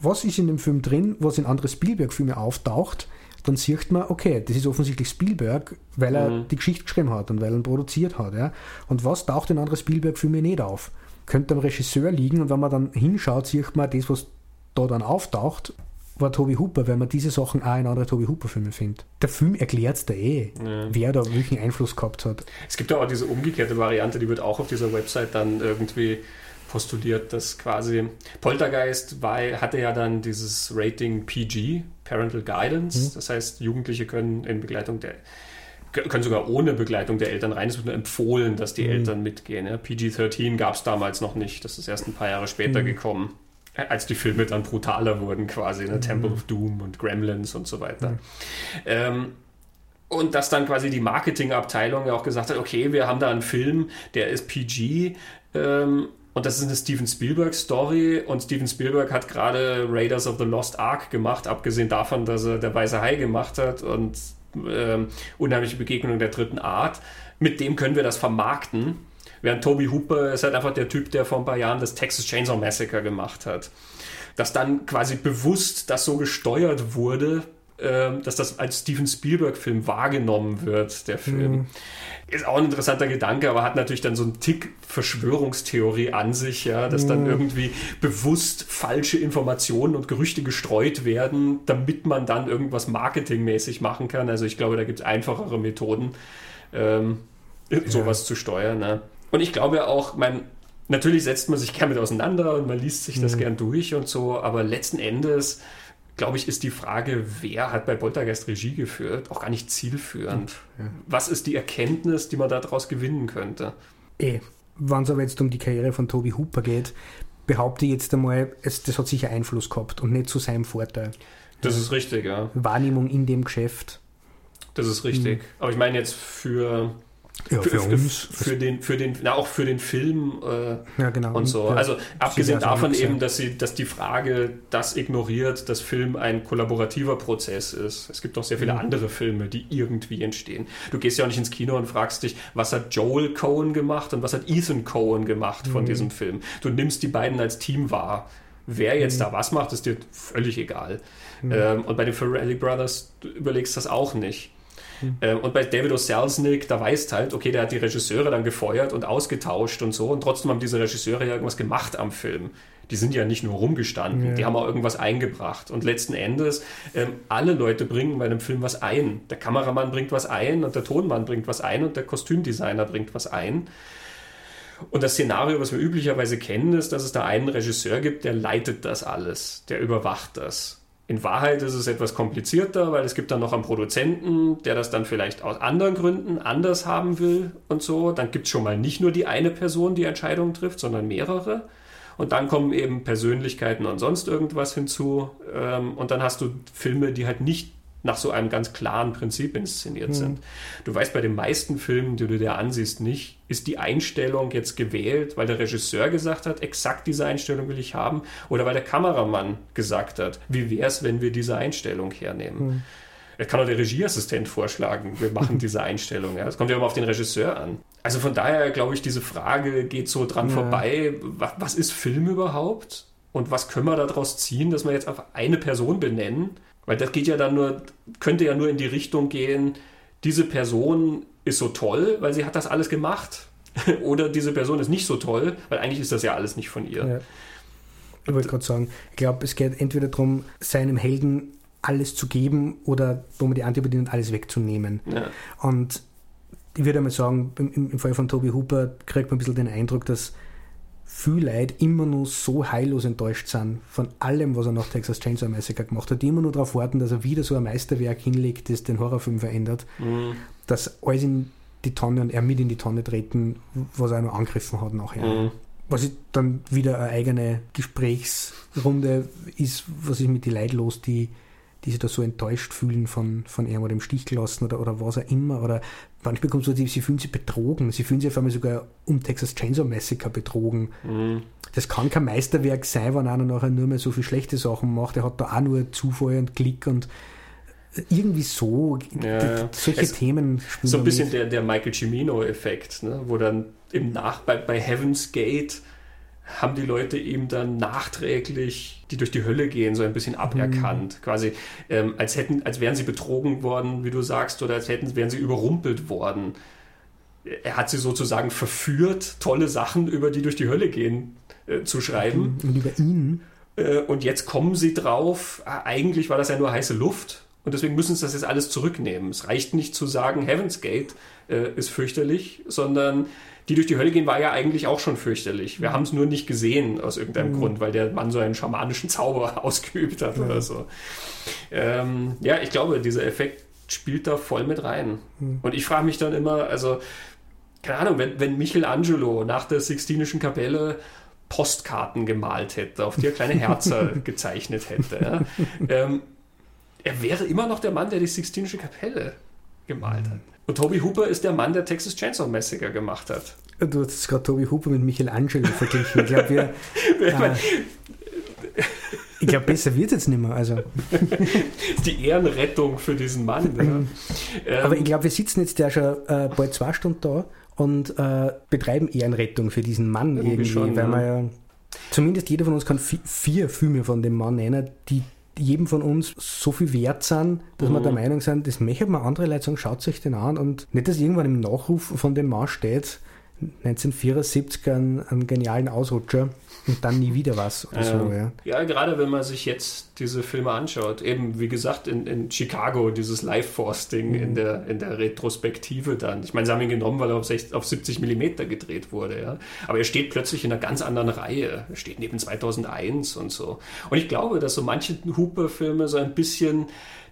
was ist in dem Film drin, was in andere Spielberg-Filme auftaucht, dann sieht man, okay, das ist offensichtlich Spielberg, weil er mhm. die Geschichte geschrieben hat und weil er ihn produziert hat. Ja? Und was taucht in andere Spielberg-Filme nicht auf? Könnte am Regisseur liegen und wenn man dann hinschaut, sieht man das, was da dann auftaucht, war Toby Hooper, weil man diese Sachen auch in anderen Toby Hooper-Filmen findet. Der Film erklärt es da eh, ja. wer da welchen Einfluss gehabt hat. Es gibt ja auch diese umgekehrte Variante, die wird auch auf dieser Website dann irgendwie postuliert, dass quasi Poltergeist war, hatte ja dann dieses Rating PG, Parental Guidance. Mhm. Das heißt, Jugendliche können in Begleitung der können sogar ohne Begleitung der Eltern rein. Es wird nur empfohlen, dass die mhm. Eltern mitgehen. Ja. PG-13 gab es damals noch nicht. Das ist erst ein paar Jahre später mhm. gekommen als die Filme dann brutaler wurden, quasi, ne? Mhm. Temple of Doom und Gremlins und so weiter. Mhm. Ähm, und dass dann quasi die Marketingabteilung ja auch gesagt hat, okay, wir haben da einen Film, der ist PG ähm, und das ist eine Steven Spielberg Story und Steven Spielberg hat gerade Raiders of the Lost Ark gemacht, abgesehen davon, dass er der Weiße Hai gemacht hat und ähm, Unheimliche Begegnung der dritten Art. Mit dem können wir das vermarkten Während Toby Hooper ist halt einfach der Typ, der vor ein paar Jahren das Texas Chainsaw Massacre gemacht hat. Dass dann quasi bewusst das so gesteuert wurde, ähm, dass das als Steven Spielberg-Film wahrgenommen wird, der Film. Mhm. Ist auch ein interessanter Gedanke, aber hat natürlich dann so einen Tick Verschwörungstheorie an sich, ja, dass dann mhm. irgendwie bewusst falsche Informationen und Gerüchte gestreut werden, damit man dann irgendwas marketingmäßig machen kann. Also ich glaube, da gibt es einfachere Methoden, ähm, ja. sowas zu steuern. Ne? Und ich glaube auch, mein, natürlich setzt man sich gern mit auseinander und man liest sich das mhm. gern durch und so, aber letzten Endes glaube ich, ist die Frage, wer hat bei Poltergeist Regie geführt, auch gar nicht zielführend. Ja. Was ist die Erkenntnis, die man daraus gewinnen könnte? Eh, wenn es aber jetzt um die Karriere von Toby Hooper geht, behaupte ich jetzt einmal, es, das hat sicher Einfluss gehabt und nicht zu seinem Vorteil. Das ist richtig, ja. Wahrnehmung in dem Geschäft. Das ist richtig. Mhm. Aber ich meine jetzt für ja, für, für, uns. Für den, für den, na, auch für den Film äh, ja, genau. und so. Ja, also abgesehen davon eben, dass sie, dass die Frage das ignoriert, dass Film ein kollaborativer Prozess ist. Es gibt auch sehr viele mhm. andere Filme, die irgendwie entstehen. Du gehst ja auch nicht ins Kino und fragst dich, was hat Joel Cohen gemacht und was hat Ethan Cohen gemacht von mhm. diesem Film. Du nimmst die beiden als Team wahr. Wer jetzt mhm. da was macht, ist dir völlig egal. Mhm. Ähm, und bei den Ferrelli Brothers, du überlegst das auch nicht. Mhm. und bei David O. Selznick, da weißt halt, okay, der hat die Regisseure dann gefeuert und ausgetauscht und so und trotzdem haben diese Regisseure ja irgendwas gemacht am Film. Die sind ja nicht nur rumgestanden, ja. die haben auch irgendwas eingebracht. Und letzten Endes, ähm, alle Leute bringen bei einem Film was ein. Der Kameramann bringt was ein und der Tonmann bringt was ein und der Kostümdesigner bringt was ein. Und das Szenario, was wir üblicherweise kennen, ist, dass es da einen Regisseur gibt, der leitet das alles, der überwacht das. In Wahrheit ist es etwas komplizierter, weil es gibt dann noch einen Produzenten, der das dann vielleicht aus anderen Gründen anders haben will und so. Dann gibt es schon mal nicht nur die eine Person, die Entscheidungen trifft, sondern mehrere. Und dann kommen eben Persönlichkeiten und sonst irgendwas hinzu. Ähm, und dann hast du Filme, die halt nicht nach so einem ganz klaren Prinzip inszeniert mhm. sind. Du weißt bei den meisten Filmen, die du dir ansiehst, nicht, ist die Einstellung jetzt gewählt, weil der Regisseur gesagt hat, exakt diese Einstellung will ich haben, oder weil der Kameramann gesagt hat, wie wäre es, wenn wir diese Einstellung hernehmen. Mhm. Er kann auch der Regieassistent vorschlagen, wir machen *laughs* diese Einstellung. Ja. Das kommt ja immer auf den Regisseur an. Also von daher glaube ich, diese Frage geht so dran ja. vorbei, was ist Film überhaupt? Und was können wir daraus ziehen, dass wir jetzt auf eine Person benennen? Weil das geht ja dann nur, könnte ja nur in die Richtung gehen, diese Person ist so toll, weil sie hat das alles gemacht. *laughs* Oder diese Person ist nicht so toll, weil eigentlich ist das ja alles nicht von ihr. Ja. Ich wollte gerade sagen, ich glaube, es geht entweder darum, seinem Helden alles zu geben oder wo man die Antipathie und alles wegzunehmen. Ja. Und ich würde einmal sagen, im, im Fall von Toby Hooper kriegt man ein bisschen den Eindruck, dass viele Leute immer noch so heillos enttäuscht sind von allem, was er nach Texas Chainsaw Massacre gemacht hat, die immer nur darauf warten, dass er wieder so ein Meisterwerk hinlegt, das den Horrorfilm verändert, mhm. dass alles in die Tonne und er mit in die Tonne treten, was er noch angegriffen hat nachher. Mhm. Was dann wieder eine eigene Gesprächsrunde ist, was ist mit den Leuten los, die die sich da so enttäuscht fühlen von, von ihm oder im Stich gelassen oder, oder was auch immer. Oder manchmal kommt so, sie fühlen sich betrogen. Sie fühlen sich auf einmal sogar um Texas Chainsaw Massacre betrogen. Mhm. Das kann kein Meisterwerk sein, wenn einer nachher nur mehr so viele schlechte Sachen macht. Er hat da auch nur Zufall und Klick und irgendwie so. Ja, solche es Themen spielen. So ein bisschen der, der Michael Cimino-Effekt, ne? wo dann im Nach bei, bei Heaven's Gate haben die Leute ihm dann nachträglich, die durch die Hölle gehen, so ein bisschen mhm. aberkannt. Mhm. Quasi, ähm, als hätten, als wären sie betrogen worden, wie du sagst, oder als hätten, wären sie überrumpelt worden. Er hat sie sozusagen verführt, tolle Sachen über die durch die Hölle gehen äh, zu schreiben. Und über ihn. Äh, und jetzt kommen sie drauf, äh, eigentlich war das ja nur heiße Luft. Und deswegen müssen sie das jetzt alles zurücknehmen. Es reicht nicht zu sagen, Heaven's Gate äh, ist fürchterlich, sondern die durch die Hölle gehen war ja eigentlich auch schon fürchterlich. Wir haben es nur nicht gesehen aus irgendeinem mhm. Grund, weil der Mann so einen schamanischen Zauber *laughs* ausgeübt hat mhm. oder so. Ähm, ja, ich glaube, dieser Effekt spielt da voll mit rein. Mhm. Und ich frage mich dann immer, also, keine Ahnung, wenn, wenn Michelangelo nach der Sixtinischen Kapelle Postkarten gemalt hätte, auf die er kleine Herzer *laughs* gezeichnet hätte, ja, ähm, er wäre immer noch der Mann, der die Sixtinische Kapelle gemalt hat. Und Toby Hooper ist der Mann, der Texas Chainsaw Massacre gemacht hat. Du hast gerade Toby Hooper mit Michelangelo verglichen. Ich glaube, wir. *laughs* äh, *laughs* ich glaube, besser wird es jetzt nicht mehr. Also. *laughs* Die Ehrenrettung für diesen Mann. Ja. Ähm, Aber ich glaube, wir sitzen jetzt ja schon äh, bald zwei Stunden da und äh, betreiben Ehrenrettung für diesen Mann irgendwie, schon, weil ja. man ja, zumindest jeder von uns kann vier Filme von dem Mann nennen, die jedem von uns so viel wert sind, dass mhm. wir der Meinung sind, das möchte man andere Leute sagen, schaut sich den an und nicht, dass irgendwann im Nachruf von dem Mann steht, 1974 einen, einen genialen Ausrutscher und dann nie wieder was. Oder so, ja. ja, gerade wenn man sich jetzt diese Filme anschaut, eben wie gesagt in, in Chicago, dieses Life Force-Ding mhm. in, der, in der Retrospektive dann. Ich meine, sie haben ihn genommen, weil er auf, 60, auf 70 Millimeter gedreht wurde, ja. Aber er steht plötzlich in einer ganz anderen Reihe. Er steht neben 2001 und so. Und ich glaube, dass so manche Hooper-Filme so ein bisschen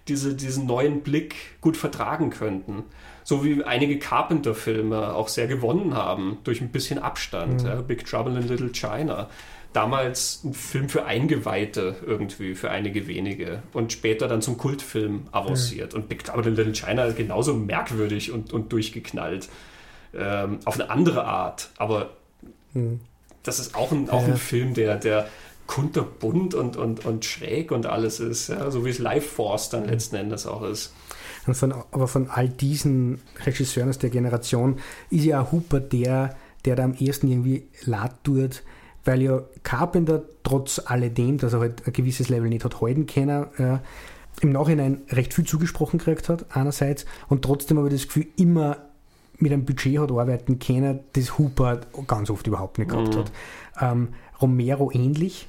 diese, diesen neuen Blick gut vertragen könnten so wie einige Carpenter-Filme auch sehr gewonnen haben, durch ein bisschen Abstand. Mhm. Ja, Big Trouble in Little China. Damals ein Film für Eingeweihte irgendwie, für einige wenige. Und später dann zum Kultfilm avanciert. Mhm. Und Big Trouble in Little China ist genauso merkwürdig und, und durchgeknallt. Ähm, auf eine andere Art. Aber mhm. das ist auch ein, auch ja. ein Film, der, der kunterbunt und, und, und schräg und alles ist. Ja? So wie es Life Force dann mhm. letzten Endes auch ist. Von, aber von all diesen Regisseuren aus der Generation ist ja Hooper der, der da am ersten irgendwie laut tut, weil ja Carpenter trotz alledem, dass er halt ein gewisses Level nicht hat halten können, äh, im Nachhinein recht viel zugesprochen gekriegt hat, einerseits, und trotzdem aber das Gefühl immer mit einem Budget hat arbeiten können, das Hooper ganz oft überhaupt nicht gehabt mhm. hat. Ähm, Romero ähnlich,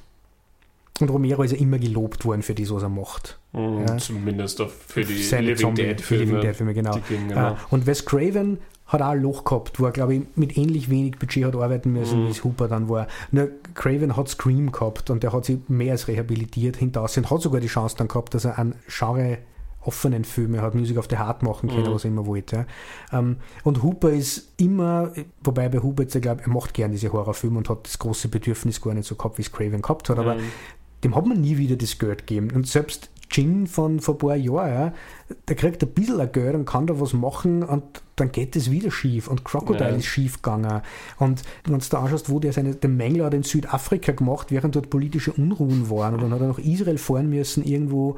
und Romero ist ja immer gelobt worden für das, was er macht. Mhm, ja. Zumindest für die Seine Living Dead-Filme. Living Dead-Filme, genau. Gingen, genau. Uh, und Wes Craven hat auch ein Loch gehabt, wo er, glaube ich, mit ähnlich wenig Budget hat arbeiten müssen, mhm. wie es Hooper dann war. Nur Craven hat Scream gehabt und der hat sich mehr als rehabilitiert hinter und hat sogar die Chance dann gehabt, dass er einen Genre offenen Filme hat Musik auf der Hart machen können, mhm. was er immer wollte. Ja. Ähm, und Hooper ist immer, wobei bei Hooper jetzt, ich glaube, er macht gerne diese Horrorfilme und hat das große Bedürfnis gar nicht so gehabt, wie es Craven gehabt hat, mhm. Dem hat man nie wieder das Geld gegeben. Und selbst Jin von vor ein paar Jahren, ja, der kriegt ein bisschen ein Geld und kann da was machen und dann geht es wieder schief. Und Crocodile ja. ist schief gegangen. Und wenn du da anschaust, wo der seine, den Mängler hat in Südafrika gemacht, während dort politische Unruhen waren und dann hat er nach Israel fahren müssen, irgendwo.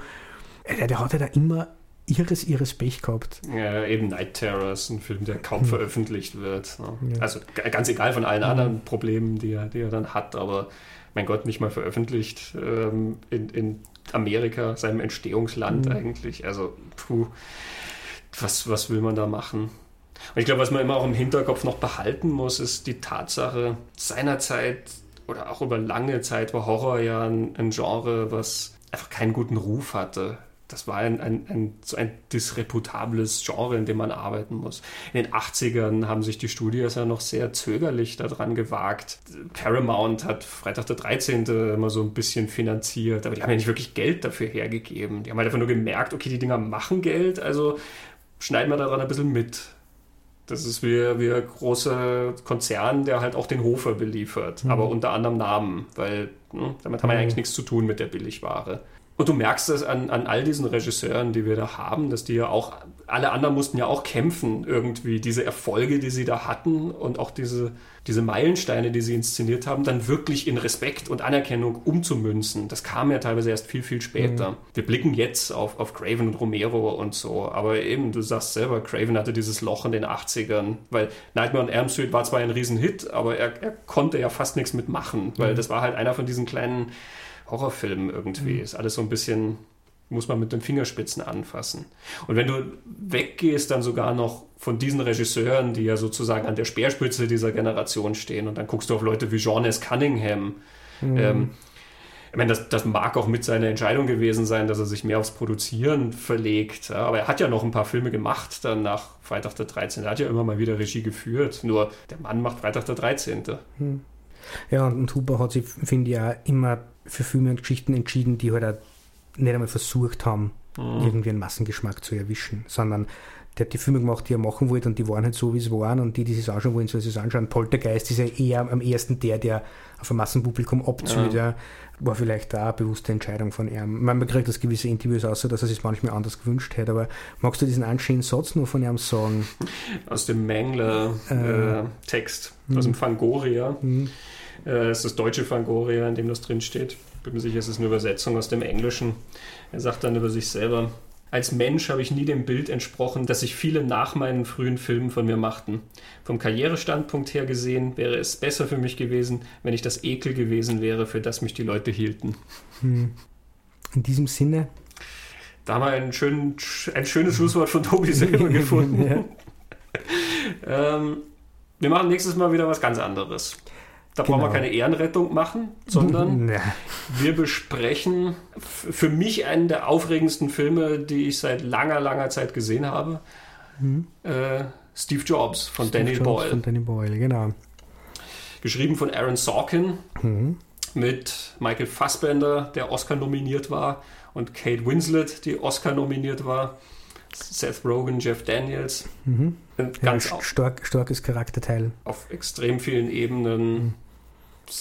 Der, der hat ja da immer ihres, ihres Pech gehabt. Ja, eben Night Terror ist ein Film, der kaum hm. veröffentlicht wird. Ne? Ja. Also ganz egal von allen hm. anderen Problemen, die er, die er dann hat, aber mein Gott, nicht mal veröffentlicht ähm, in, in Amerika, seinem Entstehungsland mhm. eigentlich. Also, puh, was, was will man da machen? Und ich glaube, was man immer auch im Hinterkopf noch behalten muss, ist die Tatsache, seinerzeit oder auch über lange Zeit war Horror ja ein, ein Genre, was einfach keinen guten Ruf hatte das war ein, ein, ein, so ein disreputables Genre, in dem man arbeiten muss. In den 80ern haben sich die Studios ja noch sehr zögerlich daran gewagt. Paramount hat Freitag der 13. immer so ein bisschen finanziert, aber die haben ja nicht wirklich Geld dafür hergegeben. Die haben halt einfach nur gemerkt, okay, die Dinger machen Geld, also schneiden wir daran ein bisschen mit. Das ist wie, wie ein großer Konzern, der halt auch den Hofer beliefert, mhm. aber unter anderem Namen, weil hm, damit haben wir ja eigentlich nichts zu tun mit der Billigware. Und du merkst es an, an all diesen Regisseuren, die wir da haben, dass die ja auch, alle anderen mussten ja auch kämpfen, irgendwie diese Erfolge, die sie da hatten und auch diese, diese Meilensteine, die sie inszeniert haben, dann wirklich in Respekt und Anerkennung umzumünzen. Das kam ja teilweise erst viel, viel später. Mhm. Wir blicken jetzt auf, auf Craven und Romero und so, aber eben, du sagst selber, Craven hatte dieses Loch in den 80ern, weil Nightmare on Elm Street war zwar ein Riesenhit, aber er, er konnte ja fast nichts mitmachen, weil mhm. das war halt einer von diesen kleinen Horrorfilm irgendwie. Mhm. Ist alles so ein bisschen, muss man mit den Fingerspitzen anfassen. Und wenn du weggehst, dann sogar noch von diesen Regisseuren, die ja sozusagen an der Speerspitze dieser Generation stehen, und dann guckst du auf Leute wie John S. Cunningham. Mhm. Ähm, ich meine, das, das, mag auch mit seiner Entscheidung gewesen sein, dass er sich mehr aufs Produzieren verlegt. Ja, aber er hat ja noch ein paar Filme gemacht dann nach Freitag der 13. Er hat ja immer mal wieder Regie geführt. Nur der Mann macht Freitag der 13. Hm. Ja, und Huber hat sich, finde ich, auch immer für Filme und Geschichten entschieden, die halt auch nicht einmal versucht haben, mhm. irgendwie einen Massengeschmack zu erwischen, sondern der hat die Filme gemacht, die er machen wollte und die waren halt so, wie es waren und die, die es anschauen wollen, sollen sie es anschauen. Poltergeist ist ja eher am ersten der, der auf ein Massenpublikum abzieht. Ja. War vielleicht da eine bewusste Entscheidung von ihm. Man kriegt das gewisse Interviews aus, dass er sich manchmal anders gewünscht hätte, aber magst du diesen anscheinenden Satz nur von ihm sagen? Aus dem Mangler-Text, äh, äh, aus dem Fangoria. Mhm. Äh, ist das deutsche Fangoria, in dem das drin steht. Bin mir sicher, es ist eine Übersetzung aus dem Englischen. Er sagt dann über sich selber, als Mensch habe ich nie dem Bild entsprochen, das sich viele nach meinen frühen Filmen von mir machten. Vom Karrierestandpunkt her gesehen wäre es besser für mich gewesen, wenn ich das Ekel gewesen wäre, für das mich die Leute hielten. Hm. In diesem Sinne. Da haben wir ein, schön, ein schönes Schlusswort von Tobi selber *laughs* gefunden. *laughs* ähm, wir machen nächstes Mal wieder was ganz anderes. Da genau. brauchen wir genau. keine Ehrenrettung machen, sondern *laughs* nee. wir besprechen für mich einen der aufregendsten Filme, die ich seit langer, langer Zeit gesehen habe. Mhm. Äh, Steve Jobs von Steve Danny Jobs Boyle. Von Danny Boyle, genau. Geschrieben von Aaron Sorkin mhm. mit Michael Fassbender, der Oscar nominiert war, und Kate Winslet, die Oscar nominiert war. Seth Rogen, Jeff Daniels. Mhm. Ganz ja, stark, starkes Charakterteil. Auf extrem vielen Ebenen. Mhm.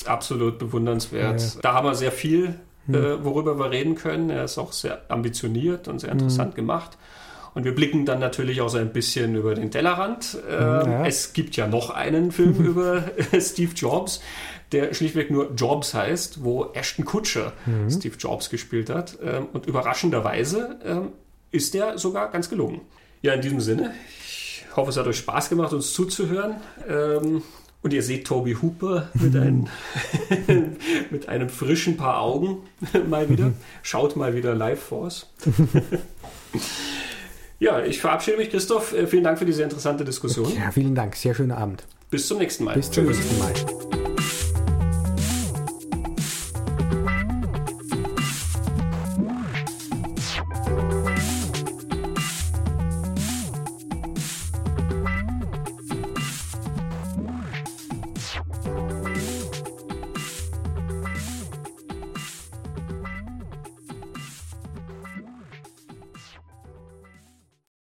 absolut bewundernswert. Ja. Da haben wir sehr viel, mhm. äh, worüber wir reden können. Er ist auch sehr ambitioniert und sehr interessant mhm. gemacht. Und wir blicken dann natürlich auch so ein bisschen über den Tellerrand. Ähm, ja. Es gibt ja noch einen Film *laughs* über Steve Jobs, der schlichtweg nur Jobs heißt, wo Ashton Kutcher mhm. Steve Jobs gespielt hat. Ähm, und überraschenderweise ähm, ist der sogar ganz gelungen. Ja, in diesem Sinne, hoffe, es hat euch Spaß gemacht, uns zuzuhören. Ähm, und ihr seht Toby Hooper mit, ein, *laughs* mit einem frischen Paar Augen *laughs* mal wieder. Schaut mal wieder Live Force. *laughs* ja, ich verabschiede mich, Christoph. Äh, vielen Dank für diese interessante Diskussion. Ja, vielen Dank. Sehr schöner Abend. Bis zum nächsten Mal. Bis zum nächsten Mal.